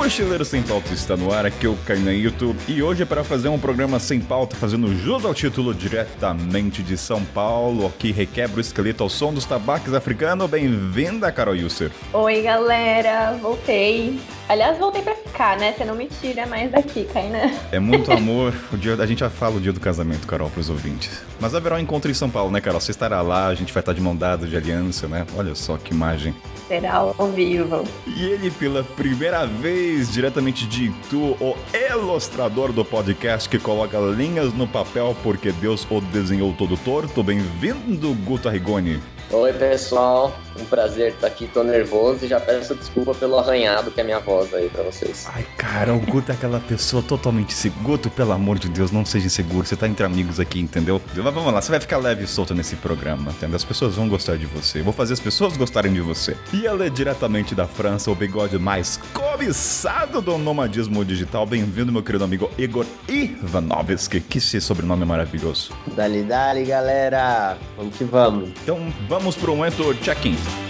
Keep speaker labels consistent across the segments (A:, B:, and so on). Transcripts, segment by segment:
A: Mochileiro Sem Pauta está no ar, aqui é o YouTube e hoje é para fazer um programa sem pauta, fazendo jus ao título diretamente de São Paulo, aqui requebra o esqueleto ao som dos tabaques africanos. Bem-vinda, Carol Yusser.
B: Oi, galera, voltei. Aliás, voltei pra ficar, né? Você não me tira mais daqui, Kainan.
A: É muito amor. o dia, a gente já fala o dia do casamento, Carol, pros ouvintes. Mas haverá um encontro em São Paulo, né, Carol? Você estará lá, a gente vai estar de mão dada, de aliança, né? Olha só que imagem.
B: Será ao vivo.
A: E ele, pela primeira vez, diretamente de Itu, o ilustrador do podcast que coloca linhas no papel porque Deus o desenhou todo torto. Bem-vindo, Guto Arrigoni.
C: Oi, pessoal. Um prazer estar aqui. Tô nervoso e já peço desculpa pelo arranhado que é minha voz aí pra vocês.
A: Ai, cara, o Guto é aquela pessoa totalmente segura. Guto, pelo amor de Deus, não seja inseguro. Você tá entre amigos aqui, entendeu? Mas vamos lá, você vai ficar leve e solto nesse programa, entendeu? As pessoas vão gostar de você. Eu vou fazer as pessoas gostarem de você. E ela é diretamente da França, o bigode mais cobiçado do nomadismo digital. Bem-vindo, meu querido amigo Igor Ivanovski. Que esse sobrenome maravilhoso.
C: Dali, dali, galera. Vamos que vamos.
A: Então, vamos pro momento check-in. Thank you.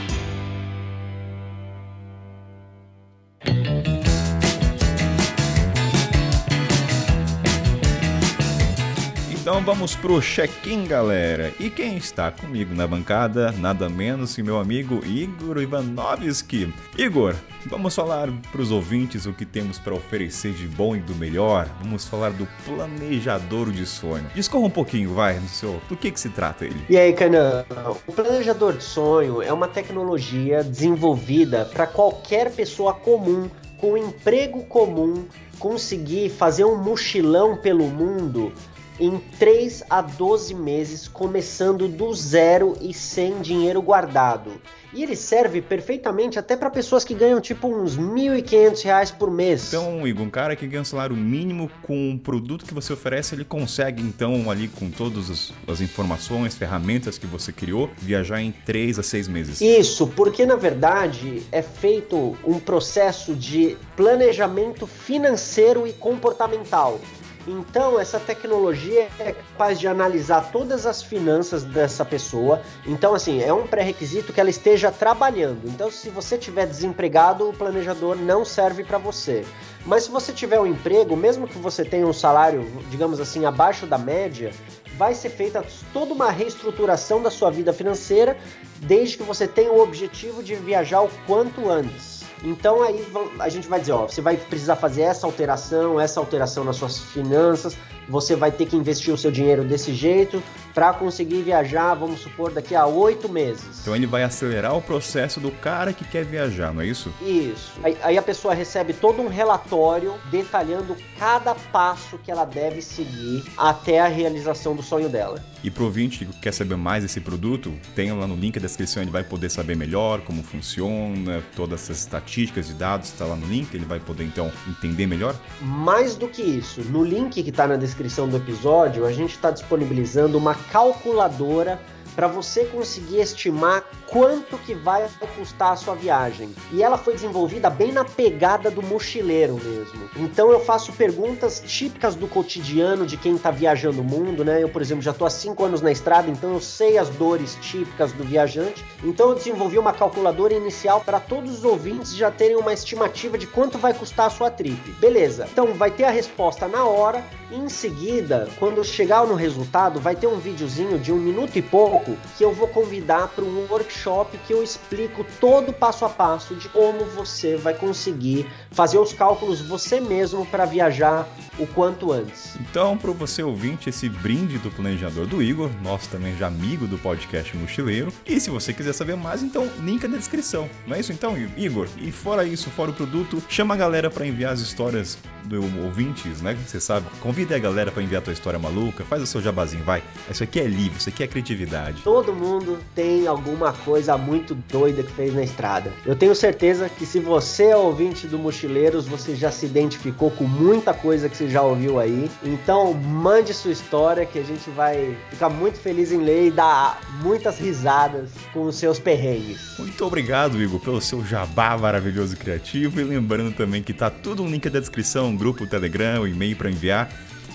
A: Então vamos pro check-in, galera. E quem está comigo na bancada, nada menos que meu amigo Igor Ivanovski. Igor, vamos falar para os ouvintes o que temos para oferecer de bom e do melhor. Vamos falar do planejador de sonho. Discorra um pouquinho, vai, do seu. Do que que se trata ele?
C: E aí, Canan? O planejador de sonho é uma tecnologia desenvolvida para qualquer pessoa comum com emprego comum conseguir fazer um mochilão pelo mundo em 3 a 12 meses, começando do zero e sem dinheiro guardado. E ele serve perfeitamente até para pessoas que ganham tipo uns 1.500 reais por mês.
A: Então, Igor, um cara que ganha um salário mínimo com um produto que você oferece, ele consegue, então, ali com todas as, as informações, ferramentas que você criou, viajar em 3 a 6 meses.
C: Isso, porque na verdade é feito um processo de planejamento financeiro e comportamental. Então, essa tecnologia é capaz de analisar todas as finanças dessa pessoa. Então, assim, é um pré-requisito que ela esteja trabalhando. Então, se você tiver desempregado, o planejador não serve para você. Mas se você tiver um emprego, mesmo que você tenha um salário, digamos assim, abaixo da média, vai ser feita toda uma reestruturação da sua vida financeira, desde que você tenha o objetivo de viajar o quanto antes. Então aí a gente vai dizer, ó, você vai precisar fazer essa alteração, essa alteração nas suas finanças, você vai ter que investir o seu dinheiro desse jeito para conseguir viajar, vamos supor, daqui a oito meses.
A: Então ele vai acelerar o processo do cara que quer viajar, não é isso?
C: Isso. Aí, aí a pessoa recebe todo um relatório detalhando cada passo que ela deve seguir até a realização do sonho dela.
A: E pro ouvinte que quer saber mais desse produto, tem lá no link da descrição, ele vai poder saber melhor como funciona, todas essas estatísticas de dados, está lá no link, ele vai poder então entender melhor?
C: Mais do que isso, no link que está na descrição do episódio, a gente está disponibilizando uma calculadora para você conseguir estimar quanto que vai custar a sua viagem. E ela foi desenvolvida bem na pegada do mochileiro mesmo. Então eu faço perguntas típicas do cotidiano de quem está viajando o mundo, né? Eu, por exemplo, já estou há cinco anos na estrada, então eu sei as dores típicas do viajante. Então eu desenvolvi uma calculadora inicial para todos os ouvintes já terem uma estimativa de quanto vai custar a sua trip. Beleza. Então vai ter a resposta na hora. E em seguida, quando chegar no resultado, vai ter um videozinho de um minuto e pouco que eu vou convidar para um workshop que eu explico todo passo a passo de como você vai conseguir fazer os cálculos você mesmo para viajar o quanto antes.
A: Então, para você ouvinte, esse brinde do planejador do Igor, nosso também já amigo do podcast Mochileiro. E se você quiser saber mais, então link na descrição. Não é isso então, Igor? E fora isso, fora o produto, chama a galera para enviar as histórias do ouvintes, né? Você sabe, convida a galera para enviar a tua história maluca, faz o seu jabazinho, vai. Isso aqui é livre, isso aqui é criatividade.
C: Todo mundo tem alguma coisa muito doida que fez na estrada. Eu tenho certeza que se você é ouvinte do Mochileiros, você já se identificou com muita coisa que você já ouviu aí. Então, mande sua história que a gente vai ficar muito feliz em ler e dar muitas risadas com os seus perrengues.
A: Muito obrigado, Igor, pelo seu jabá maravilhoso e criativo. E lembrando também que tá tudo no link da descrição, grupo, Telegram, e-mail para enviar.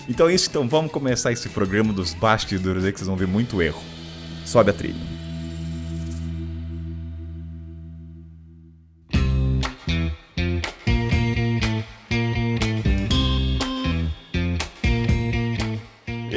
A: Então é isso, então vamos começar esse programa dos bastidores aí que vocês vão ver muito erro. Sobe a trilha.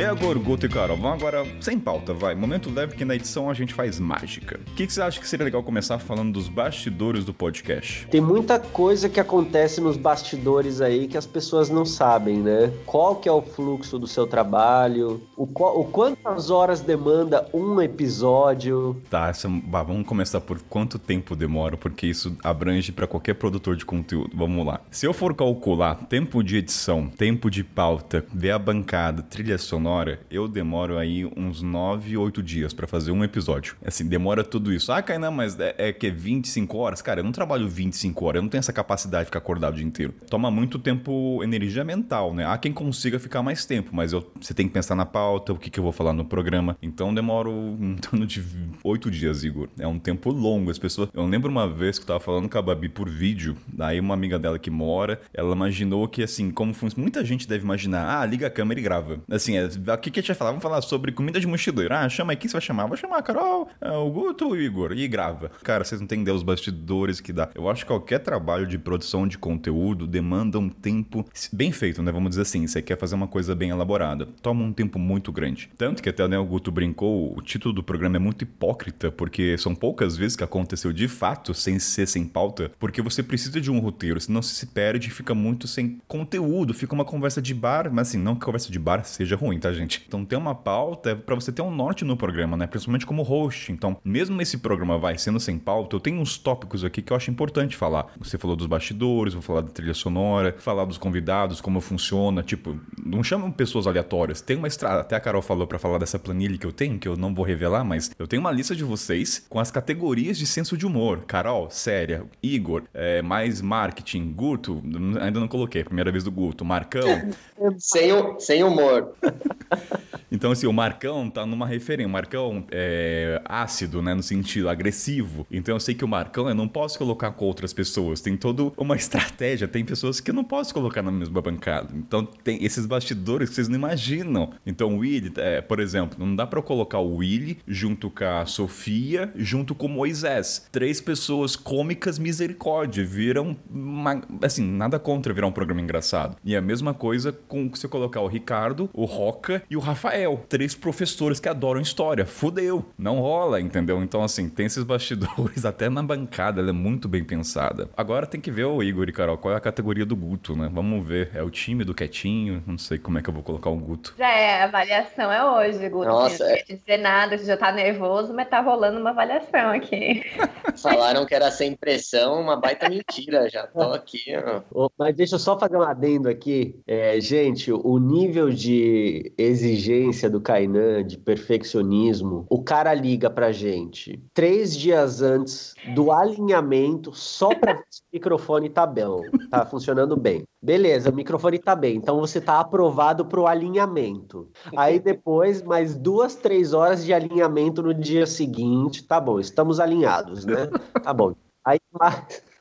A: É Gorguto e Carol, vamos agora sem pauta, vai. Momento leve que na edição a gente faz mágica. O que, que você acha que seria legal começar falando dos bastidores do podcast?
C: Tem muita coisa que acontece nos bastidores aí que as pessoas não sabem, né? Qual que é o fluxo do seu trabalho, o, o quantas horas demanda um episódio.
A: Tá, essa, vamos começar por quanto tempo demora, porque isso abrange para qualquer produtor de conteúdo. Vamos lá. Se eu for calcular tempo de edição, tempo de pauta, ver a bancada, trilha sonora, eu demoro aí uns 9, 8 dias para fazer um episódio. Assim, demora tudo isso. Ah, Kainan, mas é, é que é 25 horas? Cara, eu não trabalho 25 horas, eu não tenho essa capacidade de ficar acordado o dia inteiro. Toma muito tempo, energia mental, né? Há quem consiga ficar mais tempo, mas eu, você tem que pensar na pauta, o que, que eu vou falar no programa. Então demoro um torno de 8 dias, Igor. É um tempo longo. As pessoas. Eu lembro uma vez que eu tava falando com a Babi por vídeo, daí uma amiga dela que mora, ela imaginou que, assim, como funciona. Muita gente deve imaginar, ah, liga a câmera e grava. Assim, é, o que, que a gente vai falar? Vamos falar sobre comida de mochileiro. Ah, chama aí, quem você vai chamar? Vou chamar a Carol, é, o Guto ou o Igor. E grava. Cara, vocês não têm ideia os bastidores que dá. Eu acho que qualquer trabalho de produção de conteúdo demanda um tempo bem feito, né? Vamos dizer assim, você quer fazer uma coisa bem elaborada. Toma um tempo muito grande. Tanto que até né, o Guto brincou, o título do programa é muito hipócrita, porque são poucas vezes que aconteceu de fato sem ser sem pauta, porque você precisa de um roteiro, senão se perde e fica muito sem conteúdo, fica uma conversa de bar, mas assim, não que conversa de bar seja ruim, tá, gente? Então ter uma pauta é pra você ter um norte no programa, né? Principalmente como host. Então, mesmo esse programa vai sendo sem pauta, eu tenho uns tópicos aqui que eu acho importante falar. Você falou dos bastidores, vou falar da trilha sonora, falar dos convidados, como funciona, tipo, não chamam pessoas aleatórias. Tem uma estrada, até a Carol falou para falar dessa planilha que eu tenho, que eu não vou revelar, mas eu tenho uma lista de vocês com as categorias de senso de humor. Carol, séria. Igor, é, mais marketing. Guto, ainda não coloquei, primeira vez do Guto. Marcão.
D: sem, sem humor.
A: Então, assim, o Marcão tá numa referência. O Marcão é ácido, né? No sentido agressivo. Então, eu sei que o Marcão eu não posso colocar com outras pessoas. Tem toda uma estratégia. Tem pessoas que eu não posso colocar na mesma bancada. Então, tem esses bastidores que vocês não imaginam. Então, o Willy, é, por exemplo, não dá eu colocar o Willy junto com a Sofia, junto com o Moisés. Três pessoas cômicas misericórdia. Viram, uma, assim, nada contra virar um programa engraçado. E a mesma coisa com se colocar o Ricardo, o Roca e o Rafael. Três professores que adoram história. Fudeu. Não rola, entendeu? Então, assim, tem esses bastidores até na bancada. Ela é muito bem pensada. Agora tem que ver o Igor e Carol. Qual é a categoria do Guto, né? Vamos ver. É o time do quietinho? Não sei como é que eu vou colocar o Guto.
B: Já é, a avaliação é hoje, Guto.
D: Nossa,
B: não é. dizer nada, você já tá nervoso, mas tá rolando uma avaliação aqui.
D: Falaram que era sem pressão, uma baita mentira. Já tô aqui, ó.
C: Mas deixa eu só fazer um adendo aqui. É, gente, o nível de exigência do Kainan, de perfeccionismo, o cara liga pra gente três dias antes do alinhamento só pra ver se o microfone tá bem, tá funcionando bem. Beleza, o microfone tá bem, então você tá aprovado pro alinhamento. Aí depois, mais duas, três horas de alinhamento no dia seguinte, tá bom, estamos alinhados, né? Tá bom. Aí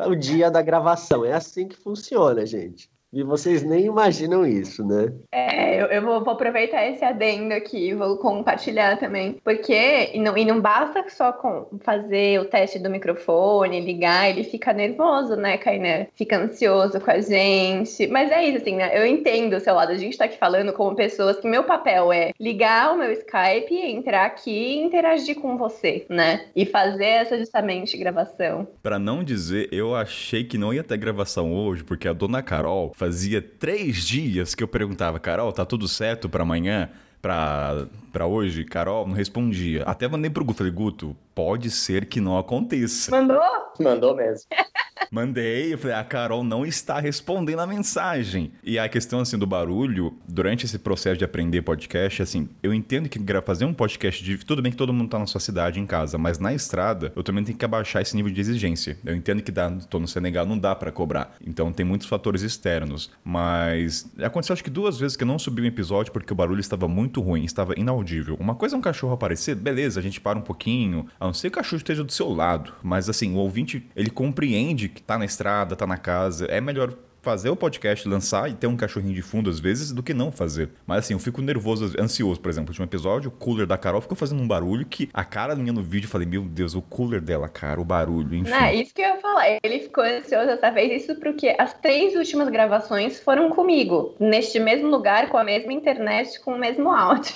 C: o dia da gravação. É assim que funciona, gente. E vocês nem imaginam isso, né?
B: É, eu, eu vou, vou, aproveitar esse adendo aqui, vou compartilhar também. Porque, e não, e não basta só com fazer o teste do microfone, ligar, ele fica nervoso, né, Kainé? Fica ansioso com a gente. Mas é isso, assim, né? Eu entendo o seu lado. A gente tá aqui falando como pessoas que meu papel é ligar o meu Skype, entrar aqui e interagir com você, né? E fazer essa justamente gravação.
A: Para não dizer, eu achei que não ia ter gravação hoje, porque a dona Carol Fazia três dias que eu perguntava, Carol, tá tudo certo para amanhã? Pra, pra hoje? Carol não respondia. Até mandei pro Guto. Falei, Guto, pode ser que não aconteça.
B: Mandou?
D: Mandou mesmo.
A: Mandei, eu falei, a Carol não está respondendo a mensagem. E a questão, assim, do barulho, durante esse processo de aprender podcast, assim, eu entendo que fazer um podcast de... Tudo bem que todo mundo tá na sua cidade, em casa, mas na estrada, eu também tenho que abaixar esse nível de exigência. Eu entendo que dá, tô no Senegal, não dá para cobrar. Então tem muitos fatores externos. Mas aconteceu acho que duas vezes que eu não subi um episódio porque o barulho estava muito ruim, estava inaudível. Uma coisa é um cachorro aparecer, beleza, a gente para um pouquinho, a não ser que o cachorro esteja do seu lado. Mas assim, o ouvinte, ele compreende que tá na estrada, tá na casa, é melhor fazer o podcast, lançar e ter um cachorrinho de fundo às vezes, do que não fazer. Mas assim, eu fico nervoso, ansioso, por exemplo. No último episódio, o cooler da Carol ficou fazendo um barulho que a cara minha no vídeo, eu falei, meu Deus, o cooler dela, cara, o barulho, enfim.
B: Não, isso que eu ia falar. Ele ficou ansioso dessa vez, isso porque as três últimas gravações foram comigo, neste mesmo lugar, com a mesma internet, com o mesmo áudio.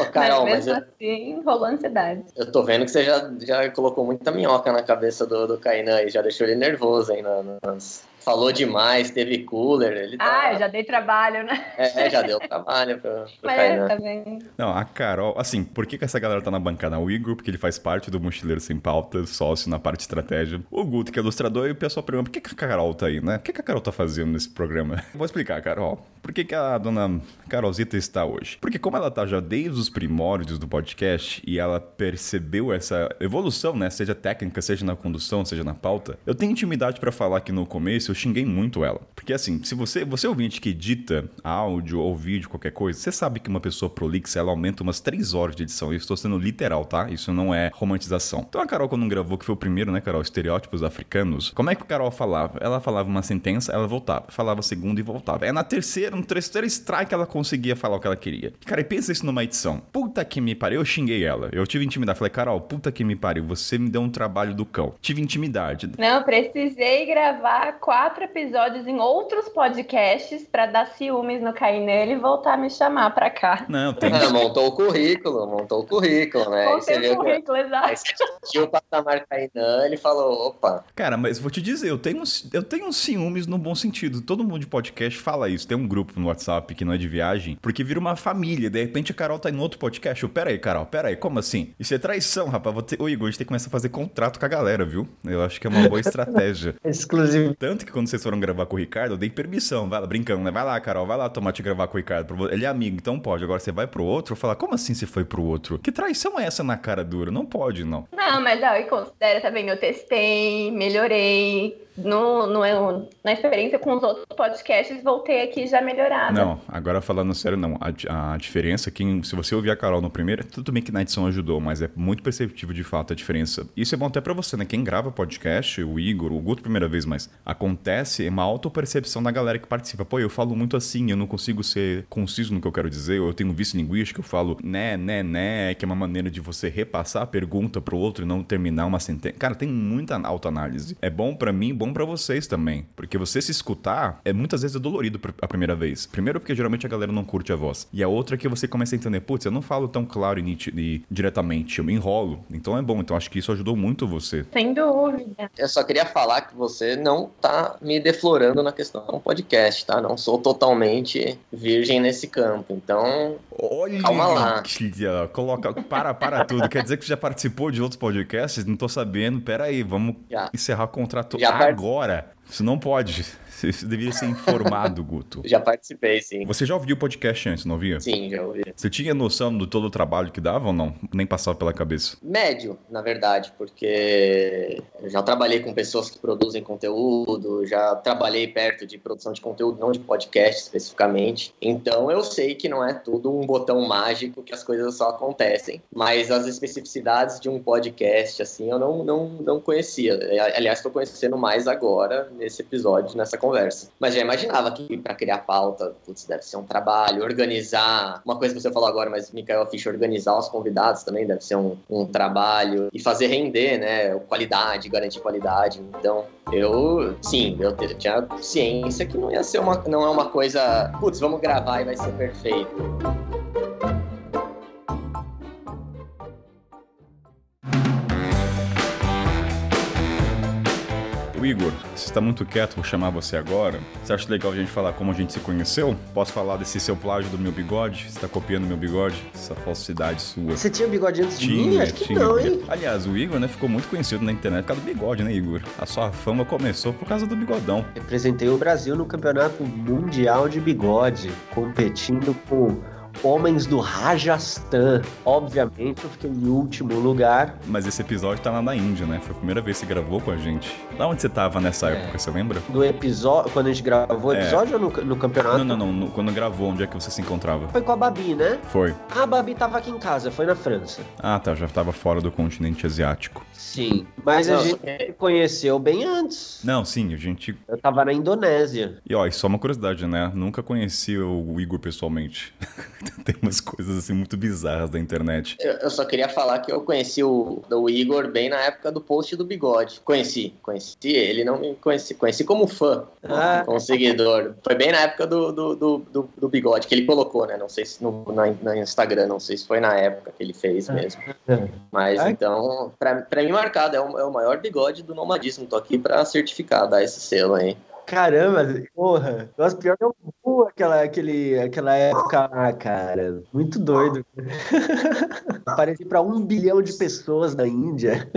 D: Ô, Carol,
B: mas
D: mas
B: mesmo
D: eu,
B: assim, rolou ansiedade.
D: eu tô vendo que você já, já colocou muita minhoca na cabeça do, do Kainan e já deixou ele nervoso aí na- nas, falou demais, teve cooler, ele tá...
B: Ah, eu já dei trabalho, né?
D: É, já deu trabalho pro, pro
B: Mas
D: Kainan.
B: também.
A: Não, a Carol, assim, por que, que essa galera tá na bancada? O Igor, porque ele faz parte do Mochileiro Sem Pauta, sócio na parte de estratégia. O Guto, que é ilustrador, e o pessoal pergunta, por que, que a Carol tá aí, né? O que, que a Carol tá fazendo nesse programa? Vou explicar, Carol. Por que, que a dona Carolzita está hoje? Porque como ela tá já desde os primórdios do podcast e ela percebeu essa evolução, né? Seja técnica, seja na condução, seja na pauta, eu tenho intimidade pra falar que no começo eu xinguei muito ela. Porque assim, se você, você ouvinte que edita áudio ou vídeo, qualquer coisa, você sabe que uma pessoa prolixa, ela aumenta umas 3 horas de edição. Eu estou sendo literal, tá? Isso não é romantização. Então a Carol, quando gravou, que foi o primeiro, né, Carol? Estereótipos africanos. Como é que a Carol falava? Ela falava uma sentença, ela voltava. Falava a segunda e voltava. É na terceira, no terceiro strike ela conseguia falar o que ela queria. Cara, e pensa isso numa edição. Puta que me pariu, eu xinguei ela. Eu tive intimidade. Falei, Carol, puta que me pariu, você me deu um trabalho do cão. Tive intimidade.
B: Não, precisei gravar quatro episódios em outros podcasts pra dar ciúmes no Kainan e voltar a me chamar pra cá.
A: Não, tem.
D: Ah, montou o currículo, montou o currículo, né? Viu
B: o currículo, exato.
D: aí você assistiu o patamar Kainan, ele falou, opa,
A: Cara, mas vou te dizer, eu tenho, eu tenho ciúmes no bom sentido. Todo mundo de podcast fala isso. Tem um grupo no WhatsApp que não é de viagem, porque vira uma família. De repente a Carol tá em outro podcast. Eu, pera aí, Carol, pera aí, como assim? Isso é traição, rapaz. Vou ter... Ô, Igor, a gente tem que começar a fazer contrato com a galera, viu? Eu acho que é uma boa estratégia.
C: Exclusivo.
A: Tanto que quando vocês foram gravar com o Ricardo, eu dei permissão. Vai lá, brincando, né? Vai lá, Carol, vai lá tomar te gravar com o Ricardo. Ele é amigo, então pode. Agora você vai pro outro, falar, como assim você foi pro outro? Que traição é essa na cara dura? Não pode, não.
B: Não, mas ó, e considera também, eu testei, melhorei. No, no, na experiência com os outros podcasts, voltei aqui já melhorada.
A: Não, agora falando sério, não. A, a diferença, que se você ouvir a Carol no primeiro, tudo bem que na edição ajudou, mas é muito perceptível de fato a diferença. Isso é bom até pra você, né? Quem grava podcast, o Igor, o Guto, primeira vez, mas acontece uma autopercepção da galera que participa. Pô, eu falo muito assim, eu não consigo ser conciso no que eu quero dizer, ou eu tenho um vício linguístico, eu falo né, né, né, que é uma maneira de você repassar a pergunta pro outro e não terminar uma sentença. Cara, tem muita autoanálise. É bom pra mim, bom pra vocês também. Porque você se escutar é muitas vezes é dolorido a primeira vez. Primeiro porque geralmente a galera não curte a voz. E a outra é que você começa a entender, putz, eu não falo tão claro e, e diretamente, eu me enrolo. Então é bom. Então acho que isso ajudou muito você.
B: Sem dúvida.
D: eu só queria falar que você não tá me deflorando na questão do podcast, tá? Não sou totalmente virgem nesse campo, então
A: Olha,
D: Calma lá.
A: coloca, para, para tudo. Quer dizer que você já participou de outros podcasts? Não tô sabendo. Pera aí, vamos
D: Já.
A: encerrar o contrato
D: Já part-
A: agora. Isso não pode. Você deveria ser informado, Guto.
D: já participei, sim.
A: Você já ouviu o podcast antes, não ouvia?
D: Sim, já ouvi.
A: Você tinha noção do todo o trabalho que dava ou não? Nem passava pela cabeça?
D: Médio, na verdade, porque eu já trabalhei com pessoas que produzem conteúdo, já trabalhei perto de produção de conteúdo, não de podcast especificamente. Então eu sei que não é tudo um botão mágico que as coisas só acontecem. Mas as especificidades de um podcast, assim, eu não, não, não conhecia. Aliás, estou conhecendo mais agora nesse episódio, nessa conversa. Mas já imaginava que para criar pauta, putz, deve ser um trabalho, organizar. Uma coisa que você falou agora, mas Mikael Fischer, organizar os convidados também deve ser um, um trabalho. E fazer render, né? Qualidade, garantir qualidade. Então, eu, sim, eu tinha ciência que não ia ser uma. Não é uma coisa. Putz, vamos gravar e vai ser perfeito.
A: Igor, você está muito quieto, vou chamar você agora. Você acha legal a gente falar como a gente se conheceu? Posso falar desse seu plágio do meu bigode? Você está copiando meu bigode? Essa falsidade sua.
C: Você tinha bigode antes de mim?
A: Tinha,
C: Acho que
A: tinha.
C: não, hein?
A: Aliás, o Igor, né, ficou muito conhecido na internet por causa do bigode, né, Igor? A sua fama começou por causa do bigodão.
C: Representei o Brasil no Campeonato Mundial de Bigode, competindo com Homens do Rajasthan. Obviamente, eu fiquei em último lugar.
A: Mas esse episódio tá lá na Índia, né? Foi a primeira vez que você gravou com a gente. Da onde você tava nessa
C: É.
A: época, você lembra?
C: Do episódio, quando a gente gravou o
A: É.
C: episódio ou no, no campeonato?
A: Não, não, não. no- Quando gravou, onde é que você se encontrava?
C: Foi com a Babi, né?
A: Foi.
C: Ah, a Babi tava aqui em casa, foi na França.
A: Ah, tá. Já tava fora do continente asiático.
C: Sim. Mas a
D: Não,
C: gente se conheceu bem antes.
A: Não, sim, a gente.
C: Eu tava na Indonésia.
A: E ó, e só uma curiosidade, né? Nunca conheci o Igor pessoalmente. Tem umas coisas assim muito bizarras da internet.
D: Eu, eu só queria falar que eu conheci o, o Igor bem na época do post do bigode. Conheci, conheci ele, não me conheci. Conheci como fã,
C: Ah.
D: como seguidor. Foi bem na época do, do, do, do- do bigode que ele colocou, né? Não sei se no, na, na Instagram, não sei se foi na época que ele fez mesmo. Mas
C: Ai.
D: então, pra, pra mim marcado, é o, é o maior bigode do nomadismo. Tô aqui pra certificar, dar esse selo aí.
C: Caramba, porra. Nossa, pior que eu vou aquela, aquele, aquela época. Ah, cara, muito doido. Apareci pra um bilhão de pessoas na Índia.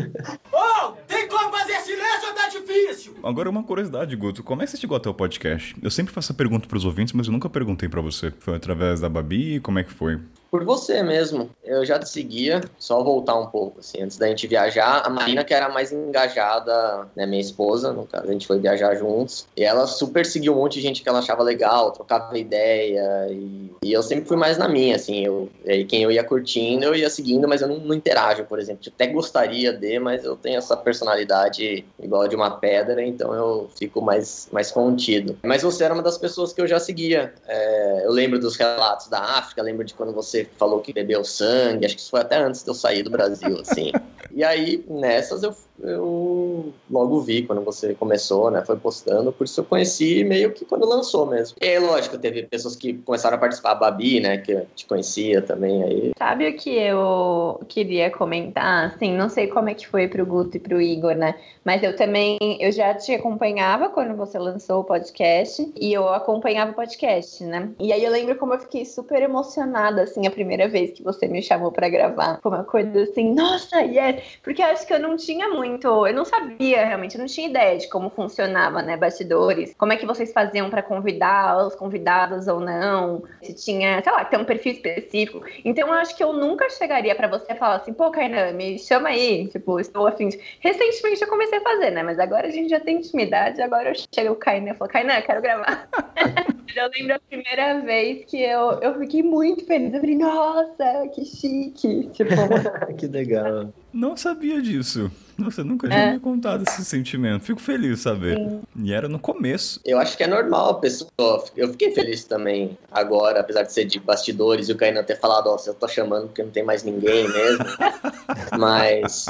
E: Tem como fazer silêncio ou tá difícil?
A: Agora, uma curiosidade, Guto. Como é que você chegou até o podcast? Eu sempre faço essa pergunta pros ouvintes, mas eu nunca perguntei pra você. Foi através da Babi? Como é que foi?
D: Por você mesmo. Eu já te seguia, só voltar um pouco, assim, antes da gente viajar. A Marina, que era mais engajada, né, minha esposa, no caso, a gente foi viajar juntos. E ela super seguiu um monte de gente que ela achava legal, trocava ideia. E, e eu sempre fui mais na minha, assim. Eu, e quem eu ia curtindo, eu ia seguindo, mas eu não, não interajo, por exemplo. Eu até gostaria de, mas eu tenho essa personalidade igual a de uma pedra, então eu fico mais, mais contido. Mas você era uma das pessoas que eu já seguia. É, eu lembro dos relatos da África, lembro de quando você falou que bebeu sangue, acho que isso foi até antes de eu sair do Brasil, assim. e aí, nessas, eu, eu logo vi quando você começou, né, foi postando, por isso eu conheci meio que quando lançou mesmo. E aí, lógico, teve pessoas que começaram a participar, a Babi, né, que eu te conhecia também, aí...
B: Sabe o que eu queria comentar? Assim, não sei como é que foi pro Guto e pro Igor, né? Mas eu também, eu já te acompanhava quando você lançou o podcast e eu acompanhava o podcast, né? E aí eu lembro como eu fiquei super emocionada, assim, a primeira vez que você me chamou pra gravar. Foi uma coisa assim, nossa, yes! Porque acho que eu não tinha muito, eu não sabia realmente, eu não tinha ideia de como funcionava, né, bastidores. Como é que vocês faziam pra convidar os convidados ou não? Se tinha, sei lá, ter um perfil específico. Então eu acho que eu nunca chegaria pra você e falar assim, pô, Kainan, me chama aí. Tipo, estou afim de. Recentemente eu comecei a fazer, né? Mas agora a gente já tem intimidade, agora eu chego o Kainan e falo, Kainan, quero gravar. eu lembro a primeira vez que eu, eu fiquei muito feliz. Eu falei, nossa, que chique. Tipo,
C: que legal.
A: Não sabia disso. Você nunca tinha
B: É.
A: me contado esse sentimento. Fico feliz de saber. E era no começo.
D: Eu acho que é normal a pessoa. Eu fiquei feliz também agora, apesar de ser de bastidores e o Kainan ter falado, ó, eu tô chamando porque não tem mais ninguém mesmo. mas.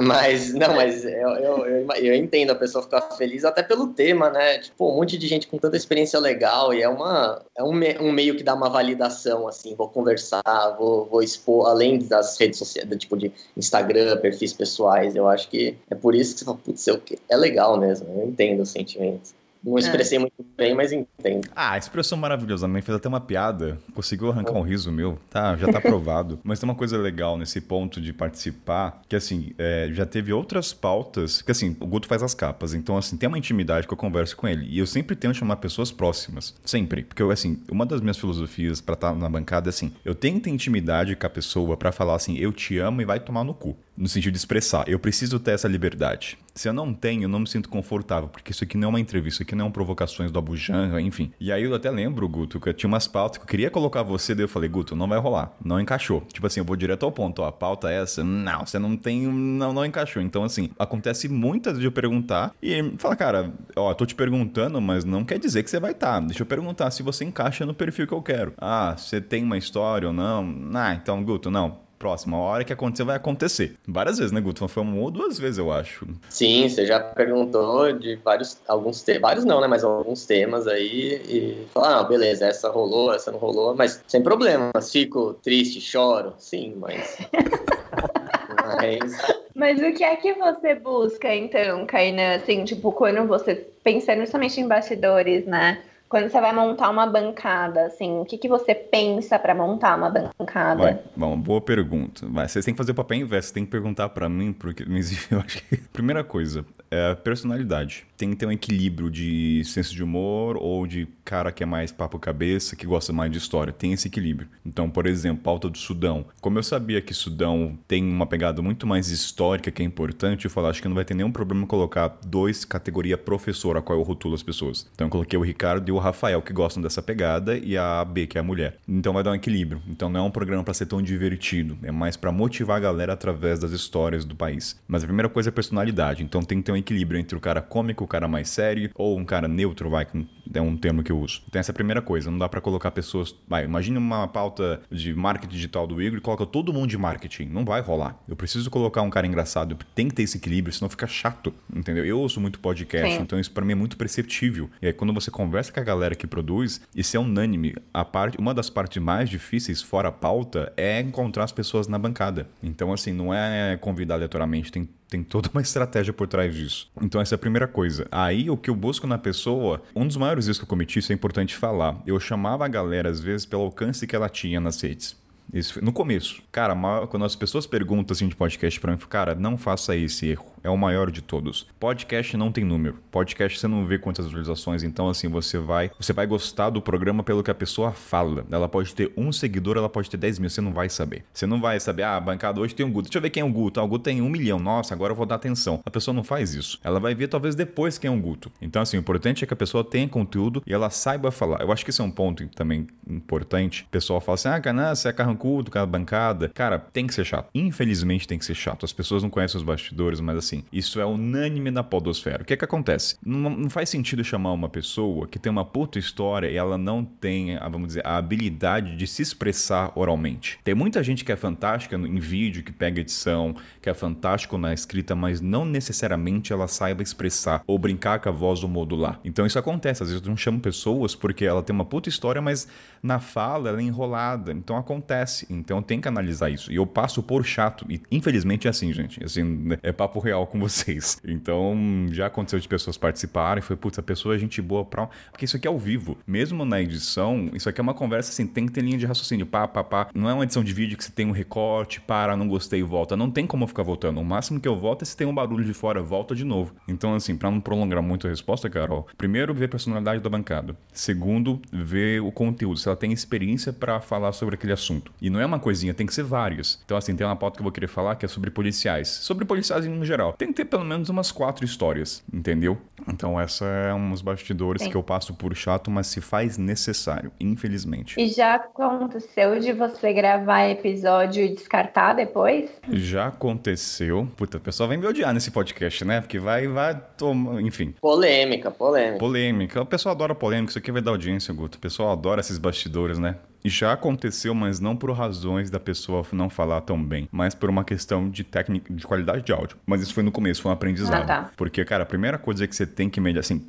D: Mas, não, mas eu, eu, eu, eu entendo a pessoa ficar feliz até pelo tema, né? Tipo, um monte de gente com tanta experiência legal e é, uma, é um, me- um meio que dá uma validação, assim, vou conversar, vou, vou expor, além das redes sociais, tipo de Instagram, perfis pessoais, eu acho que é por isso que você fala, putz, eu- é legal mesmo, eu entendo o sentimento. Não expressei muito bem, mas entendo.
A: Ah, a expressão maravilhosa. A mãe fez até uma piada. Conseguiu arrancar um riso meu. Tá, já tá aprovado. Mas tem uma coisa legal nesse ponto de participar, que assim, é, já teve outras pautas. Que assim, o Guto faz as capas. Então, assim, tem uma intimidade que eu converso com ele. E eu sempre tento chamar pessoas próximas. Sempre. Porque, eu, assim, uma das minhas filosofias pra estar na bancada é assim: eu tenho que ter intimidade com a pessoa pra falar assim, eu te amo e vai tomar no cu. No sentido de expressar. Eu preciso ter essa liberdade. Se eu não tenho, eu não me sinto confortável, porque isso aqui não é uma entrevista, isso aqui não é provocações do Abujan, enfim. E aí eu até lembro, Guto, que eu tinha umas pautas que eu queria colocar você, daí eu falei, Guto, não vai rolar, não encaixou. Tipo assim, eu vou direto ao ponto, ó, a pauta é essa, não, você não tem, não, não encaixou. Então, assim, acontece muitas de eu perguntar e fala, cara, ó, tô te perguntando, mas não quer dizer que você vai estar. Deixa eu perguntar se você encaixa no perfil que eu quero. Ah, você tem uma história ou não? Ah, então, Guto, não. Próxima a hora que acontecer, vai acontecer. Várias vezes, né, Guto? Foi uma ou duas vezes, eu acho.
D: Sim, você já perguntou de vários, alguns temas, vários não, né, mas alguns temas aí e falar, ah, beleza, essa rolou, essa não rolou, mas sem problemas, fico triste, choro, sim, mas... mas
B: Mas o que é que você busca, então, Kainan? Assim, tipo, quando você. Pensando justamente em bastidores, né? Quando você vai montar uma bancada, assim, o que, que você pensa pra montar uma bancada?
A: Vai, bom, boa pergunta. Vai, vocês têm que fazer o papel inverso, tem que perguntar pra mim, porque mas eu acho que. Primeira coisa, é personalidade. Tem que ter um equilíbrio de senso de humor ou de cara que é mais papo cabeça, que gosta mais de história. Tem esse equilíbrio. Então, por exemplo, pauta do Sudão. Como eu sabia que Sudão tem uma pegada muito mais histórica que é importante, eu falei, acho que não vai ter nenhum problema colocar dois categoria professor, a qual eu rotulo as pessoas. Então eu coloquei o Ricardo e o Rafael, que gostam dessa pegada, e a B, que é a mulher. Então vai dar um equilíbrio. Então não é um programa para ser tão divertido, é mais para motivar a galera através das histórias do país. Mas a primeira coisa é personalidade. Então tem que ter um equilíbrio entre o cara cômico, o cara mais sério, ou um cara neutro, vai, que é um termo que eu uso. Então essa é a primeira coisa. Não dá para colocar pessoas. Vai, imagine uma pauta de marketing digital do Igor e coloca todo mundo de marketing. Não vai rolar. Eu preciso colocar um cara engraçado. Tem que ter esse equilíbrio, senão fica chato. Entendeu? Eu ouço muito podcast, Sim. então isso para mim é muito perceptível. E aí quando você conversa com a galera que produz, isso é unânime. A parte, uma das partes mais difíceis, fora a pauta, é encontrar as pessoas na bancada. Então, assim, não é convidar aleatoriamente, tem tem toda uma estratégia por trás disso. Então, essa é a primeira coisa. Aí, o que eu busco na pessoa, um dos maiores erros que eu cometi, isso é importante falar. Eu chamava a galera, às vezes, pelo alcance que ela tinha nas redes. Isso, no começo. Cara, quando as pessoas perguntam assim de podcast pra mim, cara, não faça esse erro é o maior de todos. Podcast não tem número. Podcast você não vê quantas visualizações, então assim, você vai, você vai gostar do programa pelo que a pessoa fala. Ela pode ter um seguidor, ela pode ter 10 mil, você não vai saber. Você não vai saber, ah, a bancada hoje tem um Guto. Deixa eu ver quem é o Guto. Ah, o Guto tem um milhão. Nossa, agora eu vou dar atenção. A pessoa não faz isso. Ela vai ver talvez depois quem é o Guto. Então, assim, o importante é que a pessoa tenha conteúdo e ela saiba falar. Eu acho que esse é um ponto também importante. O pessoal fala assim, ah, cara, você é carrancudo, cara, bancada. Cara, tem que ser chato. Infelizmente tem que ser chato. As pessoas não conhecem os bastidores, mas assim, isso é unânime na podosfera. O que é que acontece? Não, não faz sentido chamar uma pessoa que tem uma puta história e ela não tem, vamos dizer, a habilidade de se expressar oralmente. Tem muita gente que é fantástica em vídeo, que pega edição, que é fantástico na escrita, mas não necessariamente ela saiba expressar ou brincar com a voz ou modular. Então isso acontece. Às vezes eu não chamo pessoas porque ela tem uma puta história, mas na fala ela é enrolada. Então acontece. Então tem que analisar isso. E eu passo por chato. E infelizmente é assim, gente. Assim, é papo real com vocês. Então já aconteceu de pessoas participarem. Foi, putz, a pessoa é gente boa pra. Porque isso aqui é ao vivo. Mesmo na edição, isso aqui é uma conversa assim, tem que ter linha de raciocínio. Pá, pá, pá. Não é uma edição de vídeo que você tem um recorte, para, não gostei volta. Não tem como ficar voltando. O máximo que eu volto é se tem um barulho de fora, volta de novo. Então, assim, para não prolongar muito a resposta, Carol, primeiro, ver a personalidade da bancada. Segundo, ver o conteúdo ela tem experiência para falar sobre aquele assunto. E não é uma coisinha, tem que ser várias. Então, assim, tem uma pauta que eu vou querer falar que é sobre policiais. Sobre policiais em geral. Tem que ter pelo menos umas quatro histórias, entendeu? Então, essa é uns bastidores Sim. que eu passo por chato, mas se faz necessário, infelizmente.
B: E já aconteceu de você gravar episódio e descartar depois?
A: Já aconteceu. Puta, o pessoal vai me odiar nesse podcast, né? Porque vai, vai tomar, enfim.
D: Polêmica, polêmica.
A: Polêmica. O pessoal adora polêmica, isso aqui vai dar audiência, Guto. O pessoal adora esses bastidores, né? Já aconteceu, mas não por razões da pessoa não falar tão bem, mas por uma questão de técnica, de qualidade de áudio. Mas isso foi no começo, foi um aprendizado. Ah, tá. Porque, cara, a primeira coisa que você tem que medir, assim,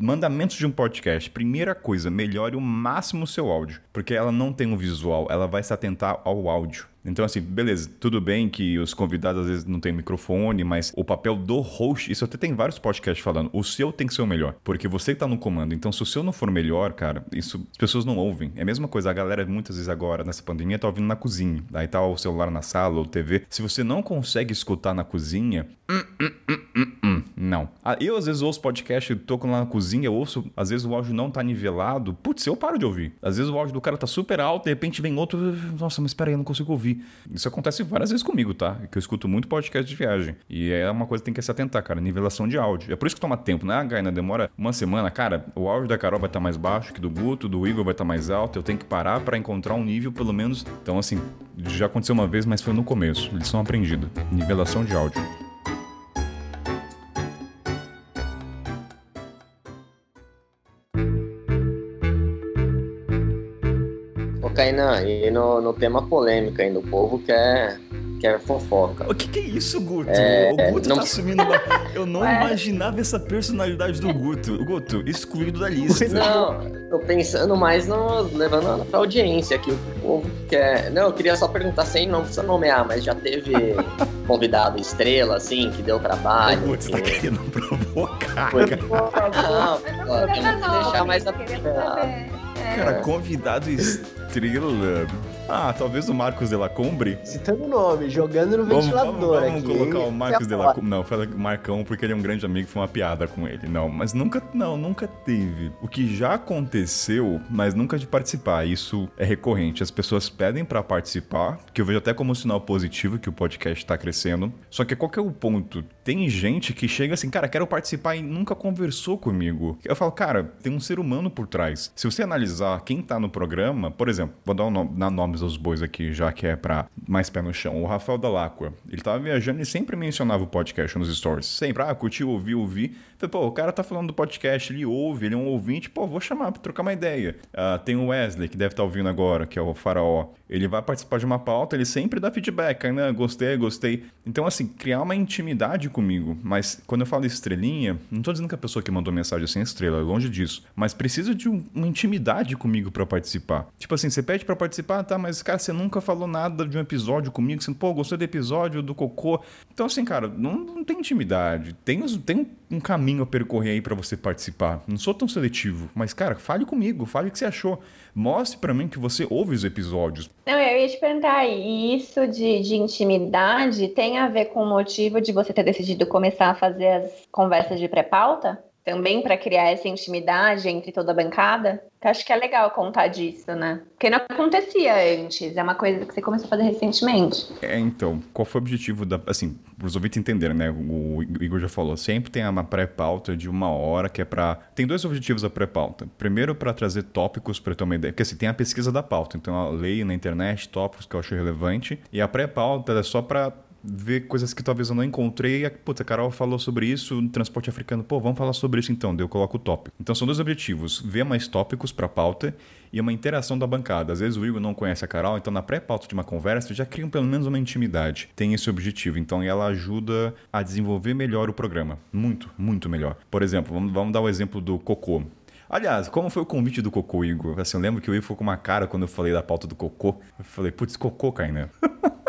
A: mandamentos de um podcast. Primeira coisa, melhore o máximo o seu áudio, porque ela não tem um visual, ela vai se atentar ao áudio. Então, assim, beleza, tudo bem que os convidados às vezes não têm microfone, mas o papel do host, isso até tem vários podcasts falando, o seu tem que ser o melhor, porque você tá no comando. Então, se o seu não for melhor, cara, isso as pessoas não ouvem. É a mesma coisa, a galera muitas vezes agora, nessa pandemia, tá ouvindo na cozinha. Aí tá o celular na sala ou TV. Se você não consegue escutar na cozinha, hum, hum, hum, não. Ah, eu às vezes ouço podcast, tô lá na cozinha, ouço, às vezes o áudio não tá nivelado. Putz, eu paro de ouvir. Às vezes o áudio do cara tá super alto, de repente vem outro, nossa, mas peraí, eu não consigo ouvir ouvir. Isso acontece várias vezes comigo, tá? Que eu escuto muito podcast de viagem. E é uma coisa que tem que se atentar, cara. Nivelação de áudio. É por isso que toma tempo, né? A Gaina demora uma semana. Cara, o áudio da Carol vai estar tá mais baixo que do Guto, do Igor vai estar tá mais alto. Eu tenho que parar para encontrar um nível, pelo menos. Então, assim, já aconteceu uma vez, mas foi no começo. Lição aprendida. Nivelação de áudio.
D: Kainan, e no, no tema polêmica ainda, o povo quer, quer fofoca.
A: O que, que é isso, Guto? É, o Guto não... tá assumindo uma... Eu não é. imaginava essa personalidade do Guto. Guto, excluído da lista.
D: Não, tô pensando mais no... levando pra audiência aqui. O povo quer... Não, eu queria só perguntar sem não precisa nomear, mas já teve convidado estrela, assim, que deu trabalho. O
A: Guto, você tá querendo provocar,
D: Foi... cara. Não, não, não, temos que deixar mais a...
A: Cara, convidado estrela estrela. Ah, talvez o Marcos de la Cumbre.
C: Citando o nome, jogando no
A: Vamos,
C: ventilador
A: vamos, vamos
C: aqui.
A: colocar
C: hein?
A: o Marcos de la Cumbre. Não, foi Marcão porque ele é um grande amigo, foi uma piada com ele. Não, mas nunca, não, nunca teve. O que já aconteceu, mas nunca de participar. Isso é recorrente. As pessoas pedem pra participar, que eu vejo até como um sinal positivo que o podcast tá crescendo. Só que qual que é o ponto? Tem gente que chega assim, cara, quero participar e nunca conversou comigo. Eu falo, cara, tem um ser humano por trás. Se você analisar quem tá no programa, por exemplo, vou dar, um nome, dar nomes aos bois aqui, já que é pra mais pé no chão. O Rafael Dalacqua, ele tava viajando e sempre mencionava o podcast nos stories. Sempre, ah, curtiu, ouvi, ouvi. Pô, o cara tá falando do podcast, ele ouve, ele é um ouvinte, pô, vou chamar pra trocar uma ideia. Ah, tem o Wesley, que deve estar ouvindo agora, que é o Faraó. Ele vai participar de uma pauta, ele sempre dá feedback, né? Gostei, gostei. Então, assim, criar uma intimidade comigo. Mas quando eu falo estrelinha, não tô dizendo que a pessoa que mandou mensagem assim é estrela, é longe disso. Mas precisa de um- uma intimidade comigo pra participar. Tipo assim, você pede pra participar, tá, mas cara, você nunca falou nada de um episódio comigo, você, pô, gostei do episódio do Cocô. Então, assim, cara, não, não tem intimidade. Tem, os- tem um caminho a percorrer aí pra você participar. Não sou tão seletivo, mas, cara, fale comigo, fale o que você achou. Mostre pra mim que você ouve os episódios.
B: Não, eu ia te perguntar, isso de, de intimidade tem a ver com o motivo de você ter decidido começar a fazer as conversas de pré-pauta? Também para criar essa intimidade entre toda a bancada? Eu acho que é legal contar disso, né? Porque não acontecia antes, é uma coisa que você começou a fazer recentemente.
A: É, então, qual foi o objetivo da. Assim, pros ouvintes entenderem, né? O Igor já falou, sempre tem uma pré-pauta de uma hora que é pra. Tem dois objetivos da pré-pauta. Primeiro, pra trazer tópicos pra ter uma ideia. Porque assim, tem a pesquisa da pauta. Então, eu leio na internet tópicos que eu acho relevante. E a pré-pauta é só pra ver coisas que talvez eu não encontrei. Puta, a Carol falou sobre isso no transporte africano. Pô, vamos falar sobre isso então. Daí eu coloco o tópico. Então são dois objetivos: ver mais tópicos pra pauta e uma interação da bancada. Às vezes o Igor não conhece a Carol, então na pré-pauta de uma conversa já criam pelo menos uma intimidade. Tem esse objetivo. Então ela ajuda a desenvolver melhor o programa. Muito, muito melhor. Por exemplo, vamos, vamos dar o exemplo do Cocô. Aliás, como foi o convite do Cocô, Igor? Assim, eu lembro que o Igor ficou com uma cara quando eu falei da pauta do Cocô. Eu falei, putz, Cocô, Kainan.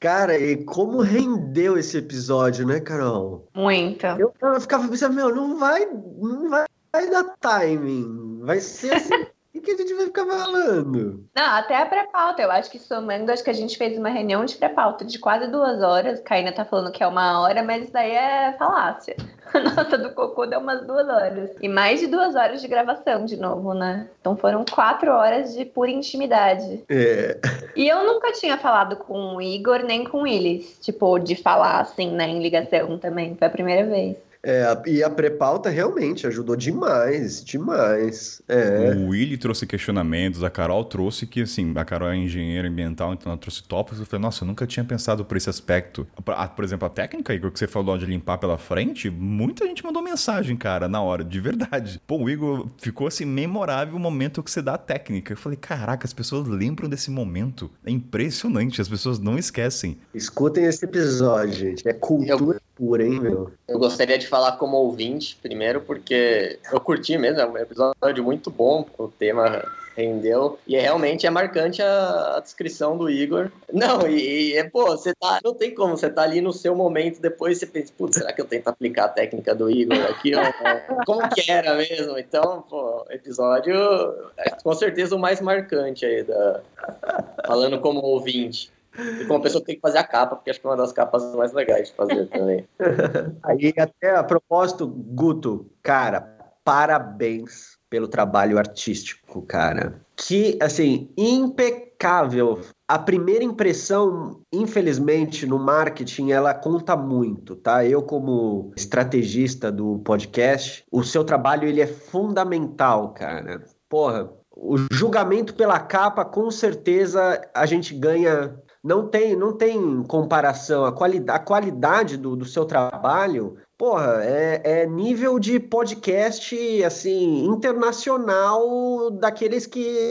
C: Cara, e como rendeu esse episódio, né, Carol?
B: Muito.
C: Eu, eu ficava pensando, meu, não vai, não vai, vai dar timing. Vai ser assim o que a gente vai ficar falando.
B: Não, até a pré-pauta. Eu acho que somando, acho que a gente fez uma reunião de pré-pauta de quase duas horas. Caína tá falando que é uma hora, mas isso daí é falácia. A nossa do Cocô deu umas duas horas. E mais de duas horas de gravação de novo, né? Então foram quatro horas de pura intimidade.
C: É,
B: E eu nunca tinha falado com o Igor nem com o Willis. Tipo, de falar assim, né, em ligação também. Foi a primeira vez.
C: É, e a pré-pauta realmente ajudou demais, demais. É.
A: O Willy trouxe questionamentos, a Carol trouxe que, assim, a Carol é engenheira ambiental, então ela trouxe tópicos. Eu falei, nossa, eu nunca tinha pensado por esse aspecto. Por exemplo, a técnica, Igor, que você falou de limpar pela frente, muita gente mandou mensagem, cara, na hora, de verdade. Pô, o Igor ficou, assim, memorável o momento que você dá a técnica. Eu falei, caraca, as pessoas lembram desse momento. É impressionante, as pessoas não esquecem.
C: Escutem esse episódio, gente. É cultura pura, hein, meu?
D: Eu gostaria de falar como ouvinte, primeiro, porque eu curti mesmo, é um episódio muito bom, o tema rendeu, e é, realmente é marcante a, a descrição do Igor. Não, e, é, pô, você tá, não tem como, você tá ali no seu momento, depois você pensa, putz, será que eu tento aplicar a técnica do Igor aqui? como que era mesmo? Então, pô, episódio, é, com certeza o mais marcante aí, da, falando como ouvinte. E como pessoa tem que fazer a capa, porque acho que é uma das capas mais legais de fazer também.
C: Aí, até a propósito, Guto, cara, parabéns pelo trabalho artístico, cara. Que, assim, impecável. A primeira impressão, infelizmente, no marketing, ela conta muito, tá? Eu, como estrategista do podcast, o seu trabalho, ele é fundamental, cara. Porra, o julgamento pela capa, com certeza, a gente ganha não tem, não tem comparação. A, quali a qualidade do, do seu trabalho, porra, é, é nível de podcast, assim, internacional daqueles que...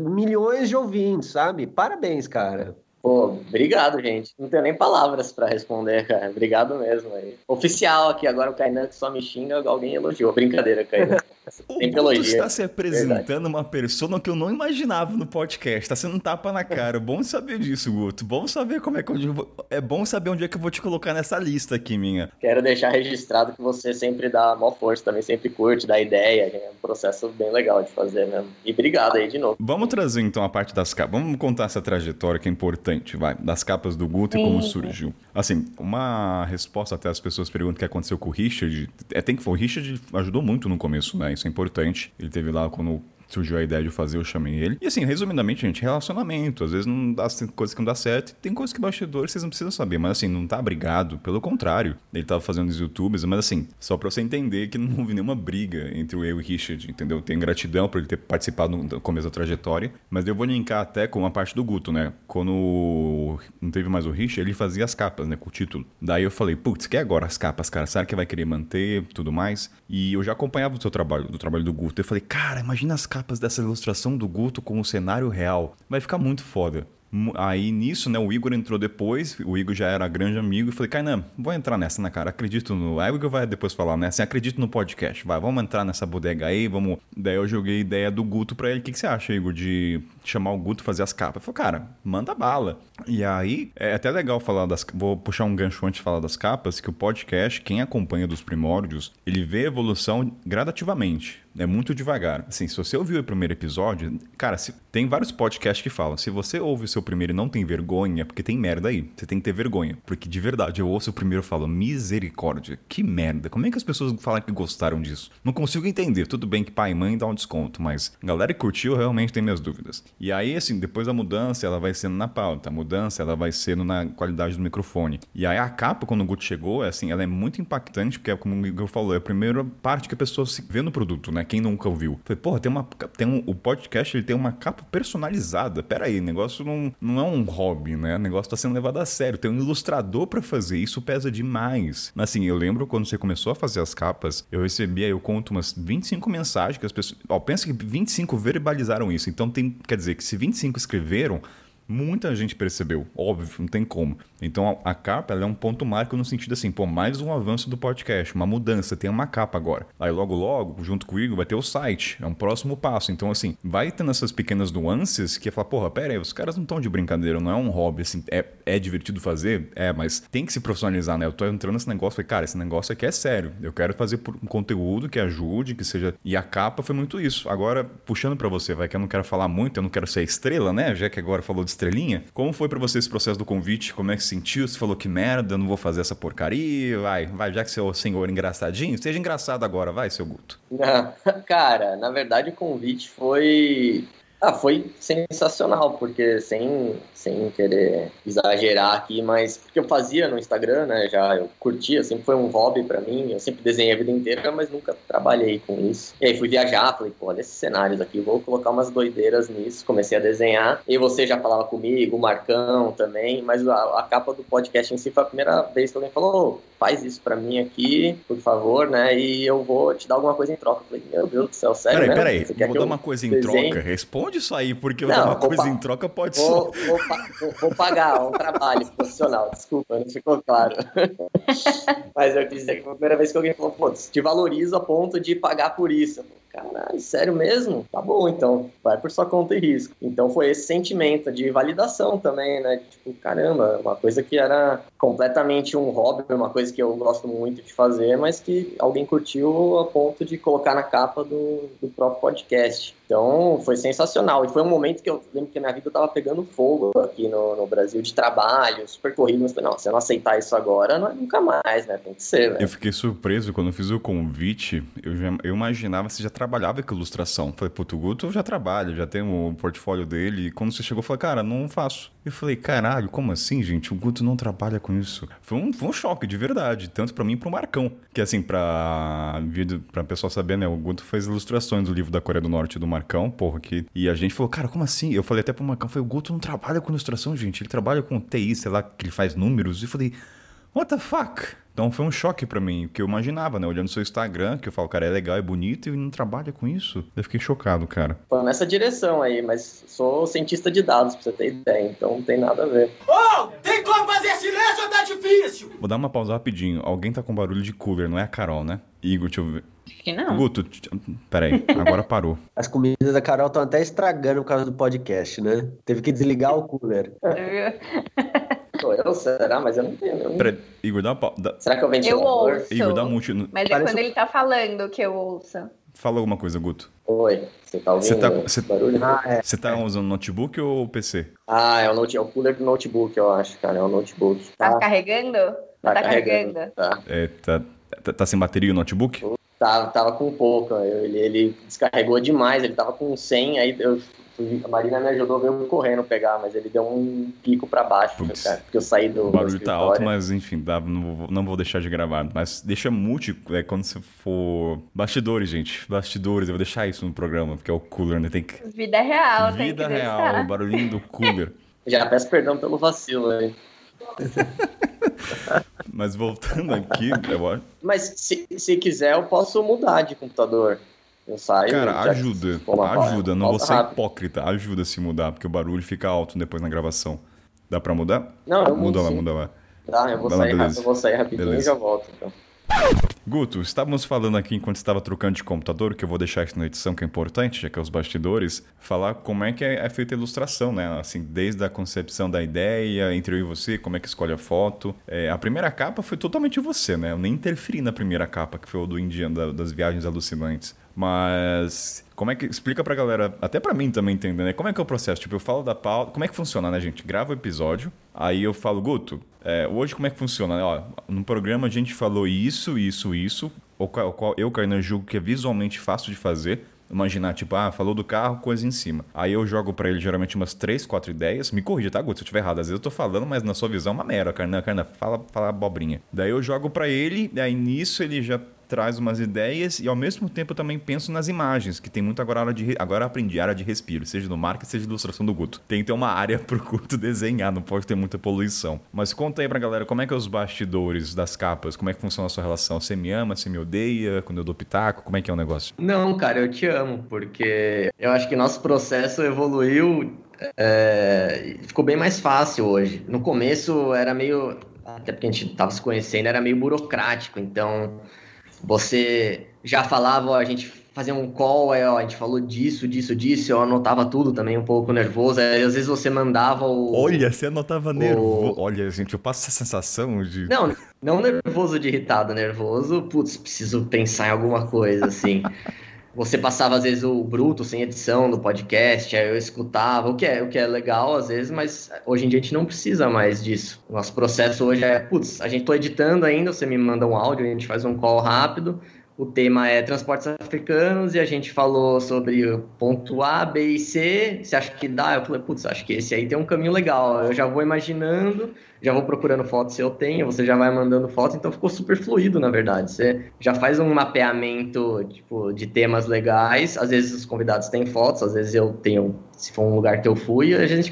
C: milhões de ouvintes, sabe? Parabéns, cara.
D: Pô, obrigado, gente. Não tenho nem palavras pra responder, cara. Obrigado mesmo. Aí. Oficial aqui, agora o Kainan que só me xinga, alguém elogiou. Brincadeira, Kainan.
A: O
D: elogia.
A: está se apresentando uma persona que eu não imaginava no podcast. Tá sendo um tapa na cara. Bom saber disso, Guto. Bom saber como é que eu vou... É bom saber onde é que eu vou te colocar nessa lista aqui, minha.
D: Quero deixar registrado que você sempre dá maior força, também sempre curte, dá ideia. É um processo bem legal de fazer mesmo. E obrigado aí de novo.
A: Vamos trazer então a parte das capas. Vamos contar essa trajetória que é importante, vai. Das capas do Guto e como
B: Sim.
A: surgiu. Assim, uma resposta até as pessoas perguntam o que aconteceu com o Richard. É, tem que o Richard ajudou muito no começo, né? Isso é importante. Ele teve lá quando surgiu a ideia de fazer, eu chamei ele. E assim, resumidamente, gente, relacionamento. Às vezes não dá tem coisas que não dá certo. Tem coisas que bastidores vocês não precisam saber. Mas assim, não tá brigado. Pelo contrário. Ele tava fazendo os youtubers, mas assim, só pra você entender que não houve nenhuma briga entre eu e o Richard, entendeu? Tenho gratidão por ele ter participado no começo da trajetória. Mas eu vou linkar até com a parte do Guto, né? Quando não teve mais o Richard, ele fazia as capas, né? Com o título. Daí eu falei, putz, que agora as capas, cara? Será que vai querer manter tudo mais? E eu já acompanhava o seu trabalho, do trabalho do Guto. Eu falei, cara, imagina as capas dessa ilustração do Guto com o cenário real. Vai ficar muito foda. Aí nisso, né, o Igor entrou depois, o Igor já era grande amigo, e falei, Kainan, vou entrar nessa, né, cara? Acredito no. Aí o Igor vai depois falar, né? Assim, acredito no podcast, vai, vamos entrar nessa bodega aí, vamos. Daí eu joguei a ideia do Guto pra ele. O que, que você acha, Igor, de chamar o Guto fazer as capas? Falou, cara, manda bala. E aí, é até legal falar das. Vou puxar um gancho antes de falar das capas, que o podcast, quem acompanha dos primórdios, ele vê a evolução gradativamente. É muito devagar. Assim, se você ouviu o primeiro episódio, cara, se- tem vários podcasts que falam: se você ouve o seu primeiro e não tem vergonha, é porque tem merda aí. Você tem que ter vergonha. Porque de verdade, eu ouço o primeiro e falo: misericórdia, que merda. Como é que as pessoas falam que gostaram disso? Não consigo entender. Tudo bem que pai e mãe dá um desconto, mas galera que curtiu realmente tem minhas dúvidas. E aí, assim, depois a mudança, ela vai sendo na pauta. A mudança, ela vai sendo na qualidade do microfone. E aí a capa, quando o Guto chegou, é assim, ela é muito impactante, porque, é como o Igor falou, é a primeira parte que a pessoa se vê no produto, né? Quem nunca ouviu. Falei, porra, tem uma. Tem um, o podcast ele tem uma capa personalizada. Pera aí, negócio não, não é um hobby, né? O negócio tá sendo levado a sério. Tem um ilustrador pra fazer. Isso pesa demais. Mas assim, eu lembro quando você começou a fazer as capas, eu recebia, eu conto umas 25 mensagens que as pessoas. Ó, pensa que 25 verbalizaram isso. Então tem. Quer dizer que se 25 escreveram. Muita gente percebeu, óbvio, não tem como. Então a, a capa é um ponto marco no sentido assim, pô, mais um avanço do podcast, uma mudança, tem uma capa agora. Aí logo logo, junto com o Igor, vai ter o site, é um próximo passo. Então assim, vai tendo essas pequenas nuances que é falar, porra, pera aí, os caras não estão de brincadeira, não é um hobby, assim, é, é divertido fazer? É, mas tem que se profissionalizar, né? Eu tô entrando nesse negócio, falei, cara, esse negócio aqui é sério, eu quero fazer um conteúdo que ajude, que seja... E a capa foi muito isso. Agora, puxando pra você, vai que eu não quero falar muito, eu não quero ser estrela, né? Já que agora falou de estrelinha. Como foi pra você esse processo do convite? Como é que se sentiu? Você falou que merda, não vou fazer essa porcaria. Vai, vai, já que você é o senhor engraçadinho, seja engraçado agora, vai, seu Guto.
D: Não, Cara, na verdade o convite foi. Ah, foi sensacional, porque sem, sem querer exagerar aqui, mas porque eu fazia no Instagram, né? Já eu curtia, sempre foi um hobby pra mim. Eu sempre desenhei a vida inteira, mas nunca trabalhei com isso. E aí fui viajar, falei, pô, olha esses cenários aqui, vou colocar umas doideiras nisso. Comecei a desenhar. E você já falava comigo, o Marcão também, mas a, a capa do podcast em si foi a primeira vez que alguém falou, "Ô, faz isso pra mim aqui, por favor, né? E eu vou te dar alguma coisa em troca. Eu falei, meu Deus do céu, sério?
A: Peraí,
D: mesmo?
A: peraí, vou dar uma coisa em
D: desenhe?
A: troca. Responde isso aí, porque
D: Não,
A: coisa em troca pode ser.
D: Vou, vou, vou- pagar um trabalho profissional, desculpa, não ficou claro. Mas eu quis dizer que foi a primeira vez que alguém falou, pô, te valorizo a ponto de pagar por isso. Caralho, sério mesmo? Tá bom, então, vai por sua conta e risco. Então foi esse sentimento de validação também, né? Tipo, caramba, uma coisa que era completamente um hobby, uma coisa que eu gosto muito de fazer, mas que alguém curtiu a ponto de colocar na capa do, do próprio podcast. Então foi sensacional. E foi um momento que eu lembro que minha vida tava pegando fogo aqui no, no Brasil de trabalho, super corrido. Mas não, se eu não aceitar isso agora, não é nunca mais, né? Tem que ser, né?
A: Eu fiquei surpreso quando eu fiz o convite. Eu, já, eu imaginava que você já trabalhava com ilustração. Falei, puto, o Guto já trabalha, já tem o portfólio dele. E quando você chegou, eu falei, cara, não faço. Eu falei, caralho, como assim, gente? O Guto não trabalha com isso. Foi um, foi um choque, de verdade. Tanto pra mim e pro Marcão. Que assim, pra, pra pessoa saber, né? O Guto fez ilustrações do livro da Coreia do Norte do Marcão, porra, que... E a gente falou, cara, como assim? Eu falei até pro Marcão, falei, o Guto não trabalha com ilustração, gente. Ele trabalha com TI, sei lá, que ele faz números. E falei, what the fuck? Então foi um choque pra mim, porque eu imaginava, né? Olhando seu Instagram, que eu falo, cara, é legal, é bonito e não trabalha com isso. Eu fiquei chocado, cara.
D: Foi nessa direção aí, mas sou cientista de dados, pra você ter ideia, então não tem nada a ver.
E: Ô, tem como fazer silêncio ou tá difícil.
A: Vou dar uma pausa rapidinho. Alguém tá com barulho de cooler, não é a Carol, né? Igor, deixa eu ver.
B: Acho que não.
A: Guto, peraí, agora parou.
C: As comidas da Carol estão até estragando por causa do podcast, né? Teve que desligar o cooler.
D: Sou eu? Será? Mas eu não tenho. eu não-
A: Peraí, Igor, dá uma pausa.
D: Será que é o
B: Eu ouço.
A: Igor, dá um mute. no-
B: Mas é
C: Parece
B: quando ele tá falando que eu ouço.
A: Fala alguma coisa, Guto.
D: Oi, você tá ouvindo
A: Você tá-
D: esse
A: você-
D: barulho?
C: Ah, é.
A: Você tá usando notebook ou PC?
D: Ah, é o, note, é o cooler do notebook, eu acho, cara. É o notebook.
B: Tá
D: Tá,
B: carregando?
D: tá
B: tá
D: carregando.
B: carregando.
D: Tá.
A: É, tá, tá, tá sem bateria o notebook?
D: Tava, tava com pouco, eu- ele, ele descarregou demais, ele tava com 100, aí eu, a Marina me ajudou, veio correndo pegar, mas ele deu um pico pra baixo,
A: Putz.
D: cara, porque eu saí do
A: O barulho tá alto, mas enfim, dá, não, vou, não vou deixar de gravar. Mas deixa mute é, quando você for. Bastidores, gente. Bastidores, eu vou deixar isso no programa, porque é o cooler, né? Tem que.
B: Vida real, tem
A: Vida
B: que
A: real,
B: deixar.
A: o barulhinho do cooler.
D: Já peço perdão pelo vacilo aí.
A: Mas voltando aqui, eu acho.
D: Mas se, se quiser, eu posso mudar de computador. Eu saio.
A: Cara, ajuda. Ajuda. Não vou ser hipócrita. Ajuda a se mudar, porque o barulho fica alto depois na gravação. Dá pra mudar?
D: Não, eu mudo
A: Muda lá,
D: sim.
A: muda lá.
D: Tá, eu vou,
A: Vai lá,
D: sair,
A: beleza.
D: eu vou sair rapidinho
A: Beleza.
D: e já volto. Então.
A: Guto, estávamos falando aqui enquanto estava trocando de computador, que eu vou deixar isso na edição, que é importante, já que é os bastidores, falar como é que é, é feita a ilustração, né? Assim, desde a concepção da ideia, entre eu e você, como é que escolhe a foto. É, a primeira capa foi totalmente você, né? Eu nem interferi na primeira capa, que foi o do Indiano, da- das viagens alucinantes. Mas como é que explica pra galera, até pra mim também entender, né? Como é que é o processo? Tipo, eu falo da pauta, como é que funciona, né, gente? Grava o episódio, aí eu falo, Guto, é, hoje como é que funciona? né? Ó, no programa a gente falou isso, isso, isso, o qual, o qual eu, Kainan, julgo que é visualmente fácil de fazer. Imaginar, tipo, ah, falou do carro, coisa em cima. Aí eu jogo pra ele geralmente umas três, quatro ideias. Me corrija, tá, Guto, se eu estiver errado. Às vezes eu tô falando, mas na sua visão é uma merda, Kainan, Kainan, fala, fala abobrinha. Daí eu jogo pra ele, aí nisso ele já traz umas ideias e ao mesmo tempo também penso nas imagens, que tem muito agora área de agora aprendi área de respiro, seja no marketing, seja ilustração do Guto. Tem que ter uma área pro Guto desenhar, não pode ter muita poluição. Mas conta aí pra galera, como é que é os bastidores das capas? Como é que funciona a sua relação? Você me ama, você me odeia? Quando eu dou pitaco, como é que é o negócio?
D: Não, cara, eu te amo, porque eu acho que nosso processo evoluiu, é, ficou bem mais fácil hoje. No começo era meio, até porque a gente tava se conhecendo, era meio burocrático, então você já falava, a gente fazia um call, aí, ó, a gente falou disso, disso, disso, eu anotava tudo também um pouco nervoso, aí às vezes você mandava o...
A: Olha, você anotava nervoso. Olha, gente, eu passo essa sensação de.
D: Não, não nervoso de irritado, nervoso, putz, preciso pensar em alguma coisa, assim. Você passava, às vezes, o bruto, sem edição, do podcast, aí eu escutava, o que é, o que é legal, às vezes, mas hoje em dia a gente não precisa mais disso. O nosso processo hoje é, putz, a gente tô editando ainda, você me manda um áudio, a gente faz um call rápido, o tema é transportes africanos e a gente falou sobre ponto A, B e C. Você acha que dá? Eu falei, putz, acho que esse aí tem um caminho legal. Eu já vou imaginando, já vou procurando fotos se eu tenho, você já vai mandando fotos, então ficou super fluido, na verdade. Você já faz um mapeamento tipo, de temas legais. Às vezes os convidados têm fotos, às vezes eu tenho, se for um lugar que eu fui, a gente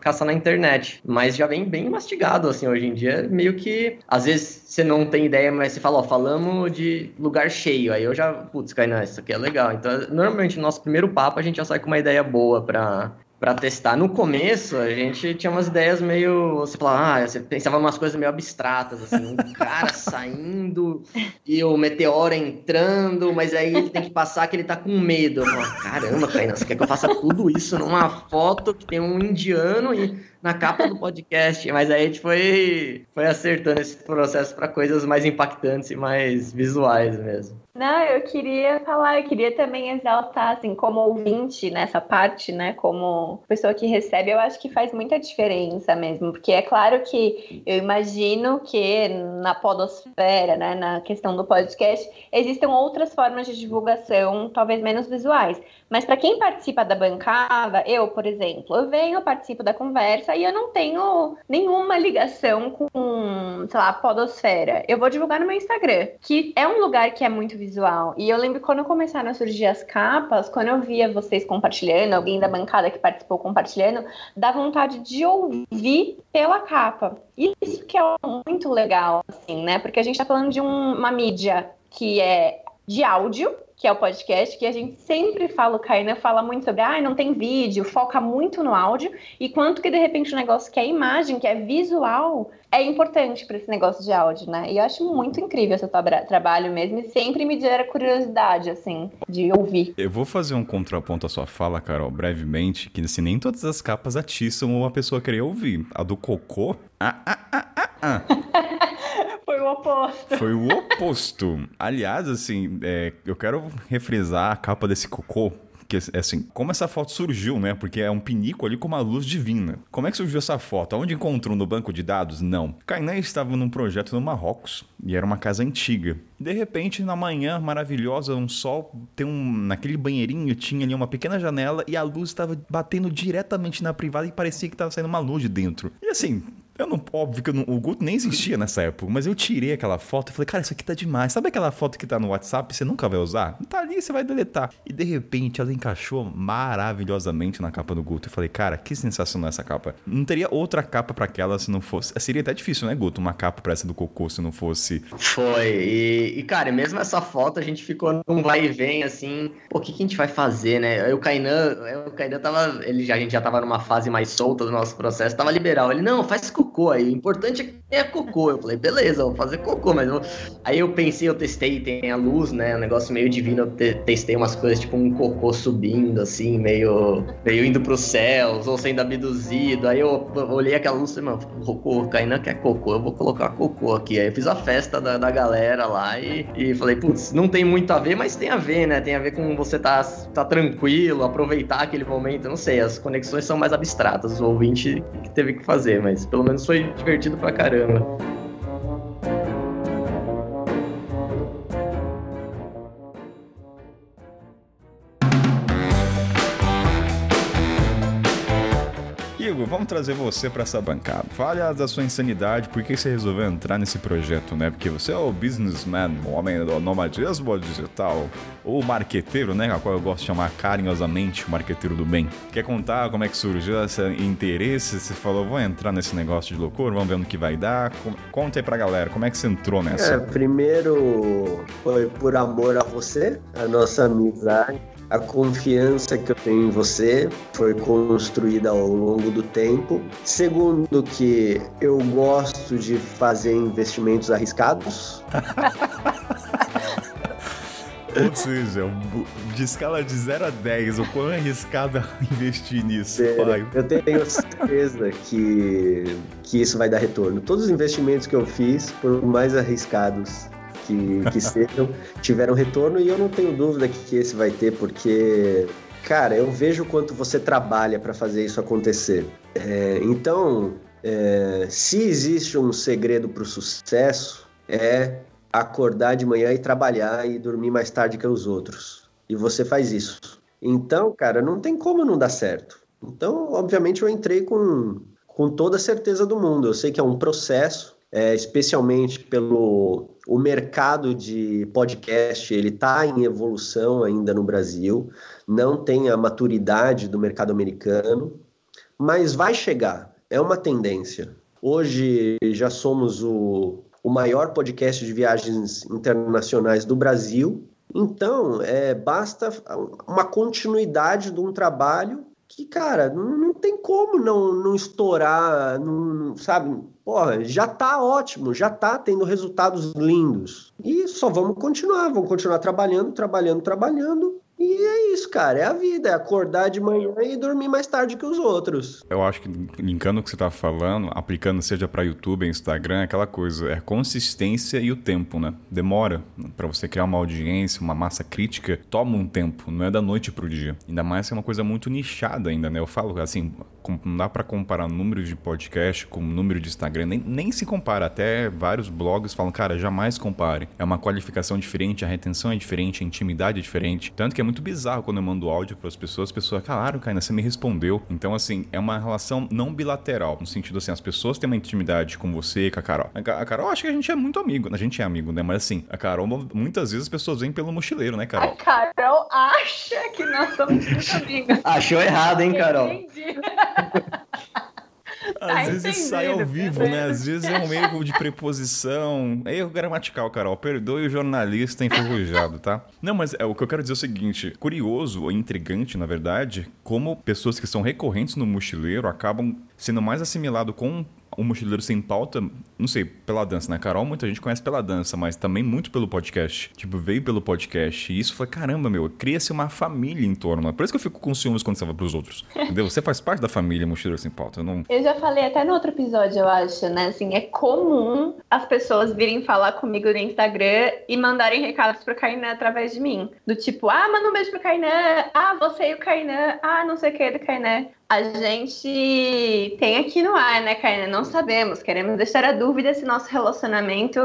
D: caça caça na internet. Mas já vem bem mastigado, assim, hoje em dia, meio que. Às vezes você não tem ideia, mas você fala, ó, falamos de lugar cheio. Aí eu já, putz, Kainan, isso aqui é legal. Então, normalmente, no nosso primeiro papo, a gente já sai com uma ideia boa pra. Pra testar. No começo, a gente tinha umas ideias meio. Você falava, ah, você pensava em umas coisas meio abstratas, assim, um cara saindo e o meteoro entrando, mas aí ele tem que passar que ele tá com medo. Eu falo, Caramba, Kainan, você quer que eu faça tudo isso numa foto que tem um indiano e na capa do podcast? Mas aí a gente foi, foi acertando esse processo para coisas mais impactantes e mais visuais mesmo.
B: Não, eu queria falar, eu queria também exaltar, assim, como ouvinte nessa parte, né, como pessoa que recebe, eu acho que faz muita diferença mesmo, porque é claro que eu imagino que na podosfera, né, na questão do podcast, existam outras formas de divulgação, talvez menos visuais, mas para quem participa da bancada, eu, por exemplo, eu venho, participo da conversa e eu não tenho nenhuma ligação com, sei lá, podosfera. Eu vou divulgar no meu Instagram, que é um lugar que é muito visual. E eu lembro quando começaram a surgir as capas, quando eu via vocês compartilhando, alguém da bancada que participou compartilhando, dá vontade de ouvir pela capa. Isso que é muito legal, assim, né? Porque a gente tá falando de um- uma mídia que é de áudio, que é o podcast, que a gente sempre fala, o Kainan fala muito sobre, ah, não tem vídeo, foca muito no áudio, e quanto que de repente o negócio que é imagem, que é visual, é importante para esse negócio de áudio, né? E eu acho muito incrível esse tra trabalho mesmo, e sempre me gera curiosidade, assim, de ouvir.
A: Eu vou fazer um contraponto à sua fala, Carol, brevemente, que assim, nem todas as capas atiçam uma pessoa querer ouvir. A do cocô. Ah, ah, ah, ah, ah.
B: Foi o oposto.
A: Foi o oposto. Aliás, assim, é, eu quero refrisar a capa desse cocô. Que, assim, como essa foto surgiu, né? Porque é um pinico ali com uma luz divina. Como é que surgiu essa foto? Onde encontrou no banco de dados? Não. Kainan estava num projeto no Marrocos e era uma casa antiga. De repente, na manhã maravilhosa, um sol, tem um naquele banheirinho tinha ali uma pequena janela e a luz estava batendo diretamente na privada e parecia que estava saindo uma luz de dentro. E assim, eu não, óbvio que não, o Guto nem existia nessa época, mas eu tirei aquela foto e falei, cara, isso aqui tá demais. Sabe aquela foto que tá no WhatsApp você nunca vai usar? Tá ali, você vai deletar. E de repente ela encaixou maravilhosamente na capa do Guto. Eu falei, cara, que sensacional essa capa. Não teria outra capa para aquela se não fosse. Seria até difícil, né, Guto? Uma capa pra essa do Cocô se não fosse.
D: Foi. E, e cara, mesmo essa foto a gente ficou num vai e vem assim, pô, o que, que a gente vai fazer, né? Eu, o Kainan, o Kainan tava. Ele já, a gente já tava numa fase mais solta do nosso processo, tava liberal. Ele, não, faz cocô cocô aí. O importante é cocô. Eu falei, beleza, vou fazer cocô, mas aí eu pensei, eu testei, tem a luz, né? Um negócio meio divino. Eu te testei umas coisas, tipo um cocô subindo, assim, meio, meio indo pros céus, ou sendo abduzido. Aí eu olhei aquela luz e falei, mano, cocô, Kainan quer cocô, eu vou colocar cocô aqui. Aí eu fiz a festa da, da galera lá e, e falei, putz, não tem muito a ver, mas tem a ver, né? Tem a ver com você tá, tá tranquilo, aproveitar aquele momento. Não sei, as conexões são mais abstratas. O ouvinte que teve que fazer, mas pelo menos foi divertido pra caramba.
A: Vamos trazer você para essa bancada. Fale da sua insanidade, por que você resolveu entrar nesse projeto, né? Porque você é o businessman, o homem do nomadismo digital, ou marqueteiro, né? A qual eu gosto de chamar carinhosamente o marqueteiro do bem. Quer contar como é que surgiu esse interesse? Você falou, vou entrar nesse negócio de loucura, vamos ver no que vai dar. Conta aí pra galera, como é que você entrou nessa?
C: É, primeiro foi por amor a você, a nossa amizade. A confiança que eu tenho em você foi construída ao longo do tempo. Segundo, que eu gosto de fazer investimentos arriscados.
A: Ou seja, de escala de 0 a 10, o quão arriscado é investir nisso, pai?
C: Eu tenho certeza que, que isso vai dar retorno. Todos os investimentos que eu fiz, por mais arriscados que, que sejam, tiveram retorno e eu não tenho dúvida que, que esse vai ter, porque, cara, eu vejo o quanto você trabalha para fazer isso acontecer. É, então, é, se existe um segredo para o sucesso, é acordar de manhã e trabalhar e dormir mais tarde que os outros. E você faz isso. Então, cara, não tem como não dar certo. Então, obviamente, eu entrei com, com toda a certeza do mundo. Eu sei que é um processo, é, especialmente pelo o mercado de podcast, ele está em evolução ainda no Brasil, não tem a maturidade do mercado americano, mas vai chegar, é uma tendência. Hoje já somos o, o maior podcast de viagens internacionais do Brasil, então é, basta uma continuidade de um trabalho que, cara, não, não tem como não, não estourar, não, sabe? Porra, já tá ótimo, já tá tendo resultados lindos. E só vamos continuar, vamos continuar trabalhando, trabalhando, trabalhando e é isso, cara. É a vida. É acordar de manhã e dormir mais tarde que os outros.
A: Eu acho que, linkando o que você tá falando, aplicando seja para YouTube, Instagram, é aquela coisa. É consistência e o tempo, né? Demora. para você criar uma audiência, uma massa crítica, toma um tempo. Não é da noite pro dia. Ainda mais que é uma coisa muito nichada ainda, né? Eu falo assim, não dá para comparar número de podcast com número de Instagram. Nem, nem se compara. Até vários blogs falam, cara, jamais compare. É uma qualificação diferente, a retenção é diferente, a intimidade é diferente. Tanto que é muito bizarro quando eu mando áudio para as pessoas, as pessoas, claro, Kaina, você me respondeu. Então, assim, é uma relação não bilateral, no sentido assim, as pessoas têm uma intimidade com você com a Carol. A Carol, acho que a gente é muito amigo, a gente é amigo, né? Mas assim, a Carol, muitas vezes as pessoas vêm pelo mochileiro, né, Carol?
B: A Carol acha que nós somos muito amigos.
D: Achou errado, hein, Carol? Entendi.
A: Às vezes sai ao vivo,
B: meu
A: né? Às vezes é um erro de preposição. É erro gramatical, Carol. Perdoe o jornalista enferrujado, tá? Não, mas é, o que eu quero dizer é o seguinte: curioso ou intrigante, na verdade, como pessoas que são recorrentes no mochileiro acabam sendo mais assimilado com o mochileiro sem pauta, não sei, pela dança, né? Carol, muita gente conhece pela dança, mas também muito pelo podcast. Tipo, veio pelo podcast. E isso foi, caramba, meu, cria-se uma família em torno. Por isso que eu fico com ciúmes quando você vai pros outros. Entendeu? Você faz parte da família mochileiro sem pauta. Eu não.
B: Eu já falei até no outro episódio, eu acho, né? Assim, é comum as pessoas virem falar comigo no Instagram e mandarem recados pro Kainan através de mim. Do tipo, ah, manda um beijo pro Kainan. Ah, você e o Kainan. Ah, não sei o que do Kainan. A gente tem aqui no ar, né, Kainan? Não sabemos. Queremos deixar a dúvida se nosso relacionamento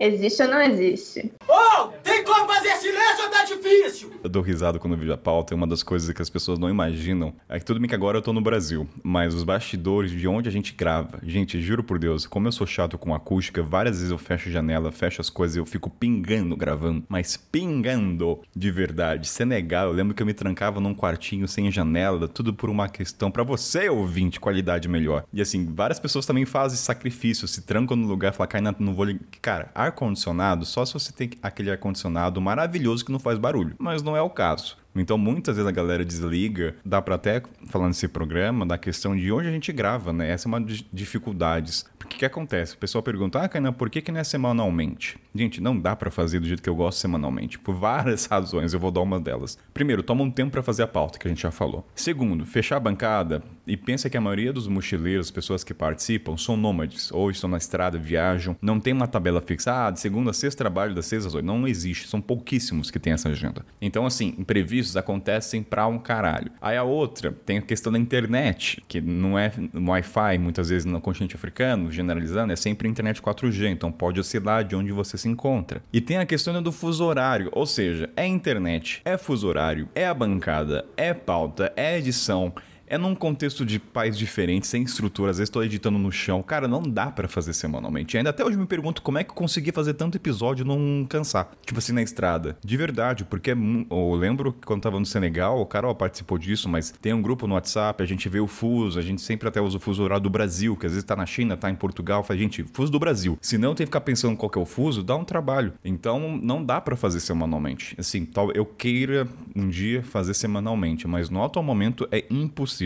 B: existe ou não existe.
E: Oh, tem como fazer silêncio ou tá difícil?
A: Eu dou risada quando vejo a pauta. E uma das coisas que as pessoas não imaginam é que tudo bem que agora eu tô no Brasil, mas os bastidores de onde a gente grava. Gente, juro por Deus, como eu sou chato com acústica, várias vezes eu fecho a janela, fecho as coisas e eu fico pingando gravando. Mas pingando de verdade. Senegal, eu lembro que eu me trancava num quartinho sem janela, tudo por uma questão pra você, ouvinte, qualidade melhor. E assim, várias pessoas também fazem sacrifício, se trancam no lugar e falam, Kainan, não vou ligar. Cara, ar-condicionado, só se você tem aquele ar-condicionado maravilhoso que não faz barulho. Mas não é o caso. Então, muitas vezes a galera desliga. Dá pra até, falando nesse programa, da questão de onde a gente grava, né? Essa é uma das dificuldades. Porque que acontece? O pessoal pergunta, ah, Kainan, por que, que não é semanalmente? Gente, não dá pra fazer do jeito que eu gosto semanalmente. Por várias razões, eu vou dar uma delas. Primeiro, toma um tempo pra fazer a pauta, que a gente já falou. Segundo, fechar a bancada e pensa que a maioria dos mochileiros, pessoas que participam, são nômades. Ou estão na estrada, viajam. Não tem uma tabela fixa. Ah, de segunda a sexta trabalho, das seis às oito. Não existe. São pouquíssimos que têm essa agenda. Então, assim, imprevistos acontecem pra um caralho. Aí a outra, tem a questão da internet, que não é Wi-Fi, muitas vezes no continente africano, generalizando, é sempre internet 4G, então pode oscilar de onde você se encontra. E tem a questão do fuso horário, ou seja, é internet, é fuso horário, é a bancada, é pauta, é edição. É num contexto de pais diferentes, sem estrutura, às vezes tô editando no chão. Cara, não dá pra fazer semanalmente. Ainda até hoje me pergunto como é que eu consegui fazer tanto episódio e não cansar. Tipo assim, na estrada. De verdade, porque é eu lembro que quando tava no Senegal, o Carol participou disso, mas tem um grupo no WhatsApp, a gente vê o fuso, a gente sempre até usa o fuso horário do Brasil, que às vezes tá na China, tá em Portugal, fala, gente, fuso do Brasil. Se não tem que ficar pensando qual que é o fuso, dá um trabalho. Então, não dá pra fazer semanalmente. Assim, tal, eu queira um dia fazer semanalmente, mas no atual momento é impossível.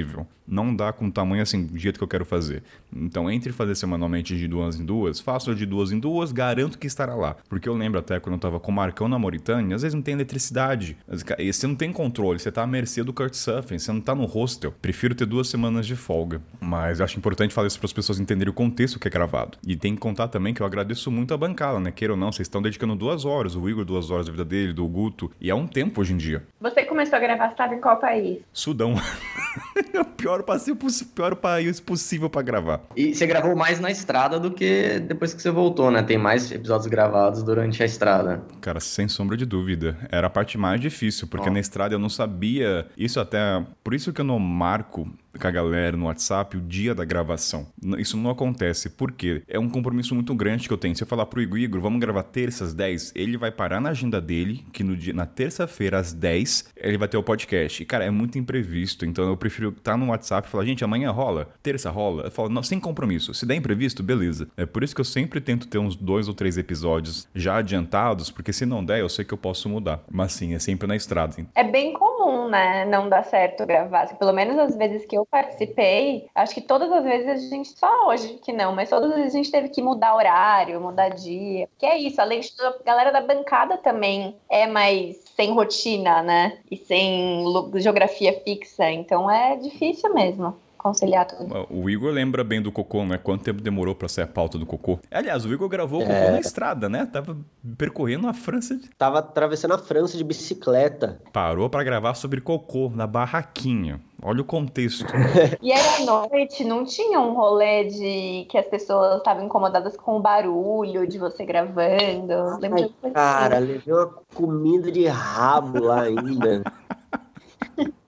A: Não dá com o tamanho assim, do jeito que eu quero fazer. Então, entre fazer semanalmente de duas em duas, faço de duas em duas, garanto que estará lá. Porque eu lembro até quando eu tava com o Marcão na Mauritânia, às vezes não tem eletricidade. E você não tem controle, você tá à mercê do Couchsurfing, você não tá no hostel. Prefiro ter duas semanas de folga. Mas eu acho importante falar isso para as pessoas entenderem o contexto que é gravado. E tem que contar também que eu agradeço muito a bancada, né? Queira ou não, vocês estão dedicando duas horas, o Igor duas horas da vida dele, do Guto. E é um tempo hoje em dia.
B: Você começou a gravar, sabe em qual país?
A: Sudão. é o pior, passeio pior país possível pra gravar.
D: E você gravou mais na estrada do que depois que você voltou, né? Tem mais episódios gravados durante a estrada.
A: Cara, sem sombra de dúvida. Era a parte mais difícil, porque
D: Ó.
A: na estrada eu não sabia. Isso até. Por isso que eu não marco com a galera no WhatsApp o dia da gravação. Isso não acontece. Por quê? É um compromisso muito grande que eu tenho. Se eu falar pro Igor, Igor, vamos gravar terça às 10, ele vai parar na agenda dele, que no dia, na terça-feira às 10, ele vai ter o podcast. E, cara, é muito imprevisto. Então eu prefiro estar no WhatsApp e falar, gente, amanhã rola, terça rola. Eu falo, não, sem compromisso. Se der imprevisto, beleza. É por isso que eu sempre tento ter uns dois ou três episódios já adiantados, porque se não der, eu sei que eu posso mudar. Mas sim, é sempre na estrada.
B: É bem comum, né? Não dar certo gravar. Assim, pelo menos as vezes que eu participei, acho que todas as vezes a gente, só hoje que não, mas todas as vezes a gente teve que mudar horário, mudar dia. Que é isso, além de tudo, a galera da bancada também é mais sem rotina, né? E sem geografia fixa. Então é difícil mesmo conciliar tudo.
A: O Igor lembra bem do Cocô, né? Quanto tempo demorou pra sair a pauta do Cocô? Aliás, o Igor gravou o Cocô
C: É.
A: na estrada, né? Tava percorrendo a França, de-
C: Tava atravessando a França de bicicleta.
A: parou pra gravar sobre Cocô na barraquinha. Olha o contexto.
B: E era à noite, não tinha um rolê de que as pessoas estavam incomodadas com o barulho de você gravando. Lembro de
C: Ai, cara,
B: assim.
C: levei uma comida de rabo lá ainda.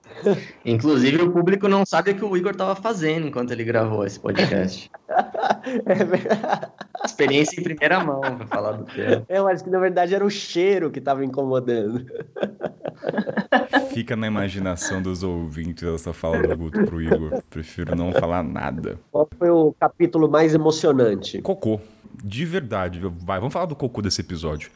D: Inclusive, o público não sabe o que o Igor tava fazendo enquanto ele gravou esse podcast.
C: É verdade.
D: Experiência em primeira mão, pra falar do tema.
C: É, mas que na verdade era o cheiro que tava incomodando.
A: Fica na imaginação dos ouvintes essa fala do Guto pro Igor. Prefiro não falar nada.
C: Qual foi o capítulo mais emocionante?
A: Cocô. De verdade, vai, vamos falar do cocô desse episódio.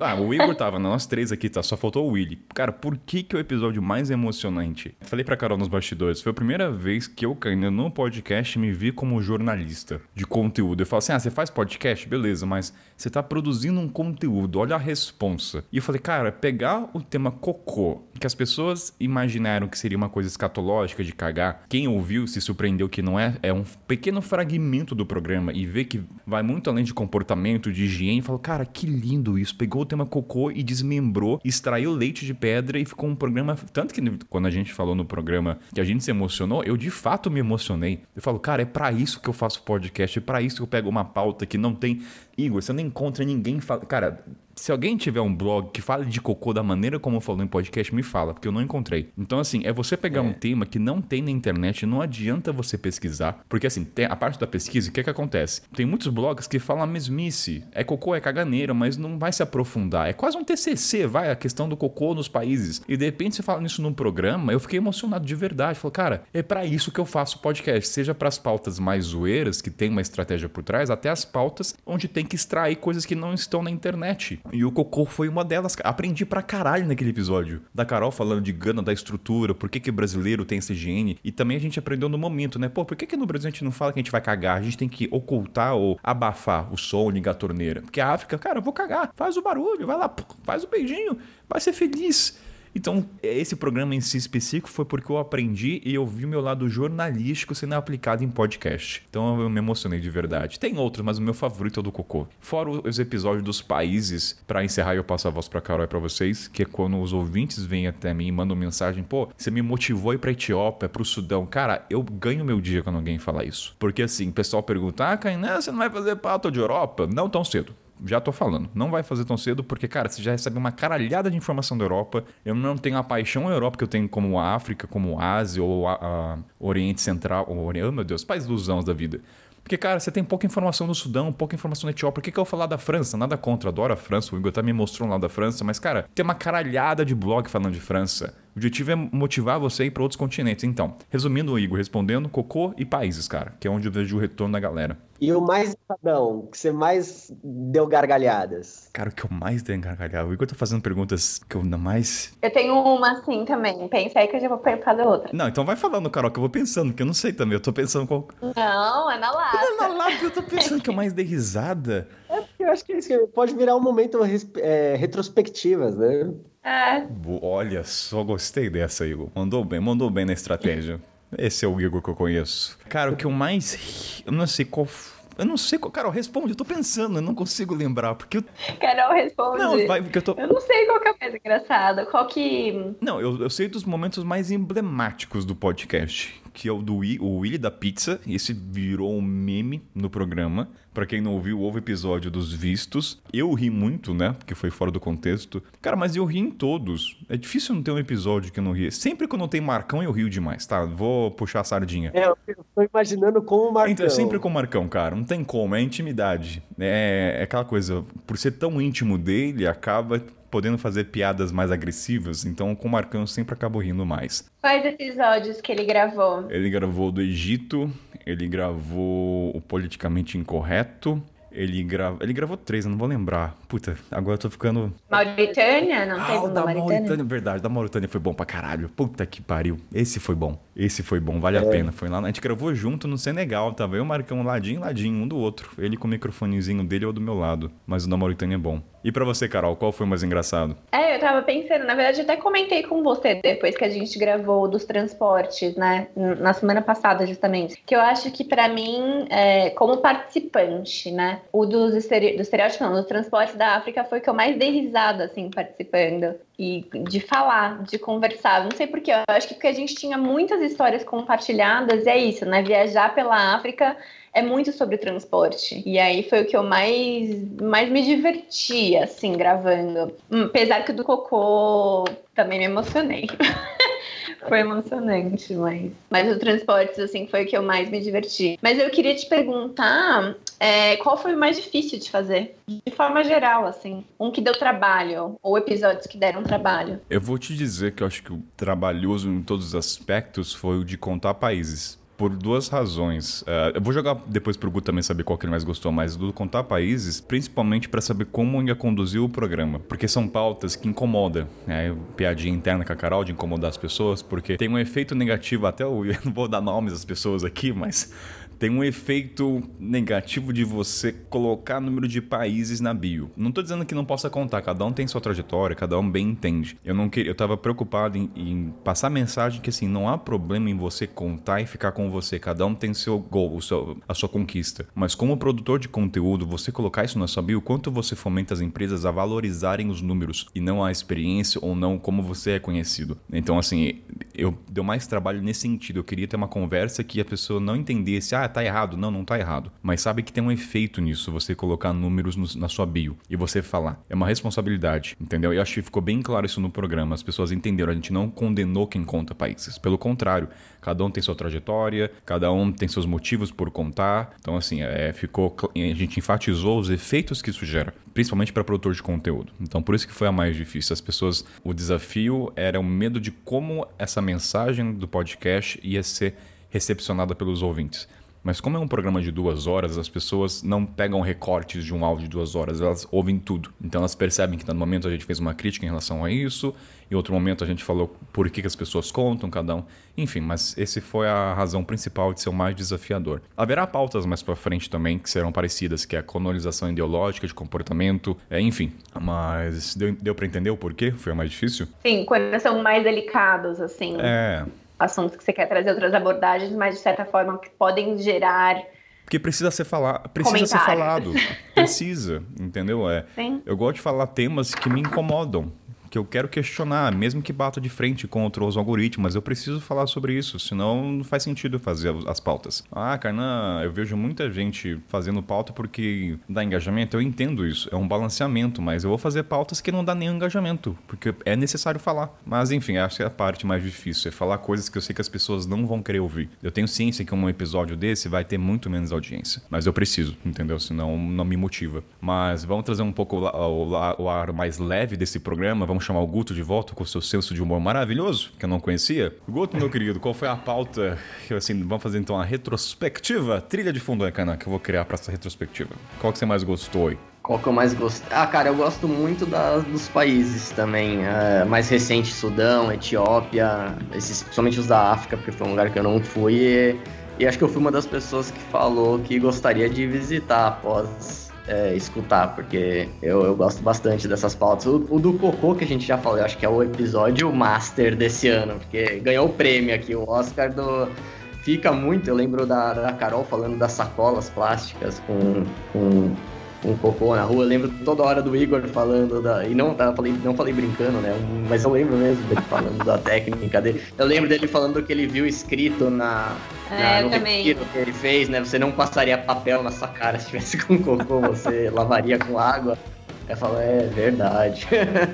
A: Ah, o Igor tava, nós três aqui, tá? Só faltou o Willy. Cara, por que que é o episódio mais emocionante? Falei pra Carol nos bastidores, foi a primeira vez que eu, no podcast me vi como jornalista de conteúdo. Eu falo assim, ah, você faz podcast? Beleza, mas você tá produzindo um conteúdo, olha a responsa. E eu falei, cara, pegar o tema cocô, que as pessoas imaginaram que seria uma coisa escatológica de cagar, quem ouviu se surpreendeu que não é, é um pequeno fragmento do programa e vê que vai muito além de comportamento, de higiene, e fala, cara, que lindo isso pegou o tema cocô e desmembrou, extraiu leite de pedra e ficou um programa. Tanto que quando a gente falou no programa que a gente se emocionou, eu de fato me emocionei. Eu falo, cara, é para isso que eu faço podcast, é para isso que eu pego uma pauta que não tem. Igor, você não encontra ninguém. Fala... Cara, se alguém tiver um blog que fale de cocô da maneira como eu falo em podcast, me fala, porque eu não encontrei. Então, assim, é você pegar é. um tema que não tem na internet, não adianta você pesquisar, porque, assim, a parte da pesquisa, o que é que acontece? Tem muitos blogs que falam a mesmice, é cocô, é caganeira, mas não vai se aprofundar. É quase um TCC, vai, a questão do cocô nos países. E de repente você fala nisso num programa, eu fiquei emocionado de verdade. Falei, cara, é para isso que eu faço podcast, seja para as pautas mais zoeiras, que tem uma estratégia por trás, até as pautas onde tem que extrair coisas que não estão na internet. E o cocô foi uma delas. Aprendi pra caralho naquele episódio. Da Carol falando de Gana, da estrutura, por que, que brasileiro tem essa higiene. E também a gente aprendeu no momento, né? Pô, por que, que no Brasil a gente não fala que a gente vai cagar? A gente tem que ocultar ou abafar o som, ligar a torneira. Porque a África, cara, eu vou cagar. Faz o barulho, vai lá, faz o beijinho, vai ser feliz. Então, esse programa em si específico foi porque eu aprendi e eu vi o meu lado jornalístico sendo aplicado em podcast. Então eu me emocionei de verdade. Tem outros, mas o meu favorito é o do Cocô. Fora os episódios dos países, para encerrar eu passo a voz pra Carol e pra vocês, que é quando os ouvintes vêm até mim e mandam mensagem, pô, você me motivou a ir pra Etiópia, pro Sudão. Cara, eu ganho meu dia quando alguém fala isso. Porque assim, o pessoal pergunta, ah, Kainan, você não vai fazer pauta de Europa? Não tão cedo já tô falando. Não vai fazer tão cedo, porque, cara, você já recebe uma caralhada de informação da Europa. Eu não tenho a paixão à Europa que eu tenho como a África, como a Ásia ou a, a Oriente Central. Ou, oh, meu Deus, países dos anos da vida. Porque, cara, você tem pouca informação no Sudão, pouca informação na Etiópia. Por que, que eu vou falar da França? Nada contra, adoro a França. O Igor até me mostrou lá da França. Mas, cara, tem uma caralhada de blog falando de França. O objetivo é motivar você a ir para outros continentes. Então, resumindo, o Igor respondendo, cocô e países, cara, que é onde eu vejo o retorno da galera.
C: E o mais engraçadão, que você mais deu gargalhadas?
A: Cara, o que eu mais dei gargalhada? O Igor tá fazendo perguntas que eu ainda mais.
B: Eu tenho uma assim também. Pensa aí que eu já vou fazer outra.
A: Não, então vai falando, Carol, que eu vou pensando, porque eu não sei também. Eu tô pensando qual.
B: Não, é na lata. É
A: na lata, eu tô pensando que eu mais dei risada.
C: É porque eu acho que isso pode virar um momento é, retrospectivas, né?
B: É.
A: Olha só, gostei dessa, Igor. Mandou bem, mandou bem na estratégia. Esse é o Igor que eu conheço. Cara, o que eu mais. Eu não sei qual. Eu não sei qual. Carol, responde. Eu tô pensando, eu não consigo lembrar. Porque eu...
B: Carol, responde.
A: Não, vai, porque eu tô.
B: Eu não sei qual que é a mais engraçada. Qual que.
A: Não, eu, eu sei dos momentos mais emblemáticos do podcast que é o do o Willy da Pizza. Esse virou um meme no programa. Para quem não ouviu, houve episódio dos vistos. Eu ri muito, né? Porque foi fora do contexto. Cara, mas eu ri em todos. É difícil não ter um episódio que eu não ri. Sempre que eu não tenho Marcão, eu rio demais, tá? Vou puxar a sardinha.
C: É, eu tô imaginando com o Marcão.
A: Então, sempre com o Marcão, cara. Não tem como. É intimidade. É, é aquela coisa. Por ser tão íntimo dele, acaba podendo fazer piadas mais agressivas, então com o Marcão eu sempre acabo rindo mais.
B: Quais episódios que ele gravou?
A: Ele gravou do Egito, ele gravou o Politicamente Incorreto, ele, grava... ele gravou três, eu não vou lembrar. Puta, agora eu tô ficando.
B: Mauritânia? Não ah, teve da Mauritânia? Mauritânia?
A: Verdade, da Mauritânia foi bom pra caralho. Puta que pariu. Esse foi bom. Esse foi bom, vale é. a pena. Foi lá, a gente gravou junto no Senegal, tava eu e o Marcão ladinho, ladinho, um do outro. Ele com o microfonezinho dele ou do meu lado. Mas o da Mauritânia é bom. E para você, Carol, qual foi mais engraçado?
B: É, eu tava pensando, na verdade, até comentei com você depois que a gente gravou dos transportes, né? Na semana passada, justamente. Que eu acho que para mim, é, como participante, né? O dos, estere... do estereótipo, não, dos transportes da África foi que eu mais dei risada, assim, participando. E de falar, de conversar. Não sei porquê, eu acho que porque a gente tinha muitas histórias compartilhadas, e é isso, né? Viajar pela África é muito sobre transporte. E aí foi o que eu mais, mais me diverti, assim, gravando. Hum, apesar que do Cocô também me emocionei. Foi emocionante, mas. Mas o transportes, assim, foi o que eu mais me diverti. Mas eu queria te perguntar é, qual foi o mais difícil de fazer? De forma geral, assim. Um que deu trabalho, ou episódios que deram trabalho.
A: Eu vou te dizer que eu acho que o trabalhoso em todos os aspectos foi o de contar países por duas razões. Uh, eu vou jogar depois pro Gu também saber qual que ele mais gostou, mas do contar países, principalmente para saber como ia conduzir o programa. Porque são pautas que incomodam. Né? Piadinha interna com a Carol de incomodar as pessoas, porque tem um efeito negativo, até eu não vou dar nomes às pessoas aqui, mas tem um efeito negativo de você colocar número de países na bio. Não tô dizendo que não possa contar, cada um tem sua trajetória, cada um bem entende. Eu não queria, eu tava preocupado em, em passar a mensagem que assim, não há problema em você contar e ficar com você, cada um tem seu gol, seu, a sua conquista. Mas como produtor de conteúdo, você colocar isso na sua bio, quanto você fomenta as empresas a valorizarem os números e não a experiência ou não como você é conhecido. Então assim, eu deu mais trabalho nesse sentido. Eu queria ter uma conversa que a pessoa não entendesse, ah, tá errado. Não, não tá errado. Mas sabe que tem um efeito nisso, você colocar números no, na sua bio e você falar. É uma responsabilidade, entendeu? Eu acho que ficou bem claro isso no programa. As pessoas entenderam. A gente não condenou quem conta países. Pelo contrário, cada um tem sua trajetória, cada um tem seus motivos por contar. Então, assim, é, ficou. A gente enfatizou os efeitos que isso gera, principalmente para produtor de conteúdo. Então, por isso que foi a mais difícil. As pessoas. O desafio era o medo de como essa mensagem do podcast ia ser recepcionada pelos ouvintes. Mas como é um programa de duas horas, as pessoas não pegam recortes de um áudio de duas horas, elas ouvem tudo. Então elas percebem que no momento a gente fez uma crítica em relação a isso, em outro momento a gente falou por que, que as pessoas contam, cada um. Enfim, mas esse foi a razão principal de ser o mais desafiador. Haverá pautas mais para frente também que serão parecidas, que é a colonização ideológica de comportamento, é, enfim. Mas deu, deu para entender o porquê? Foi o mais difícil?
B: Sim, quando são mais delicados, assim.
A: É,
B: assuntos que você quer trazer outras abordagens, mas de certa forma que podem gerar
A: porque precisa ser falado, precisa ser falado, precisa, entendeu? É. Sim. Eu gosto de falar temas que me incomodam que eu quero questionar, mesmo que bata de frente contra os algoritmos, eu preciso falar sobre isso, senão não faz sentido fazer as pautas. Ah, Carnan, eu vejo muita gente fazendo pauta porque dá engajamento, eu entendo isso, é um balanceamento, mas eu vou fazer pautas que não dá nenhum engajamento, porque é necessário falar. Mas enfim, essa é a parte mais difícil, é falar coisas que eu sei que as pessoas não vão querer ouvir. Eu tenho ciência que um episódio desse vai ter muito menos audiência, mas eu preciso, entendeu? Senão não me motiva. Mas vamos trazer um pouco o, o, o ar mais leve desse programa, vamos chamar o Guto de volta com o seu senso de humor maravilhoso, que eu não conhecia. Guto, meu querido, qual foi a pauta? Que, assim, vamos fazer então a retrospectiva, trilha de fundo, né, Cana, que eu vou criar para essa retrospectiva. Qual que você mais gostou aí?
D: Qual que eu mais gosto? Ah, cara, eu gosto muito da, dos países também. É, mais recente, Sudão, Etiópia, esses, principalmente os da África, porque foi um lugar que eu não fui. E, e acho que eu fui uma das pessoas que falou que gostaria de visitar após é, escutar, porque eu, eu gosto bastante dessas pautas. O, o, do Cocô, que a gente já falou, eu acho que é o episódio master desse ano, porque ganhou o prêmio aqui, o Oscar do. Fica muito, eu lembro da, da Carol falando das sacolas plásticas com, com um cocô na rua. Eu lembro toda hora do Igor falando da. E não, tá, falei, não falei brincando, né? Mas eu lembro mesmo dele falando da técnica dele. Eu lembro dele falando do que ele viu escrito na.
B: É, na no que
D: ele fez, né? Você não passaria papel na sua cara se tivesse com cocô, você lavaria com água. Eu falo, é verdade.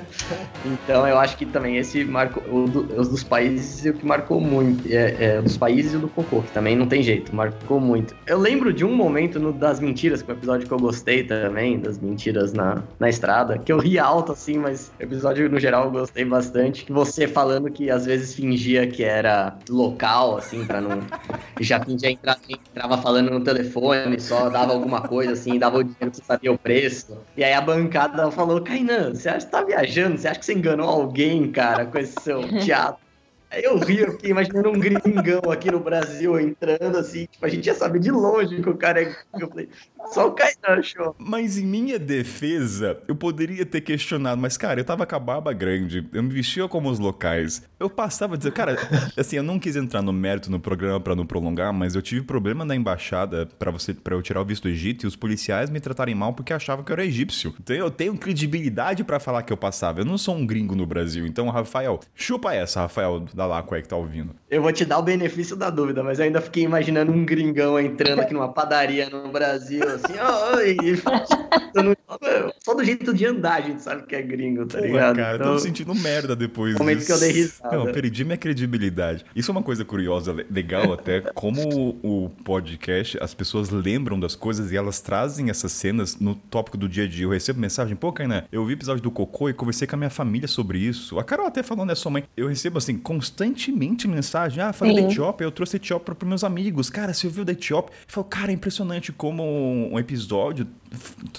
D: então eu acho que também esse marcou. O, os dos países o que marcou muito. É, é, dos países e o do Cocô, que também não tem jeito, marcou muito. Eu lembro de um momento no, das mentiras, que é um episódio que eu gostei também, das mentiras na, na estrada, que eu ri alto assim, mas o episódio no geral eu gostei bastante. Você falando que às vezes fingia que era local, assim, pra não. Já fingia entrar, entrava falando no telefone, só dava alguma coisa assim, dava o dinheiro que sabia o preço. E aí a bancada ela falou, Kainan, você acha que tá viajando? Você acha que você enganou alguém, cara, com esse seu teatro? Eu ri, eu fiquei imaginando um gringão aqui no Brasil entrando assim, tipo, a gente ia saber de longe que o cara é. Eu falei, só o Kainan achou.
A: Mas em minha defesa, eu poderia ter questionado, mas cara, eu tava com a barba grande, eu me vestia como os locais. Eu passava a dizer, cara, assim, eu não quis entrar no mérito no programa para não prolongar, mas eu tive problema na embaixada para você para eu tirar o visto do Egito e os policiais me tratarem mal porque achavam que eu era egípcio. Então eu tenho credibilidade para falar que eu passava. Eu não sou um gringo no Brasil. Então, Rafael, chupa essa, Rafael da Laco aí que tá ouvindo.
D: Eu vou te dar o benefício da dúvida, mas eu ainda fiquei imaginando um gringão entrando aqui numa padaria no Brasil, assim, oi, só do jeito de andar a gente sabe que é gringo, tá
A: Pô,
D: ligado?
A: cara, eu
D: Então,
A: tô sentindo merda depois
D: Momento
A: disso.
D: que eu dei risada.
A: Não, eu perdi minha credibilidade. Isso é uma coisa curiosa, le- legal até, como o podcast, as pessoas lembram das coisas e elas trazem essas cenas no tópico do dia a dia. Eu recebo mensagem, pô, Kainé, eu vi o episódio do Cocô e conversei com a minha família sobre isso. A Carol até falou, né, sua mãe. Eu recebo, assim, constantemente mensagem, ah, falei da
B: Sim.
A: Etiópia, eu trouxe a Etiópia pros meus amigos. Cara, você ouviu da Etiópia? Eu falo, cara, é impressionante como um episódio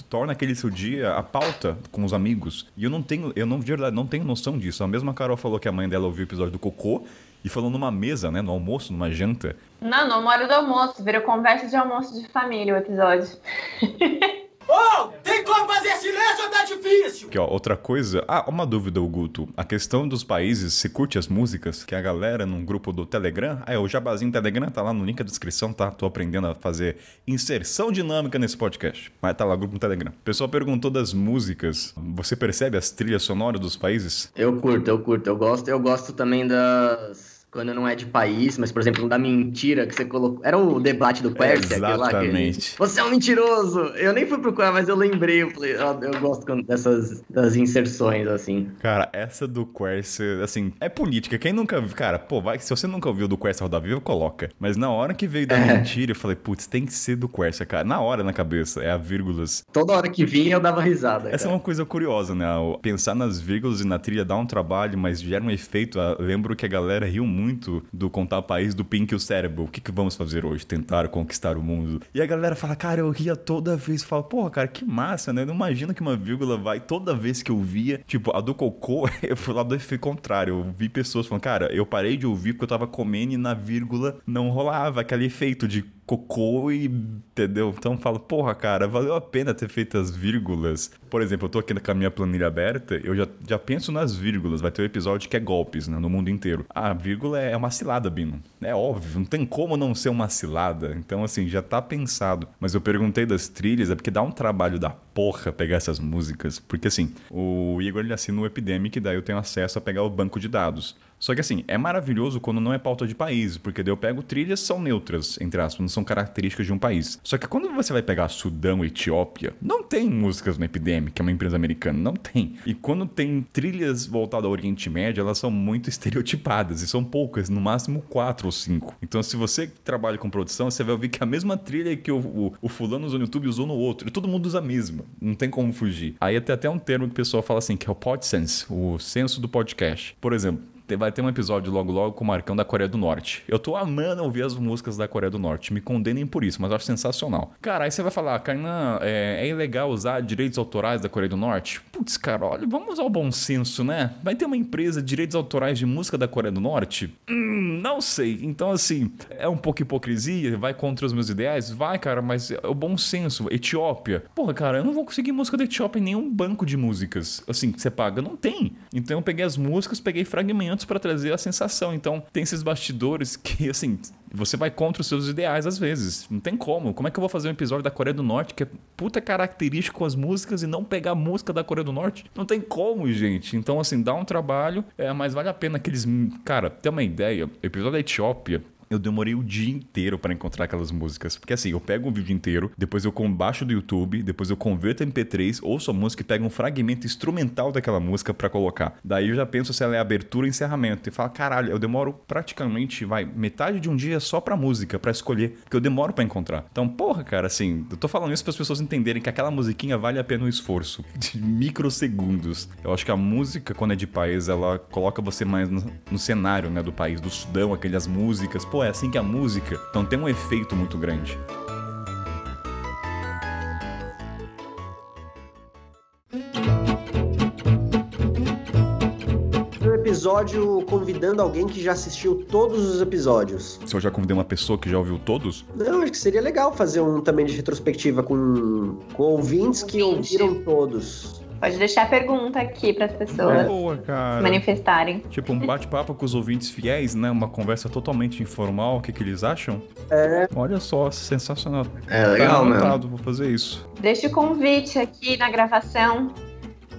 A: torna aquele seu dia a pauta com os amigos. E eu não tenho, eu não, de verdade, não tenho noção disso. A mesma Carol falou que a mãe dela ouviu o episódio do Cocô e falou numa mesa, né, no almoço, numa janta.
B: Não, não, uma hora do almoço. Virou conversa de almoço de família o episódio.
E: Ô, tem como fazer silêncio ou tá difícil?
A: Que, ó, outra coisa. Ah, uma dúvida, Guto. A questão dos países, se curte as músicas, que a galera num grupo do Telegram. Ah, é o Jabazinho Telegram, tá lá no link da descrição, tá? Tô aprendendo a fazer inserção dinâmica nesse podcast. Mas tá lá, grupo no Telegram. O pessoal perguntou das músicas. Você percebe as trilhas sonoras dos países?
D: Eu curto, eu curto, eu gosto. Eu gosto também das. Quando não é de país, mas, por exemplo, da mentira que você colocou. Era o debate do Quercia, aquele lá.
A: Exatamente.
D: Você é um mentiroso! Eu nem fui procurar, mas eu lembrei. Eu, falei, eu, eu gosto dessas das inserções, assim.
A: Cara, essa do Quercia, assim, é política. Quem nunca viu, cara, pô, vai, se você nunca ouviu do Quercia Roda Viva, coloca. Mas na hora que veio da
D: É.
A: mentira, eu falei, putz, tem que ser do Quercia, cara. Na hora, na cabeça, é a vírgulas.
D: Toda hora que vinha eu dava risada.
A: Essa é
D: cara.
A: uma coisa curiosa, né? Pensar nas vírgulas e na trilha dá um trabalho, mas gera um efeito. Ah, Lembro que a galera riu muito do Contar País do Pink e o Cérebro. O que, que vamos fazer hoje? Tentar conquistar o mundo. E a galera fala, cara, eu ria toda vez. Fala, porra, cara, que massa, né? Eu não imagino que uma vírgula vai toda vez que eu via. Tipo, a do Cocô, eu fui lá do efeito contrário. Eu vi pessoas falando, cara, eu parei de ouvir porque eu tava comendo e na vírgula não rolava aquele efeito de cocô e. Entendeu? Então eu falo, porra, cara, valeu a pena ter feito as vírgulas. Por exemplo, eu tô aqui com a minha planilha aberta, eu já, já penso nas vírgulas. Vai ter um episódio que é golpes, né? No mundo inteiro. A vírgula é uma cilada, Bino. É óbvio, não tem como não ser uma cilada. Então, assim, já tá pensado. Mas eu perguntei das trilhas, é porque dá um trabalho da porra pegar essas músicas. Porque, assim, o Igor ele assina o Epidemic, daí eu tenho acesso a pegar o banco de dados. Só que assim, é maravilhoso quando não é pauta de país, porque daí eu pego trilhas são neutras, entre aspas, não são características de um país. Só que quando você vai pegar Sudão, Etiópia, não tem músicas no Epidemic, que é uma empresa americana, não tem. E quando tem trilhas voltadas ao Oriente Médio, elas são muito estereotipadas, e são poucas, no máximo quatro ou cinco. Então se você trabalha com produção, você vai ouvir que a mesma trilha que o, o, o fulano usou no YouTube usou no outro, e todo mundo usa a mesma, não tem como fugir. Aí tem até um termo que o pessoal fala assim, que é o podsense, o senso do podcast. Por exemplo, Vai ter um episódio logo logo com o Marcão da Coreia do Norte. Eu tô amando ouvir as músicas da Coreia do Norte. Me condenem por isso, mas eu acho sensacional. Cara, aí você vai falar, Kainan, é, é ilegal usar direitos autorais da Coreia do Norte? Putz, cara, olha, vamos usar o bom senso, né? Vai ter uma empresa de direitos autorais de música da Coreia do Norte? Hum, não sei. Então, assim, é um pouco hipocrisia, vai contra os meus ideais? Vai, cara, mas é o bom senso. Etiópia. Porra, cara, eu não vou conseguir música da Etiópia em nenhum banco de músicas. Assim, que você paga. Não tem. Então eu peguei as músicas, peguei fragmentos pra trazer a sensação. Então tem esses bastidores que, assim, você vai contra os seus ideais às vezes. Não tem como. Como é que eu vou fazer um episódio da Coreia do Norte que é puta característico com as músicas e não pegar a música da Coreia do Norte? Não tem como, gente. Então, assim, dá um trabalho, é, mas vale a pena aqueles. Cara, tem uma ideia. O episódio da Etiópia. Eu demorei o dia inteiro para encontrar aquelas músicas. Porque assim, eu pego o vídeo inteiro, depois eu baixo do YouTube, depois eu converto em MP3, ouço a música e pego um fragmento instrumental daquela música para colocar. Daí eu já penso se ela é abertura ou encerramento. E falo, caralho, eu demoro praticamente, vai, metade de um dia só pra música, para escolher. Porque eu demoro para encontrar. Então, porra, cara, assim, eu tô falando isso para as pessoas entenderem que aquela musiquinha vale a pena o esforço. De microsegundos. Eu acho que a música, quando é de país, ela coloca você mais no, no cenário, né, do país, do Sudão, aquelas músicas. Pô, é assim que a música. Então tem um efeito muito grande.
C: Um episódio convidando alguém que já assistiu todos os episódios.
A: Se eu já convidei uma pessoa que já ouviu todos,
C: Não, acho que seria legal fazer um também de retrospectiva com, com ouvintes que ouviram todos.
B: Pode deixar a pergunta aqui para as pessoas
A: boa, cara.
B: manifestarem.
A: Tipo, um bate-papo com os ouvintes fiéis, né? Uma conversa totalmente informal. O que, que eles acham?
C: É.
A: Olha só, sensacional.
D: É legal,
A: tá
D: mesmo.
A: vou fazer isso.
B: Deixa o convite aqui na gravação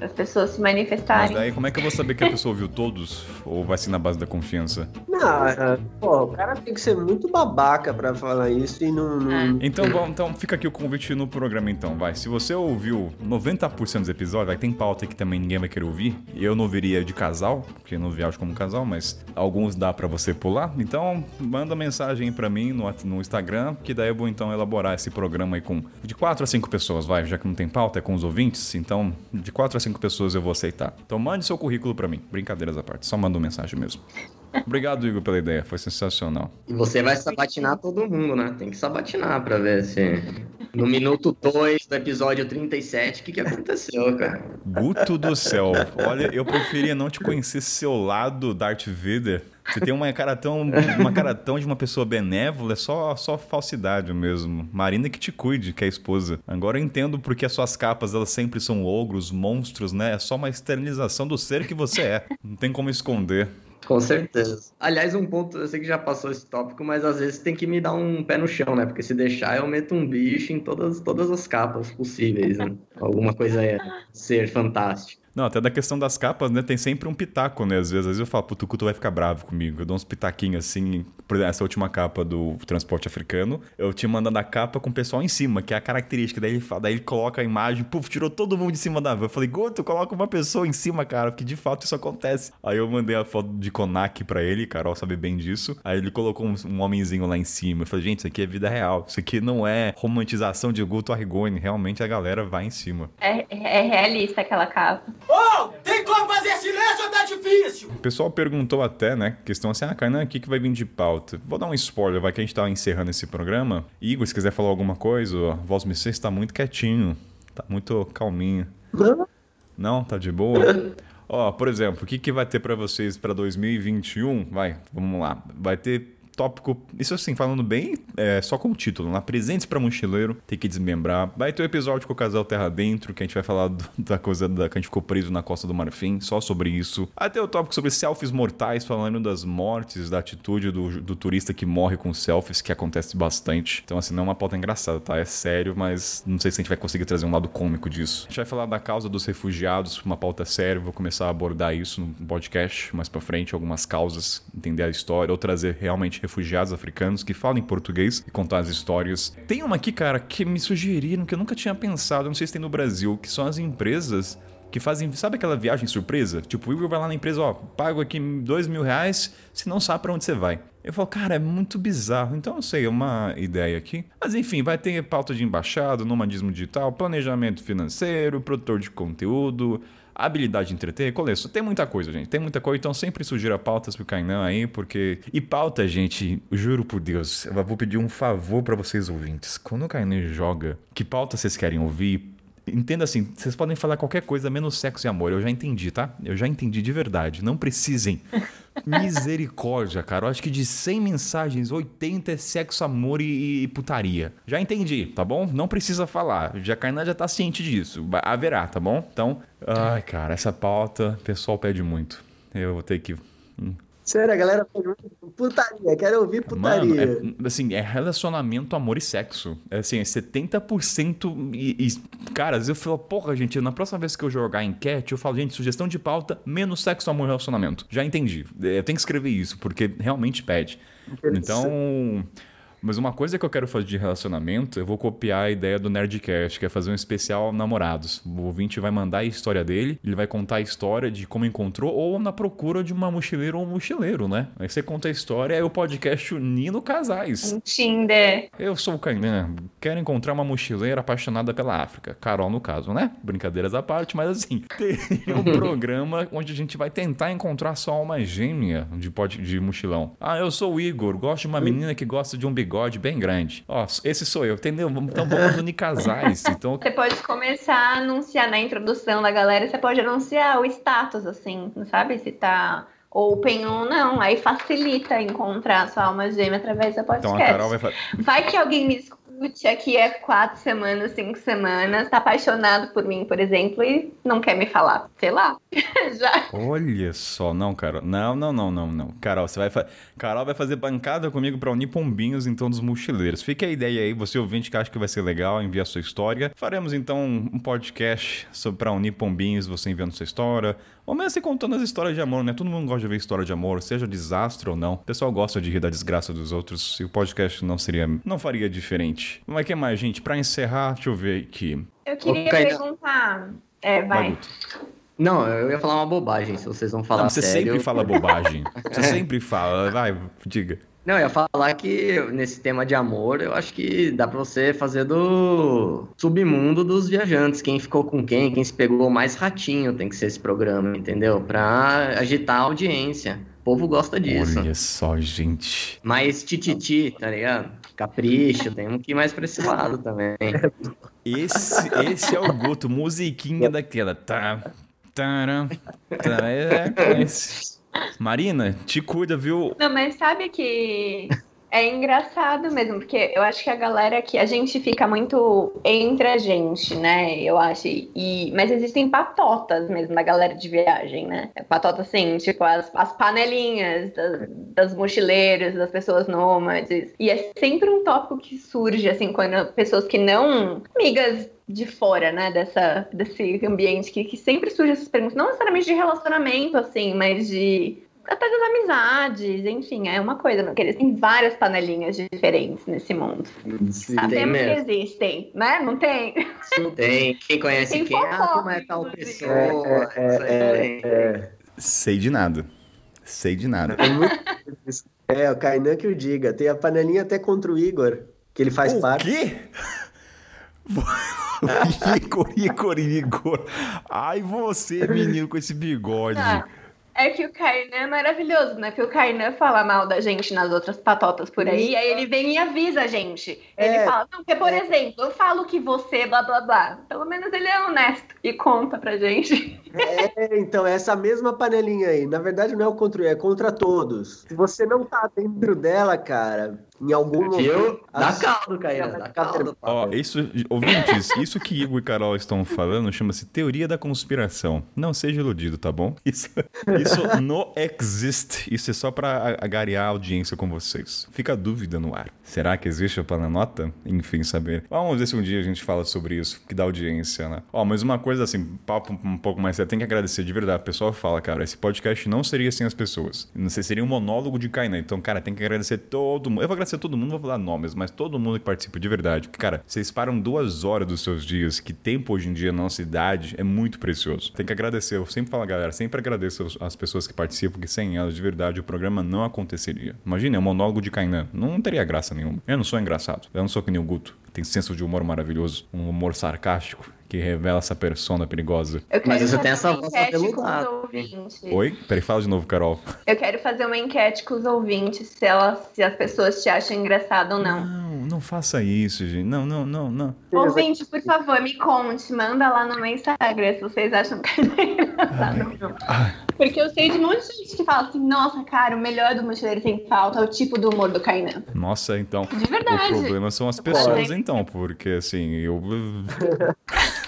B: para as pessoas se
A: Mas
B: manifestarem.
A: daí, como é que eu vou saber que a pessoa ouviu todos? Ou vai ser na base da confiança?
C: Não, é, pô, o cara tem que ser muito babaca pra falar isso e não. não-
A: Então, bom, então fica aqui o convite no programa, então, vai. Se você ouviu 90% dos episódios, vai, tem pauta que também ninguém vai querer ouvir. Eu não ouviria de casal, porque eu não viajo como casal, mas alguns dá pra você pular. Então, manda mensagem aí pra mim no, no Instagram, que daí eu vou então elaborar esse programa aí com de 4 a 5 pessoas, vai, já que não tem pauta, é com os ouvintes. Então, de 4 a 5 pessoas eu vou aceitar. Então, mande seu currículo pra mim. Brincadeiras à parte, só manda uma mensagem mesmo. Obrigado, Igor, pela ideia, foi sensacional.
D: E você vai sabatinar todo mundo, né? Tem que sabatinar pra ver se. No minuto 2 do episódio 37, o que, que aconteceu, cara?
A: Guto do céu, olha, eu preferia não te conhecer seu lado, Darth Vader. Você tem uma cara tão, uma cara tão de uma pessoa benévola, é só, só falsidade mesmo. Marina que te cuide, que é a esposa. Agora eu entendo porque as suas capas, elas sempre são ogros, monstros, né? É só uma externização do ser que você é. Não tem como esconder.
D: Com certeza. Aliás, um ponto, eu sei que já passou esse tópico, mas às vezes tem que me dar um pé no chão, né? Porque se deixar, eu meto um bicho em todas, todas as capas possíveis, né? Alguma coisa é ser fantástico.
A: Não, até da questão das capas, né? Tem sempre um pitaco, né? Às vezes, às vezes eu falo, puto, o Kuto vai ficar bravo comigo. Eu dou uns pitaquinhos assim. Por exemplo, essa última capa do transporte africano, eu tinha mandado a capa com o pessoal em cima, que é a característica. Daí ele, fala, daí ele coloca a imagem, puf, tirou todo mundo de cima da van. Eu falei, Guto, coloca uma pessoa em cima, cara, porque de fato isso acontece. Aí eu mandei a foto de Konak pra ele, Carol sabe bem disso. Aí ele colocou um, um homenzinho lá em cima. Eu falei, gente, isso aqui é vida real. Isso aqui não é romantização de Guto Arrigoni. Realmente a galera vai em cima.
B: É, é realista aquela capa.
E: Ô, tem como fazer silêncio ou tá difícil?
A: O pessoal perguntou até, né? Questão assim, ah, Kainan, o que, que vai vir de pauta? Vou dar um spoiler, vai que a gente tá encerrando esse programa. Igor, se quiser falar alguma coisa, ó, Voz Me está muito quietinho, tá muito calminho.
C: Não,
A: Não, tá de boa? Ó, por exemplo, o que, que vai ter pra vocês pra 2021? Vai, vamos lá. Vai ter tópico, isso assim, falando bem, é, só com o título, lá, presentes pra mochileiro, tem que desmembrar. Vai ter o episódio com o casal Terra Dentro, que a gente vai falar do- da coisa da, que a gente ficou preso na Costa do Marfim, só sobre isso. Até o tópico sobre selfies mortais, falando das mortes, da atitude do, do turista que morre com selfies, que acontece bastante. Então, assim, não é uma pauta engraçada, tá? É sério, mas não sei se a gente vai conseguir trazer um lado cômico disso. A gente vai falar da causa dos refugiados, uma pauta séria, vou começar a abordar isso no podcast mais pra frente, algumas causas, entender a história, ou trazer realmente refugiados africanos que falam em português e contar as histórias. Tem uma aqui, cara, que me sugeriram que eu nunca tinha pensado, não sei se tem no Brasil, que são as empresas que fazem, sabe aquela viagem surpresa? Tipo, o Igor vai lá na empresa, ó, pago aqui dois mil reais, se não sabe pra onde você vai. Eu falo, cara, é muito bizarro. Então, eu sei, é uma ideia aqui. Mas enfim, vai ter pauta de embaixada, nomadismo digital, planejamento financeiro, produtor de conteúdo, habilidade de entreter, coleção. Tem muita coisa, gente. Tem muita coisa. Então, sempre sugira pautas pro Kainan aí, porque. E pauta, gente, juro por Deus, eu vou pedir um favor pra vocês ouvintes. Quando o Kainan joga, que pauta vocês querem ouvir? Entenda assim, vocês podem falar qualquer coisa menos sexo e amor. Eu já entendi, tá? Eu já entendi de verdade. Não precisem. Misericórdia, cara. Eu acho que de 100 mensagens, 80 é sexo, amor e, e putaria. Já entendi, tá bom? Não precisa falar. Já Kainan já tá ciente disso. Haverá, tá bom? Então, ai, cara, essa pauta, o pessoal pede muito. Eu vou ter que.
C: Sério, a galera putaria, quero ouvir
A: Mano,
C: putaria.
A: é, assim, é relacionamento, amor e sexo. É assim, é 70% e, e. Cara, às vezes eu falo, porra, gente, na próxima vez que eu jogar enquete, eu falo, gente, sugestão de pauta, menos sexo, amor e relacionamento. Já entendi. É, Eu tenho que escrever isso, porque realmente pede. Então. Mas uma coisa que eu quero fazer de relacionamento, eu vou copiar a ideia do Nerdcast, que é fazer um especial namorados. O ouvinte vai mandar a história dele, ele vai contar a história de como encontrou ou na procura de uma mochileira ou um mochileiro, né? Aí você conta a história, aí o podcast unindo casais.
B: Um Tinder.
A: Eu sou o Kainan, quero encontrar uma mochileira apaixonada pela África. Carol, no caso, né? Brincadeiras à parte, mas assim, tem um programa onde a gente vai tentar encontrar sua alma gêmea de, pod- de mochilão. Ah, eu sou o Igor, gosto de uma menina que gosta de um bigode bem grande. Ó, esse sou eu, entendeu? Então vamos unir casais. Então,
B: Você pode começar a anunciar na introdução da galera, você pode anunciar o status, assim, sabe? Se tá open ou não. Aí facilita encontrar a sua alma gêmea através da
A: então
B: podcast.
A: a Carol vai.
B: Vai que alguém me, es- Gucci aqui é quatro semanas, cinco semanas, tá apaixonado por mim, por exemplo, e não quer me falar. Sei lá. Já.
A: Olha só, não, Carol. Não, não, não, não, não. Carol, você vai fa... Carol vai fazer bancada comigo pra unir pombinhos então dos mochileiros. Fica a ideia aí, você ouvinte que acha que vai ser legal, envia sua história. Faremos então um podcast sobre pra unir pombinhos, você enviando sua história. Ou mesmo você contando as histórias de amor, né? Todo mundo gosta de ver história de amor, seja desastre ou não. O pessoal gosta de rir da desgraça dos outros e o podcast não seria. não faria diferente. Mas que mais, gente? Pra encerrar, deixa eu ver aqui.
B: Eu queria
D: Kainan.
B: perguntar. É, vai.
D: Não, eu ia falar uma bobagem, se vocês vão falar
A: Não, você
D: sério.
A: sempre fala bobagem. Você sempre fala. Vai, diga.
D: Não, eu ia falar que nesse tema de amor, eu acho que dá pra você fazer do submundo dos viajantes. Quem ficou com quem, quem se pegou mais ratinho tem que ser esse programa, entendeu? Pra agitar a audiência. O povo gosta disso.
A: Olha só, gente.
D: Mas tititi, tá ligado? Capricho, tem um que mais pra esse lado também.
A: Esse, esse é o Guto, musiquinha daquela. Tá, taram, tá, é, é esse. Marina, te cuida, viu?
B: Não, mas sabe que é engraçado mesmo, porque eu acho que a galera aqui, a gente fica muito entre a gente, né? Eu acho. E, mas existem patotas mesmo da galera de viagem, né? Patota assim, tipo as, as panelinhas das, das mochileiras, das pessoas nômades. E é sempre um tópico que surge, assim, quando pessoas que não. amigas de fora, né, dessa, desse ambiente que, que sempre surge essas perguntas, não necessariamente de relacionamento, assim, mas de até das amizades, enfim, é uma coisa, porque eles têm várias panelinhas diferentes nesse mundo.
D: Tem
B: Sabemos que existem, né? Não tem?
D: Tem. Quem conhece
B: Tem
D: quem? Ah,
B: fofoca,
D: como é tal pessoa. Isso aí tem.
A: Sei de nada. Sei de nada.
C: É. É, o Kainan que o diga. Tem a panelinha até contra o Igor, que ele faz
A: o
C: parte.
A: quê? Igor, Igor, Igor. Ai, você, menino, com esse bigode.
B: Ah, É que o Kainan é maravilhoso, né? Porque o Kainan fala mal da gente nas outras patotas por aí, aí ele vem e avisa a gente. Ele
C: É.
B: fala, não, porque, por exemplo, eu falo que você, blá blá blá. Pelo menos ele é honesto e conta pra gente.
C: É, então, é essa mesma panelinha aí. Na verdade, não é o contra, é contra todos. Se você não tá dentro dela, cara, em algum
D: Viu?
C: momento.
D: Dá
C: as-
D: caldo, Caíra. Dá caldo.
A: Ó, isso, ouvintes, isso que Igor e Carol estão falando chama-se teoria da conspiração. Não seja iludido, tá bom? Isso, isso não existe. Isso é só pra agariar a audiência com vocês. Fica a dúvida no ar. Será que existe a planeta? Enfim, saber. Vamos ver se um dia a gente fala sobre isso, que dá audiência, né? Ó, mas uma coisa assim, papo um pouco mais sério, tem que agradecer de verdade. O pessoal fala, cara, esse podcast não seria sem as pessoas. Não sei, seria um monólogo de Kainan. Então, cara, tem que agradecer todo mundo. Eu vou agradecer todo mundo, vou falar nomes, mas todo mundo que participa de verdade. Porque, cara, vocês param duas horas dos seus dias, que tempo hoje em dia na nossa idade é muito precioso. Tem que agradecer. Eu sempre falo, galera, sempre agradeço as pessoas que participam, porque sem elas, de verdade, o programa não aconteceria. Imagina, é um monólogo de Kainan. Não teria graça nenhuma. Eu não sou engraçado. Eu não sou que nem o Guto, que tem senso de humor maravilhoso, um humor sarcástico, que revela essa persona perigosa.
D: Mas você tem essa
B: uma
D: voz
B: enquete com os
D: aveludada.
B: ouvintes.
A: Oi? Peraí, fala de novo, Carol.
B: Eu quero fazer uma enquete com os ouvintes se, elas, se as pessoas te acham engraçado ou não.
A: Não, não faça isso, gente. Não, não, não, não.
B: Ouvinte, por favor, me conte, manda lá no meu Instagram se vocês acham que é engraçado ou não.
A: Ai.
B: Porque eu sei de um monte de gente que fala assim, nossa, cara, o melhor do Mochileiro Sem Falta é o tipo do humor do Kainan.
A: Nossa, então.
B: De verdade.
A: O problema são as pessoas, então, porque assim, eu.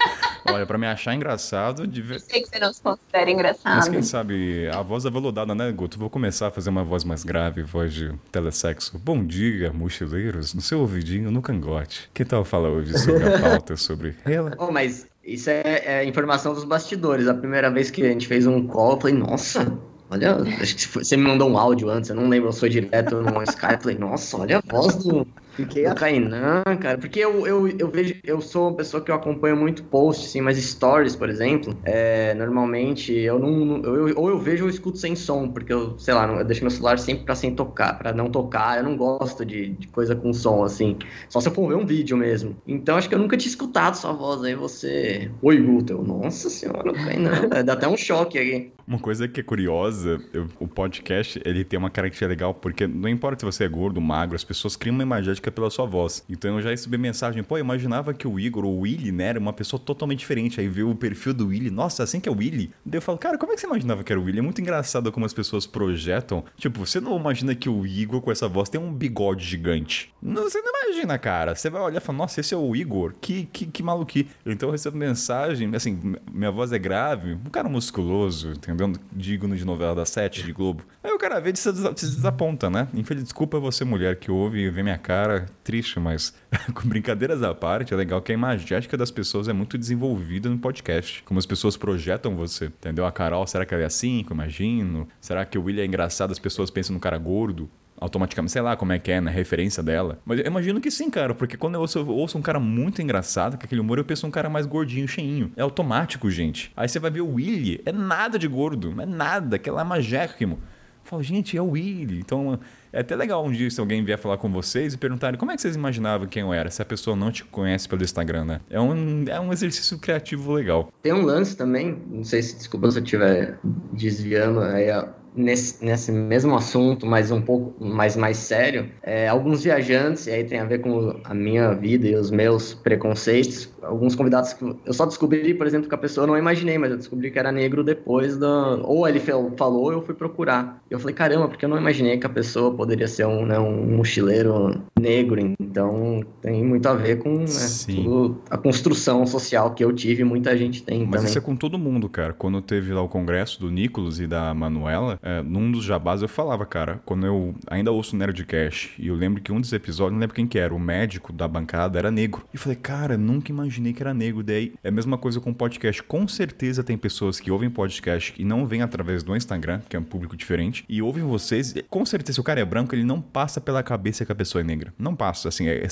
A: Olha, pra me achar engraçado, de ver-
B: Eu sei que você não se considera
A: mas
B: engraçado.
A: quem sabe a voz aveludada, né, Guto? Vou começar a fazer uma voz mais grave, voz de telesexo. Bom dia, mochileiros, no seu ouvidinho, no cangote. Que tal falar hoje sobre a pauta sobre ela?
D: Oh, mas isso é, é informação dos bastidores. A primeira vez que a gente fez um call, eu falei, nossa, olha, acho que foi- você me mandou um áudio antes, eu não lembro, eu sou direto no Skype, eu falei, nossa, olha a voz do,
C: Fiquei
D: do Kainan, cara. Porque eu, eu, eu vejo, eu sou uma pessoa que eu acompanho muito posts, assim, mas stories, por exemplo, é, normalmente eu não. eu- ou eu vejo ou eu escuto sem som, porque eu, sei lá, não- eu deixo meu celular sempre pra sem tocar, pra não tocar. Eu não gosto de, de coisa com som, assim. Só se eu for ver um vídeo mesmo. Então acho que eu nunca tinha escutado sua voz aí, você. Oi, Guto. Eu, Nossa senhora, o Kainan. Dá até um choque aqui.
A: Uma coisa que é curiosa, eu- o podcast, ele tem uma característica legal, porque não importa se você é gordo, magro, as pessoas criam uma imagética pela sua voz. Então eu já recebi mensagem, pô, eu imaginava que o Igor, ou o Willy, né, era uma pessoa totalmente diferente. Aí viu o perfil do Willy, nossa, assim que é o Willy? Daí eu falo, cara, como é que você imaginava que era o Willy? É muito engraçado como as pessoas projetam. Tipo, você não imagina que o Igor com essa voz tem um bigode gigante. Não, você não imagina, cara. Você vai olhar e falar, nossa, esse é o Igor? Que, que, que maluquice. Então eu recebo mensagem, assim, minha voz é grave, um cara musculoso, entendeu? Digno de novela da sete, de Globo. Aí o cara vê e se desa- se desaponta, né? Infeliz, desculpa você, mulher, que ouve e vê minha cara triste, mas com brincadeiras à parte, é legal que a imagética das pessoas é muito desenvolvida no podcast. Como as pessoas projetam você, entendeu? A Carol, será que ela é assim, eu imagino? Será que o William é engraçado, as pessoas pensam no cara gordo? Automaticamente, sei lá como é que é, na referência dela. Mas eu imagino que sim, cara, porque quando eu ouço, eu ouço um cara muito engraçado, com aquele humor, eu penso um cara mais gordinho, cheinho. É automático, gente. Aí você vai ver o Willy, é nada de gordo, não é nada, aquele é magérrimo. Eu falo, gente, é o Willy. Então, é até legal um dia se alguém vier falar com vocês e perguntarem como é que vocês imaginavam quem eu era, se a pessoa não te conhece pelo Instagram, né? É um, é um exercício criativo legal.
F: Tem um lance também, não sei se, desculpa se eu estiver desviando aí, ó, nesse, nesse mesmo assunto, mas um pouco mais, mais sério. É, alguns viajantes, e aí tem a ver com a minha vida e os meus preconceitos, alguns convidados que eu só descobri, por exemplo, que a pessoa eu não imaginei, mas eu descobri que era negro depois da. Ou ele falou, ou eu fui procurar. E eu falei, caramba, porque eu não imaginei que a pessoa poderia ser um, né, um mochileiro negro. Então tem muito a ver com né, tudo- a construção social que eu tive e muita gente tem
A: Mas
F: também.
A: isso é com todo mundo, cara. Quando teve lá o congresso do Nicolas e da Manuela, é, num dos jabás eu falava, cara, quando eu ainda ouço Nerdcast, e eu lembro que um dos episódios, não lembro quem que era, o médico da bancada era negro. E eu falei, cara, nunca imaginei que era negro. Daí é a mesma coisa com podcast. Com certeza tem pessoas que ouvem podcast e não vêm através do Instagram, que é um público diferente, e ouvem vocês. Com certeza, se o cara é branco, ele não passa pela cabeça que a pessoa é negra. Não passa, assim, é, é,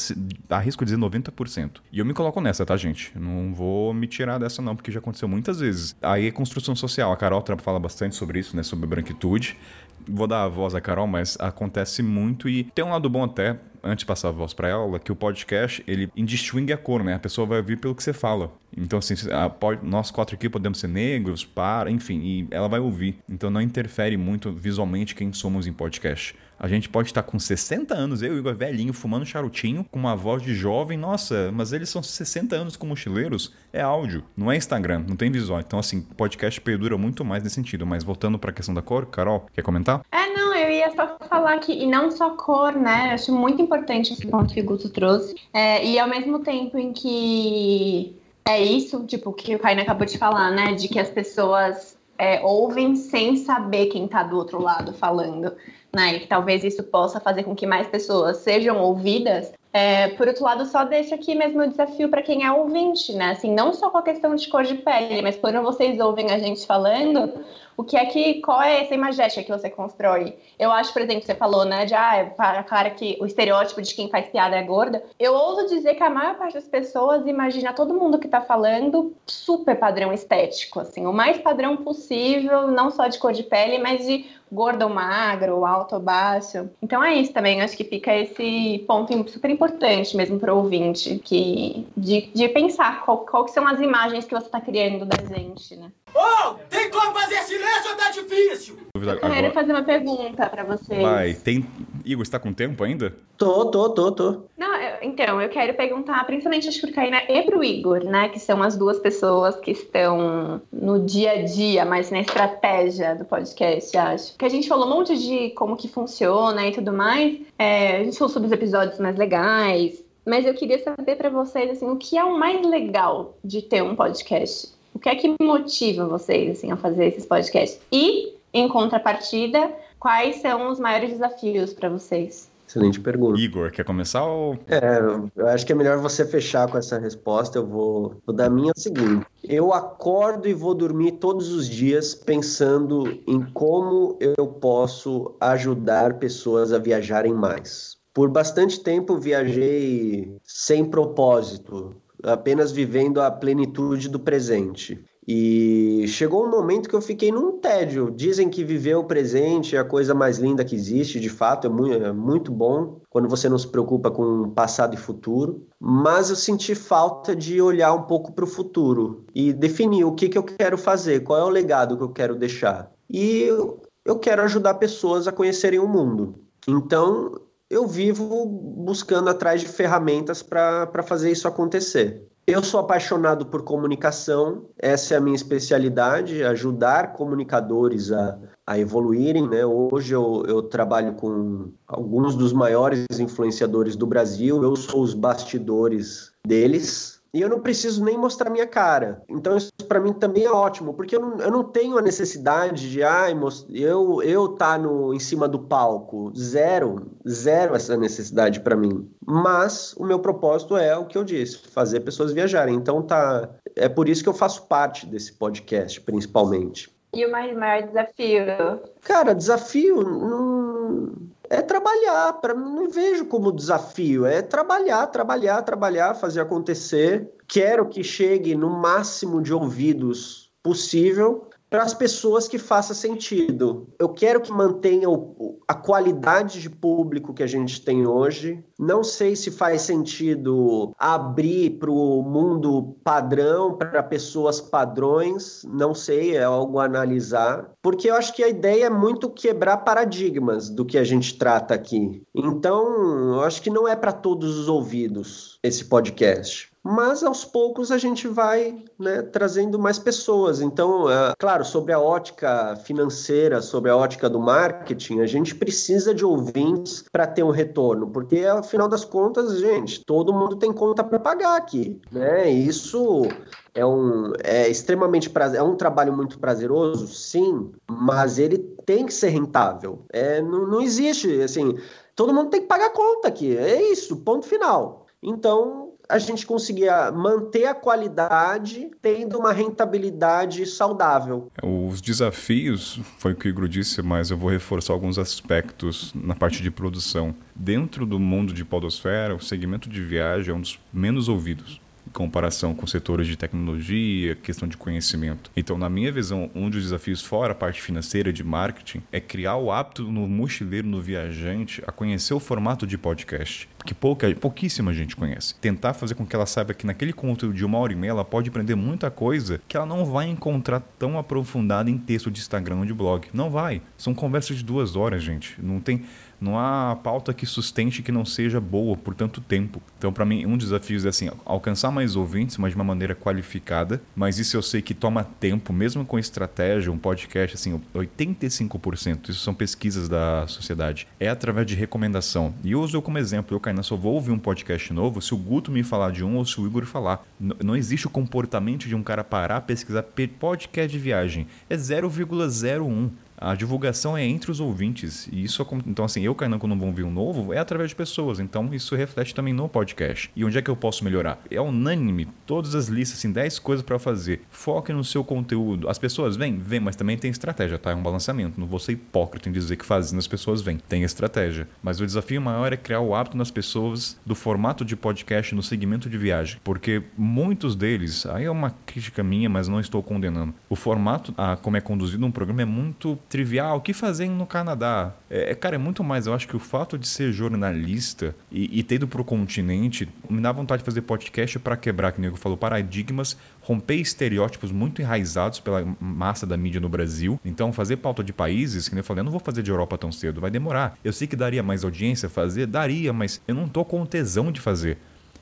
A: arrisco dizer 90%. E eu me coloco nessa, tá, gente? Não vou me tirar dessa, não, porque já aconteceu muitas vezes. Aí é construção social. A Carol fala bastante sobre isso, né? Sobre branquitude. Vou dar a voz à Carol, mas acontece muito e tem um lado bom até, antes passar a voz pra ela, que o podcast, ele indistingue a cor, né? A pessoa vai ouvir pelo que você fala. Então, assim, a- pode- nós quatro aqui podemos ser negros, para, enfim, e ela vai ouvir. Então não interfere muito visualmente quem somos em podcast. A gente pode estar com 60 anos, eu e o Igor velhinho, fumando charutinho, com uma voz de jovem, nossa, mas eles são 60 anos como mochileiros, é áudio, não é Instagram, não tem visual. Então, assim, podcast perdura muito mais nesse sentido. Mas voltando pra questão da cor, Carol, quer comentar?
B: É, não, eu ia só falar que, e não só cor, né? Eu acho muito importante esse ponto que o Guto trouxe. É, e ao mesmo tempo em que é isso, tipo, que o Caio acabou de falar, né? De que as pessoas é, ouvem sem saber quem tá do outro lado falando, né? E que talvez isso possa fazer com que mais pessoas sejam ouvidas. É, por outro lado, só deixa aqui mesmo o desafio para quem é ouvinte, né? Assim, não só com a questão de cor de pele, mas quando vocês ouvem a gente falando, o que é que qual é essa imagética que você constrói? Eu acho, por exemplo, você falou, né, de ah, é para- claro que o estereótipo de quem faz piada é gorda. Eu ouso dizer que a maior parte das pessoas imagina todo mundo que tá falando super padrão estético, assim, o mais padrão possível, não só de cor de pele, mas de gordo ou magro, alto ou baixo. Então é isso também, acho que fica esse ponto super importante mesmo para o ouvinte, que, de, de pensar qual, qual são as imagens que você está criando da gente, né?
E: Ô, tem como fazer silêncio ou tá difícil?
B: Eu quero
A: agora.
B: fazer uma pergunta para vocês.
A: Vai, tem. Igor, está com tempo ainda?
C: Tô, tô, tô, tô.
B: Não, eu- então, eu quero perguntar, principalmente acho que pro Caína e pro Igor, né? Que são as duas pessoas que estão no dia a dia, mas na estratégia do podcast, acho. Que a gente falou um monte de como que funciona e tudo mais. É, a gente falou sobre os episódios mais legais. Mas eu queria saber pra vocês, assim, o que é o mais legal de ter um podcast? O que é que motiva vocês, assim, a fazer esses podcasts? E, em contrapartida, quais são os maiores desafios pra vocês?
C: Excelente pergunta.
A: Igor, quer começar ou.
C: É, eu acho que é melhor você fechar com essa resposta. Eu vou, vou dar a minha é o seguinte: eu acordo e vou dormir todos os dias pensando em como eu posso ajudar pessoas a viajarem mais. Por bastante tempo viajei sem propósito, apenas vivendo a plenitude do presente. E chegou um momento que eu fiquei num tédio. Dizem que viver o presente é a coisa mais linda que existe, de fato, é muito, é muito bom quando você não se preocupa com passado e futuro. Mas eu senti falta de olhar um pouco para o futuro e definir o que, que eu quero fazer, qual é o legado que eu quero deixar. E eu quero ajudar pessoas a conhecerem o mundo. Então, eu vivo buscando atrás de ferramentas para fazer isso acontecer. Eu sou apaixonado por comunicação, essa é a minha especialidade, ajudar comunicadores a, a evoluírem. Né? Hoje eu, eu trabalho com alguns dos maiores influenciadores do Brasil, eu sou os bastidores deles, e eu não preciso nem mostrar minha cara. Então isso para mim também é ótimo, porque eu não, eu não tenho a necessidade de ai, eu eu tá no em cima do palco, zero, zero essa necessidade para mim. Mas o meu propósito é o que eu disse, fazer pessoas viajarem. Então tá, é por isso que eu faço parte desse podcast, principalmente.
B: E o maior desafio?
C: Cara, desafio não é trabalhar. Mim, não vejo como desafio. É trabalhar, trabalhar, trabalhar, fazer acontecer. Quero que chegue no máximo de ouvidos possível para as pessoas que faça sentido. Eu quero que mantenha o, a qualidade de público que a gente tem hoje. Não sei se faz sentido abrir para o mundo padrão, para pessoas padrões. Não sei, é algo a analisar. Porque eu acho que a ideia é muito quebrar paradigmas do que a gente trata aqui. Então, eu acho que não é para todos os ouvidos esse podcast mas aos poucos a gente vai né, trazendo mais pessoas. Então, é, claro, sobre a ótica financeira, sobre a ótica do marketing, a gente precisa de ouvintes para ter um retorno, porque afinal das contas, gente, todo mundo tem conta para pagar aqui, né? Isso é um é extremamente prazer, é um trabalho muito prazeroso, sim, mas ele tem que ser rentável. É, não, não existe assim, todo mundo tem que pagar conta aqui. É isso, ponto final. Então, a gente conseguia manter a qualidade tendo uma rentabilidade saudável.
A: Os desafios, foi o que o Igor disse, mas eu vou reforçar alguns aspectos na parte de produção. Dentro do mundo de podosfera, o segmento de viagem é um dos menos ouvidos comparação com setores de tecnologia, questão de conhecimento. Então, na minha visão, um dos desafios fora a parte financeira de marketing é criar o hábito no mochileiro, no viajante, a conhecer o formato de podcast, que pouca, pouquíssima gente conhece. Tentar fazer com que ela saiba que naquele conteúdo de uma hora e meia ela pode aprender muita coisa que ela não vai encontrar tão aprofundada em texto de Instagram ou de blog. Não vai. São conversas de duas horas, gente. Não tem não há pauta que sustente que não seja boa por tanto tempo. Então, para mim, um desafio é assim, alcançar mais ouvintes, mas de uma maneira qualificada. Mas isso eu sei que toma tempo, mesmo com estratégia, um podcast, assim, 85%, isso são pesquisas da sociedade, é através de recomendação. E eu uso como exemplo, eu, Kainan, só vou ouvir um podcast novo se o Guto me falar de um ou se o Igor falar. não existe o comportamento de um cara parar, pesquisar podcast de viagem. É 0,01 a divulgação é entre os ouvintes. E isso, então, assim, eu, Kainan, quando vou vir um novo, é através de pessoas. Então, isso reflete também no podcast. E onde é que eu posso melhorar? É unânime, todas as listas, assim, 10 coisas para fazer. Foque no seu conteúdo. As pessoas vêm? Vêm, mas também tem estratégia, tá? É um balanceamento. Não vou ser hipócrita em dizer que fazendo as pessoas vêm. Tem estratégia. Mas o desafio maior é criar o hábito nas pessoas do formato de podcast no segmento de viagem. Porque muitos deles, aí é uma crítica minha, mas não estou condenando. O formato, a, como é conduzido um programa é muito trivial, o que fazem no Canadá? É, é, cara, é muito mais. Eu acho que o fato de ser jornalista e, e ter ido pro continente me dá vontade de fazer podcast para quebrar, que o nego falou, paradigmas, romper estereótipos muito enraizados pela massa da mídia no Brasil. Então, fazer pauta de países, que eu falei, eu não vou fazer de Europa tão cedo, vai demorar. Eu sei que daria mais audiência fazer, daria, mas eu não tô com tesão de fazer.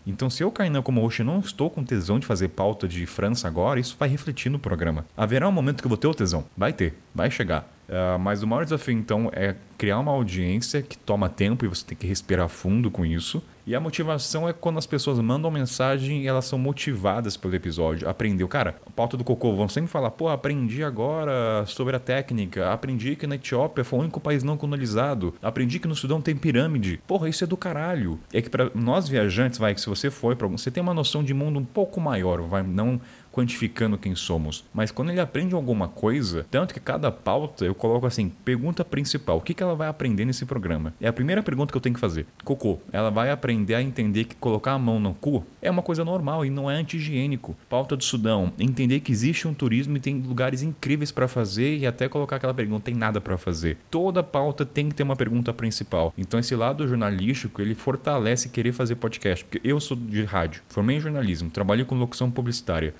A: Então, se eu, Kainan, como hoje não estou com tesão de fazer pauta de França agora, isso vai refletir no programa. Haverá um momento que eu vou ter o tesão. Vai ter, vai chegar. Uh, mas o maior desafio, então, é criar uma audiência que toma tempo e você tem que respirar fundo com isso. E a motivação é quando as pessoas mandam mensagem e elas são motivadas pelo episódio. Aprendeu. Cara, a pauta do cocô, vão sempre falar, pô, aprendi agora sobre a técnica, aprendi que na Etiópia foi o único país não colonizado, aprendi que no Sudão tem pirâmide. Porra, isso é do caralho. É que para nós viajantes, vai, que se você for para você tem uma noção de mundo um pouco maior, vai, não quantificando quem somos. Mas quando ele aprende alguma coisa, tanto que cada pauta eu coloco assim, pergunta principal, o que, que ela vai aprender nesse programa? É a primeira pergunta que eu tenho que fazer. Cocô, ela vai aprender a entender que colocar a mão no cu é uma coisa normal e não é anti-higiênico. Pauta do Sudão, entender que existe um turismo e tem lugares incríveis para fazer e até colocar aquela pergunta, tem nada para fazer. Toda pauta tem que ter uma pergunta principal. Então esse lado jornalístico, ele fortalece querer fazer podcast, porque eu sou de rádio, formei em jornalismo, trabalhei com locução publicitária.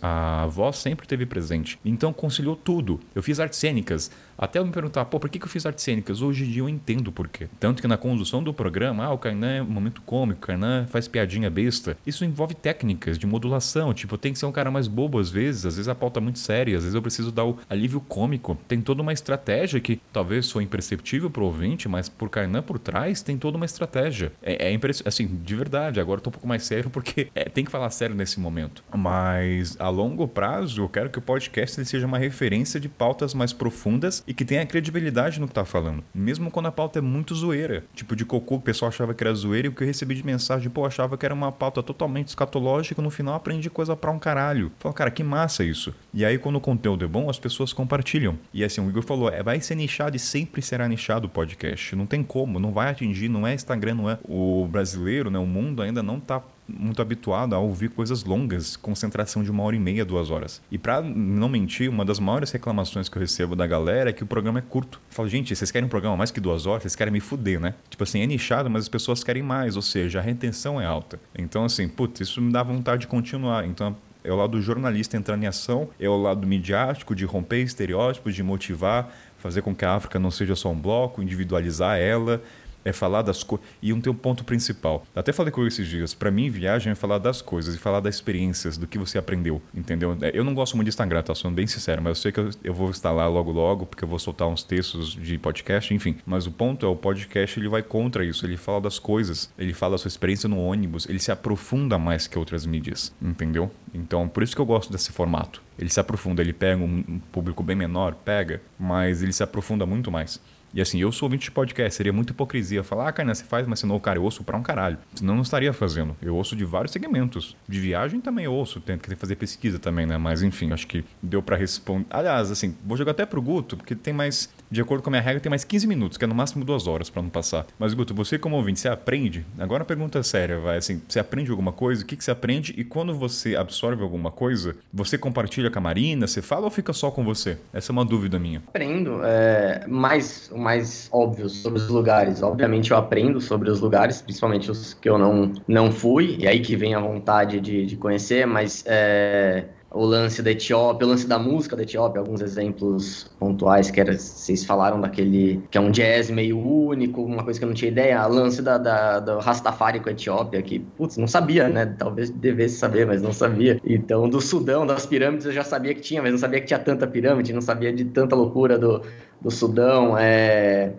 A: Voz sempre teve presente. Então conciliou tudo. Eu fiz artes cênicas, até eu me perguntar, pô, por que, que eu fiz artes cênicas? Hoje em dia eu entendo por quê. Tanto que na condução do programa, ah, o Kainan é um momento cômico, o Kainan faz piadinha besta. Isso envolve técnicas de modulação, tipo, tem que ser um cara mais bobo às vezes, às vezes a pauta é muito séria, às vezes eu preciso dar o alívio cômico. Tem toda uma estratégia que talvez sou imperceptível pro ouvinte, mas por Kainan por trás tem toda uma estratégia. É, é impressionante, assim, de verdade, agora eu tô um pouco mais sério porque é, tem que falar sério nesse momento. Mas a longo prazo, eu quero que o podcast seja uma referência de pautas mais profundas e que tenha credibilidade no que tá falando. Mesmo quando a pauta é muito zoeira. Tipo, de cocô, o pessoal achava que era zoeira e o que eu recebi de mensagem, pô, achava que era uma pauta totalmente escatológica no final aprendi coisa pra um caralho. Falei, cara, que massa isso. E aí, quando o conteúdo é bom, as pessoas compartilham. E assim, o Igor falou, é, vai ser nichado e sempre será nichado o podcast. Não tem como, não vai atingir, não é Instagram, não é. O brasileiro, né, o mundo ainda não tá muito habituado a ouvir coisas longas, concentração de uma hora e meia, duas horas. E para não mentir, uma das maiores reclamações que eu recebo da galera é que o programa é curto. Eu falo, gente, vocês querem um programa mais que duas horas? Vocês querem me fuder, né? Tipo assim, é nichado, mas as pessoas querem mais, ou seja, a retenção é alta. Então, assim, putz, isso me dá vontade de continuar. Então, é o lado do jornalista entrando em ação, é o lado midiático de romper estereótipos, de motivar, fazer com que a África não seja só um bloco, individualizar ela, é falar das coisas. E um tem um ponto principal. Até falei com esses dias. Para mim, viagem é falar das coisas e falar das experiências, do que você aprendeu. Entendeu? É, eu não gosto muito de Instagram, tá? Sendo bem sincero, mas eu sei que eu, eu vou instalar logo logo, porque eu vou soltar uns textos de podcast, enfim. Mas o ponto é: o podcast ele vai contra isso. Ele fala das coisas, ele fala da sua experiência no ônibus, ele se aprofunda mais que outras mídias. Entendeu? Então, por isso que eu gosto desse formato. Ele se aprofunda, ele pega um, um público bem menor, pega, mas ele se aprofunda muito mais. E assim, eu sou ouvinte de podcast, seria muita hipocrisia falar, ah, cara, você faz, mas senão, cara, eu ouço pra um caralho. Senão eu não estaria fazendo. Eu ouço de vários segmentos. De viagem também eu ouço, tenho que fazer pesquisa também, né? Mas enfim, acho que deu para responder. Aliás, assim, vou jogar até pro Guto, porque tem mais, de acordo com a minha regra, tem mais 15 minutos, que é no máximo duas horas para não passar. Mas, Guto, você como ouvinte, você aprende? Agora uma pergunta séria, vai, assim, você aprende alguma coisa? O que, que você aprende? E quando você absorve alguma coisa, você compartilha com a Marina, você fala ou fica só com você? Essa é uma dúvida minha.
D: Aprendo, é, mais mais óbvios sobre os lugares. Obviamente eu aprendo sobre os lugares, principalmente os que eu não, não fui, e aí que vem a vontade de, de conhecer, mas é, o lance da Etiópia, o lance da música da Etiópia, alguns exemplos pontuais que era, vocês falaram daquele que é um jazz meio único, uma coisa que eu não tinha ideia, o lance da, da, do Rastafari com a Etiópia, que, putz, não sabia, né? Talvez devesse saber, mas não sabia. Então, do Sudão, das pirâmides, eu já sabia que tinha, mas não sabia que tinha tanta pirâmide, não sabia de tanta loucura do, do Sudão. É...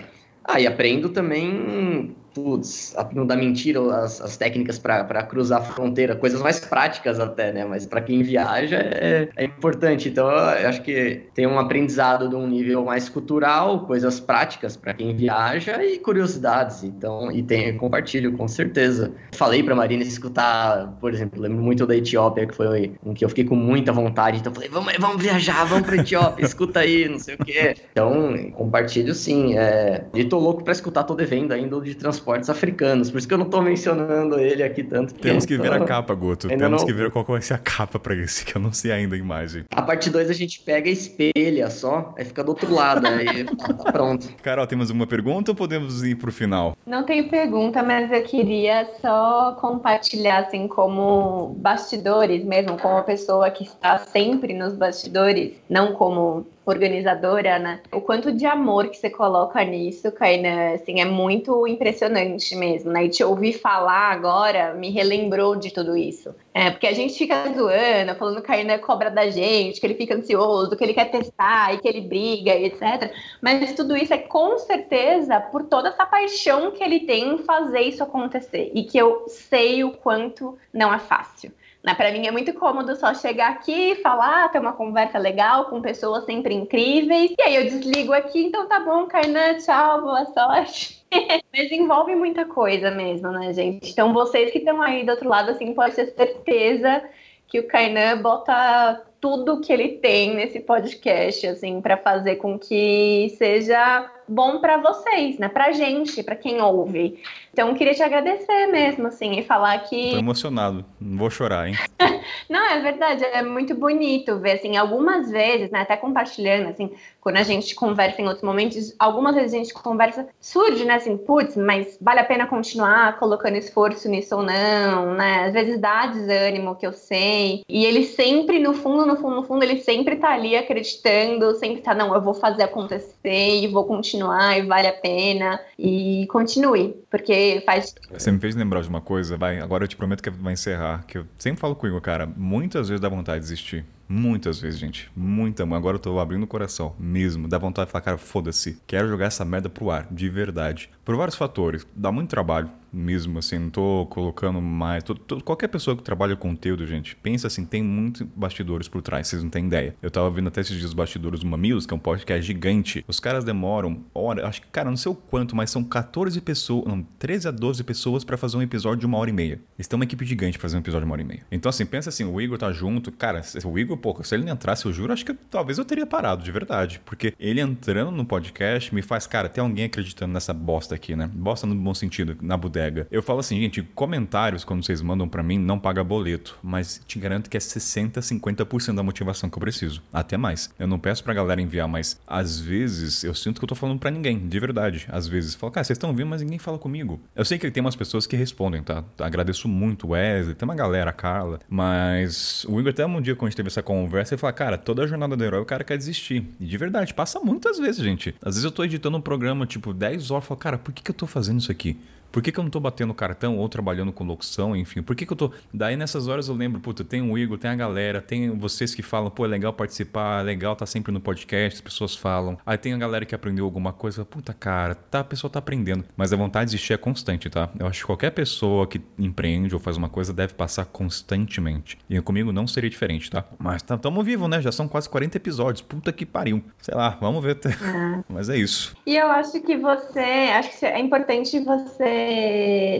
D: Ah, e aprendo também putz, dá mentira, as, as técnicas para cruzar a fronteira, coisas mais práticas até, né? Mas para quem viaja é, é, importante. Então, eu acho que tem um aprendizado de um nível mais cultural, coisas práticas para quem viaja e curiosidades. Então, e tem compartilho com certeza. Falei para Marina escutar, por exemplo, lembro muito da Etiópia, que foi um que eu fiquei com muita vontade. Então, falei, vamos, vamos viajar, vamos para Etiópia, escuta aí, não sei o quê. Então, compartilho sim. É... E tô louco para escutar, tô devendo ainda de transporte transportes africanos. Por isso que eu não tô mencionando ele aqui tanto.
A: Temos que ver a capa, Guto. Temos não... que ver qual vai ser a capa pra esse, que eu não sei ainda a imagem.
D: A parte 2 a gente pega e espelha só, aí fica do outro lado, aí tá pronto.
A: Carol, temos uma pergunta ou podemos ir pro final?
B: Não tem pergunta, mas eu queria só compartilhar, assim, como bastidores mesmo, como uma pessoa que está sempre nos bastidores, não como organizadora, né? O quanto de amor que você coloca nisso, Kainan, assim, é muito impressionante mesmo, né? E te ouvir falar agora me relembrou de tudo isso. É, porque a gente fica zoando, falando que o cobra da gente, que ele fica ansioso, que ele quer testar e que ele briga, etc. Mas tudo isso é com certeza por toda essa paixão que ele tem em fazer isso acontecer. E que eu sei o quanto não é fácil. Para mim é muito cômodo só chegar aqui, falar, ter uma conversa legal com pessoas sempre incríveis. E aí eu desligo aqui, então tá bom, Kainan, tchau, boa sorte. Mas envolve muita coisa mesmo, né, gente? Então vocês que estão aí do outro lado, assim, pode ter certeza que o Kainan bota tudo que ele tem nesse podcast, assim, para fazer com que seja bom para vocês, né? Pra gente, para quem ouve. Então, eu queria te agradecer mesmo, assim, e falar que.
A: Tô emocionado. Não vou chorar, hein?
B: Não, é verdade, é muito bonito ver, assim, algumas vezes, né, até compartilhando, assim, quando a gente conversa em outros momentos, algumas vezes a gente conversa, surge, né, assim, putz, mas vale a pena continuar colocando esforço nisso ou não, né, às vezes dá desânimo, que eu sei, e ele sempre, no fundo, no fundo, no fundo, ele sempre tá ali acreditando, sempre tá, não, eu vou fazer acontecer, e vou continuar, e vale a pena, e continue, porque faz...
A: Você me fez lembrar de uma coisa, vai, agora eu te prometo que vai encerrar, que eu sempre falo com o Igor, cara, muitas vezes dá vontade de desistir. Muitas vezes, gente. Muita. Agora eu tô abrindo o coração mesmo. Dá vontade de falar, cara, foda-se. Quero jogar essa merda pro ar, de verdade. Por vários fatores. Dá muito trabalho mesmo, assim. Não tô colocando mais. Tô, tô, qualquer pessoa que trabalha conteúdo, gente, pensa assim, tem muitos bastidores por trás, vocês não têm ideia. Eu tava vendo até esses dias os bastidores do Mamilos, que é um podcast gigante. Os caras demoram, hora, acho que, cara, não sei o quanto, mas são 14 pessoas, não, 13 a 12 pessoas para fazer um episódio de uma hora e meia. Eles têm uma equipe gigante pra fazer um episódio de uma hora e meia. Então, assim, pensa assim, o Igor tá junto. Cara, o Igor, pô, se ele não entrasse, eu juro, acho que talvez eu teria parado, de verdade. Porque ele entrando no podcast me faz, cara, tem alguém acreditando nessa bosta aqui, né? Bosta no bom sentido, na bodega. Eu falo assim, gente, comentários, quando vocês mandam para mim, não paga boleto. Mas te garanto que é 60, 50% da motivação que eu preciso. Até mais. Eu não peço pra galera enviar, mas às vezes eu sinto que eu tô falando para ninguém, de verdade. Às vezes, falo, cara, vocês estão ouvindo, mas ninguém fala comigo. Eu sei que tem umas pessoas que respondem, tá? Agradeço muito Wesley, tem uma galera, Carla, mas o Igor até um dia quando a gente teve essa conversa, ele falou, cara, toda a jornada do herói o cara quer desistir. E de verdade, passa muitas vezes, gente. Às vezes eu tô editando um programa, tipo, 10 horas, falo, cara, por que, que eu tô fazendo isso aqui? Por que, que eu não tô batendo cartão ou trabalhando com locução, enfim? Por que, que eu tô. Daí nessas horas eu lembro, puta, tem o Igor, tem a galera, tem vocês que falam, pô, é legal participar, é legal tá sempre no podcast, as pessoas falam. Aí tem a galera que aprendeu alguma coisa, puta cara, tá, a pessoa tá aprendendo. Mas a vontade de existir é constante, tá? Eu acho que qualquer pessoa que empreende ou faz uma coisa deve passar constantemente. E comigo não seria diferente, tá? Mas tá, tamo vivo, né? Já são quase 40 episódios. Puta que pariu. Sei lá, vamos ver. Mas é isso.
B: E eu acho que você. Acho que é importante você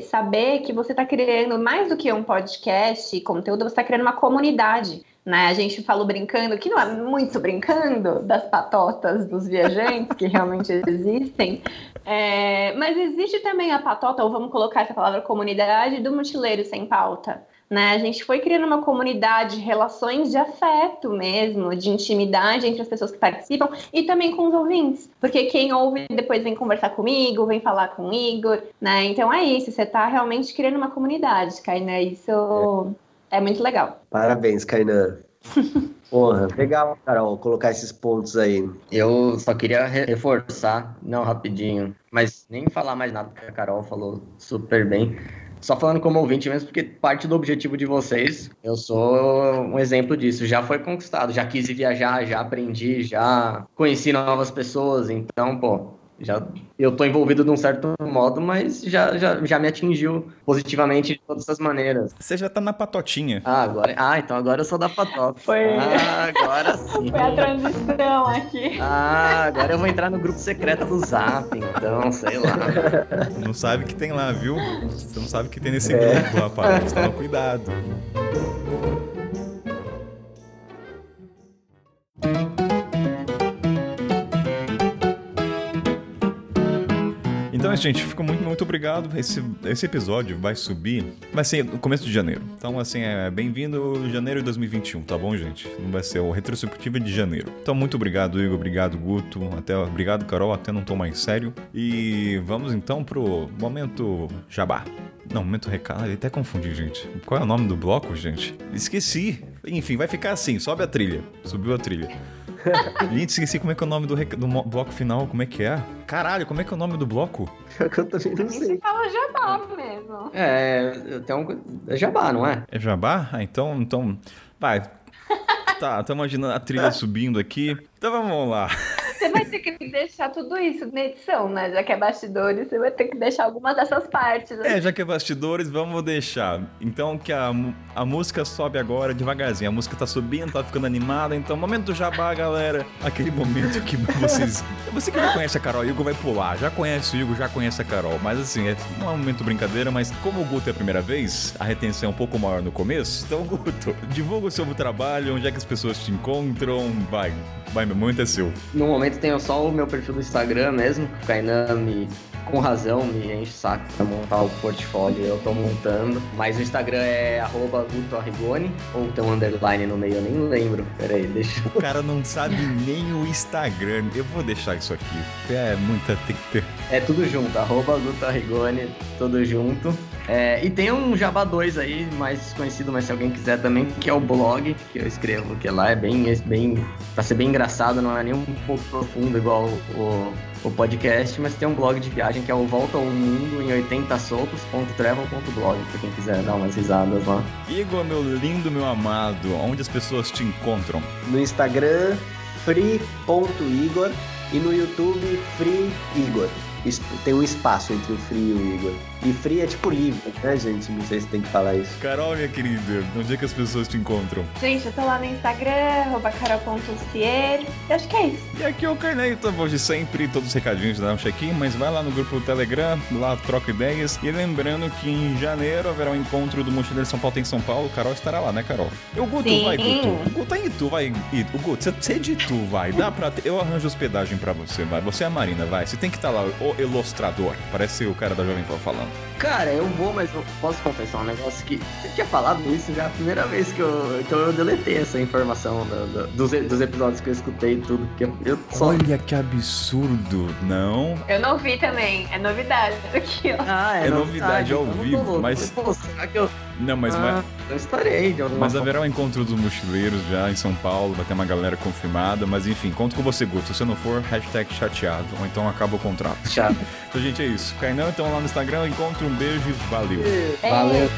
B: saber que você está criando mais do que um podcast, conteúdo, você está criando uma comunidade. Né? A gente falou brincando, que não é muito brincando, das patotas dos viajantes, que realmente existem. É, mas existe também a patota, ou vamos colocar essa palavra comunidade, do mochileiro sem pauta. Né? A gente foi criando uma comunidade, relações de afeto mesmo, de intimidade entre as pessoas que participam e também com os ouvintes. Porque quem ouve depois vem conversar comigo, vem falar com o Igor, né? Então é isso, você está realmente criando uma comunidade, Kainan. Isso é, é muito legal.
C: Parabéns, Kainan. Porra, legal, Carol, colocar esses pontos aí.
F: Eu só queria reforçar, não rapidinho, mas nem falar mais nada, porque a Carol falou super bem. Só falando como ouvinte mesmo, porque parte do objetivo de vocês, eu sou um exemplo disso. Já foi conquistado, já quis viajar, já aprendi, já conheci novas pessoas. Então, pô, já eu tô envolvido de um certo modo, mas já, já, já me atingiu positivamente de todas as maneiras.
A: Você já tá na patotinha.
F: Ah, agora, ah, então agora eu sou da patota.
B: Foi.
F: Ah, agora sim.
B: Foi a transição aqui.
F: Ah, agora eu vou entrar no grupo secreto do Zap, então, sei lá.
A: Não sabe o que tem lá, viu? Você não sabe o que tem nesse é. grupo, rapaz. Toma cuidado. Então, gente, fico muito, muito obrigado. Esse, esse episódio vai subir, vai ser no começo de janeiro. Então, assim, é bem-vindo janeiro de 2021, tá bom, gente? Não vai ser o retrospectiva de janeiro. Então, muito obrigado, Igor. Obrigado, Guto. Até, obrigado, Carol. Até não tô mais sério. E vamos então pro momento jabá. Não, momento recado. Até confundi, gente. Qual é o nome do bloco, gente? Esqueci. Enfim, vai ficar assim. Sobe a trilha. Subiu a trilha. Gente, esqueci como é que é o nome do, rec... do bloco final, como é que é? Caralho, como é que é o nome do bloco?
C: Eu também não sei.
B: fala jabá mesmo.
F: É, tem um... é jabá, não é?
A: É jabá? Ah, então, então... Vai. tá, tô imaginando a trilha subindo aqui. Então vamos lá.
B: Você vai ter que deixar tudo isso na edição, né? Já que é bastidores, você vai ter que deixar algumas dessas partes. Né?
A: É, já que é bastidores, vamos deixar. Então que a, a música sobe agora devagarzinho. A música tá subindo, tá ficando animada. Então, momento do jabá, galera. Aquele momento que vocês. Você que já conhece a Carol, o Hugo vai pular. Já conhece o Hugo, já conhece a Carol. Mas assim, é, não é um momento brincadeira, mas como o Guto é a primeira vez, a retenção é um pouco maior no começo. Então, Guto, divulga o seu trabalho, onde é que as pessoas te encontram. Vai, vai, meu momento é seu.
F: No momento
D: momento tenho só o meu perfil do Instagram mesmo, que o Kainan me, com razão me enche o saco pra montar o portfólio, eu tô montando. Mas o Instagram é arroba ou tem um underline no meio, eu nem lembro. Pera aí, deixa eu...
A: O cara não sabe nem o Instagram. Eu vou deixar isso aqui. É muita ter.
D: É tudo junto, arroba Guto Arrigoni, tudo junto. É, e tem um Java 2 aí, mais desconhecido, mas se alguém quiser também, que é o blog que eu escrevo, que lá é bem, é bem pra ser bem engraçado, não é nem um pouco profundo igual o, o podcast, mas tem um blog de viagem que é o Volta ao Mundo em 80 socos.travel.blog, pra quem quiser dar umas risadas lá.
A: Igor, meu lindo, meu amado, onde as pessoas te encontram?
C: No Instagram, free.igor e no YouTube, free igor. Tem um espaço entre o Free e o Igor. E Free é tipo livre, né, gente? Não sei se tem que falar isso.
A: Carol, minha querida, onde é que as pessoas te encontram?
B: Gente, eu tô lá no Instagram, arroba carol.cier. E acho que é isso.
A: E aqui é o Carneiro, tá voz de sempre, todos os recadinhos dá um check-in, mas vai lá no grupo do Telegram, lá troca ideias. E lembrando que em janeiro haverá um encontro do Mochileiro São Paulo tem São Paulo. Carol estará lá, né, Carol? Eu, Guto,
B: Sim.
A: vai, Guto. O Guto tá em Itu, vai. O Guto, você- é de Itu, vai. Dá pra. Eu arranjo hospedagem pra você, vai. Você é a Marina, vai. Você tem que estar lá, o ilustrador. Parece o cara da Jovem Pan falando.
D: Cara, eu vou, mas eu posso confessar um negócio que. Você tinha falado isso já a primeira vez que eu. Então eu deletei essa informação do- do- dos, dos episódios que eu escutei e tudo. Porque eu só.
A: Olha que absurdo, não?
B: Eu não vi também. É novidade aqui, ó.
D: Ah,
A: É novidade ao
D: então
A: vivo, mas-
D: Pô, será que eu.
A: Não, mas vai.
D: ah, eu estarei de alguma
A: Mas
D: forma.
A: haverá um encontro dos mochileiros já em São Paulo, vai ter uma galera confirmada, mas enfim, conto com você, Guto. Se você não for, hashtag chateado, ou então acaba o contrato.
D: Chato.
A: Então, gente, é isso. Kainan, então lá no Instagram, encontro, um beijo e valeu.
C: Valeu.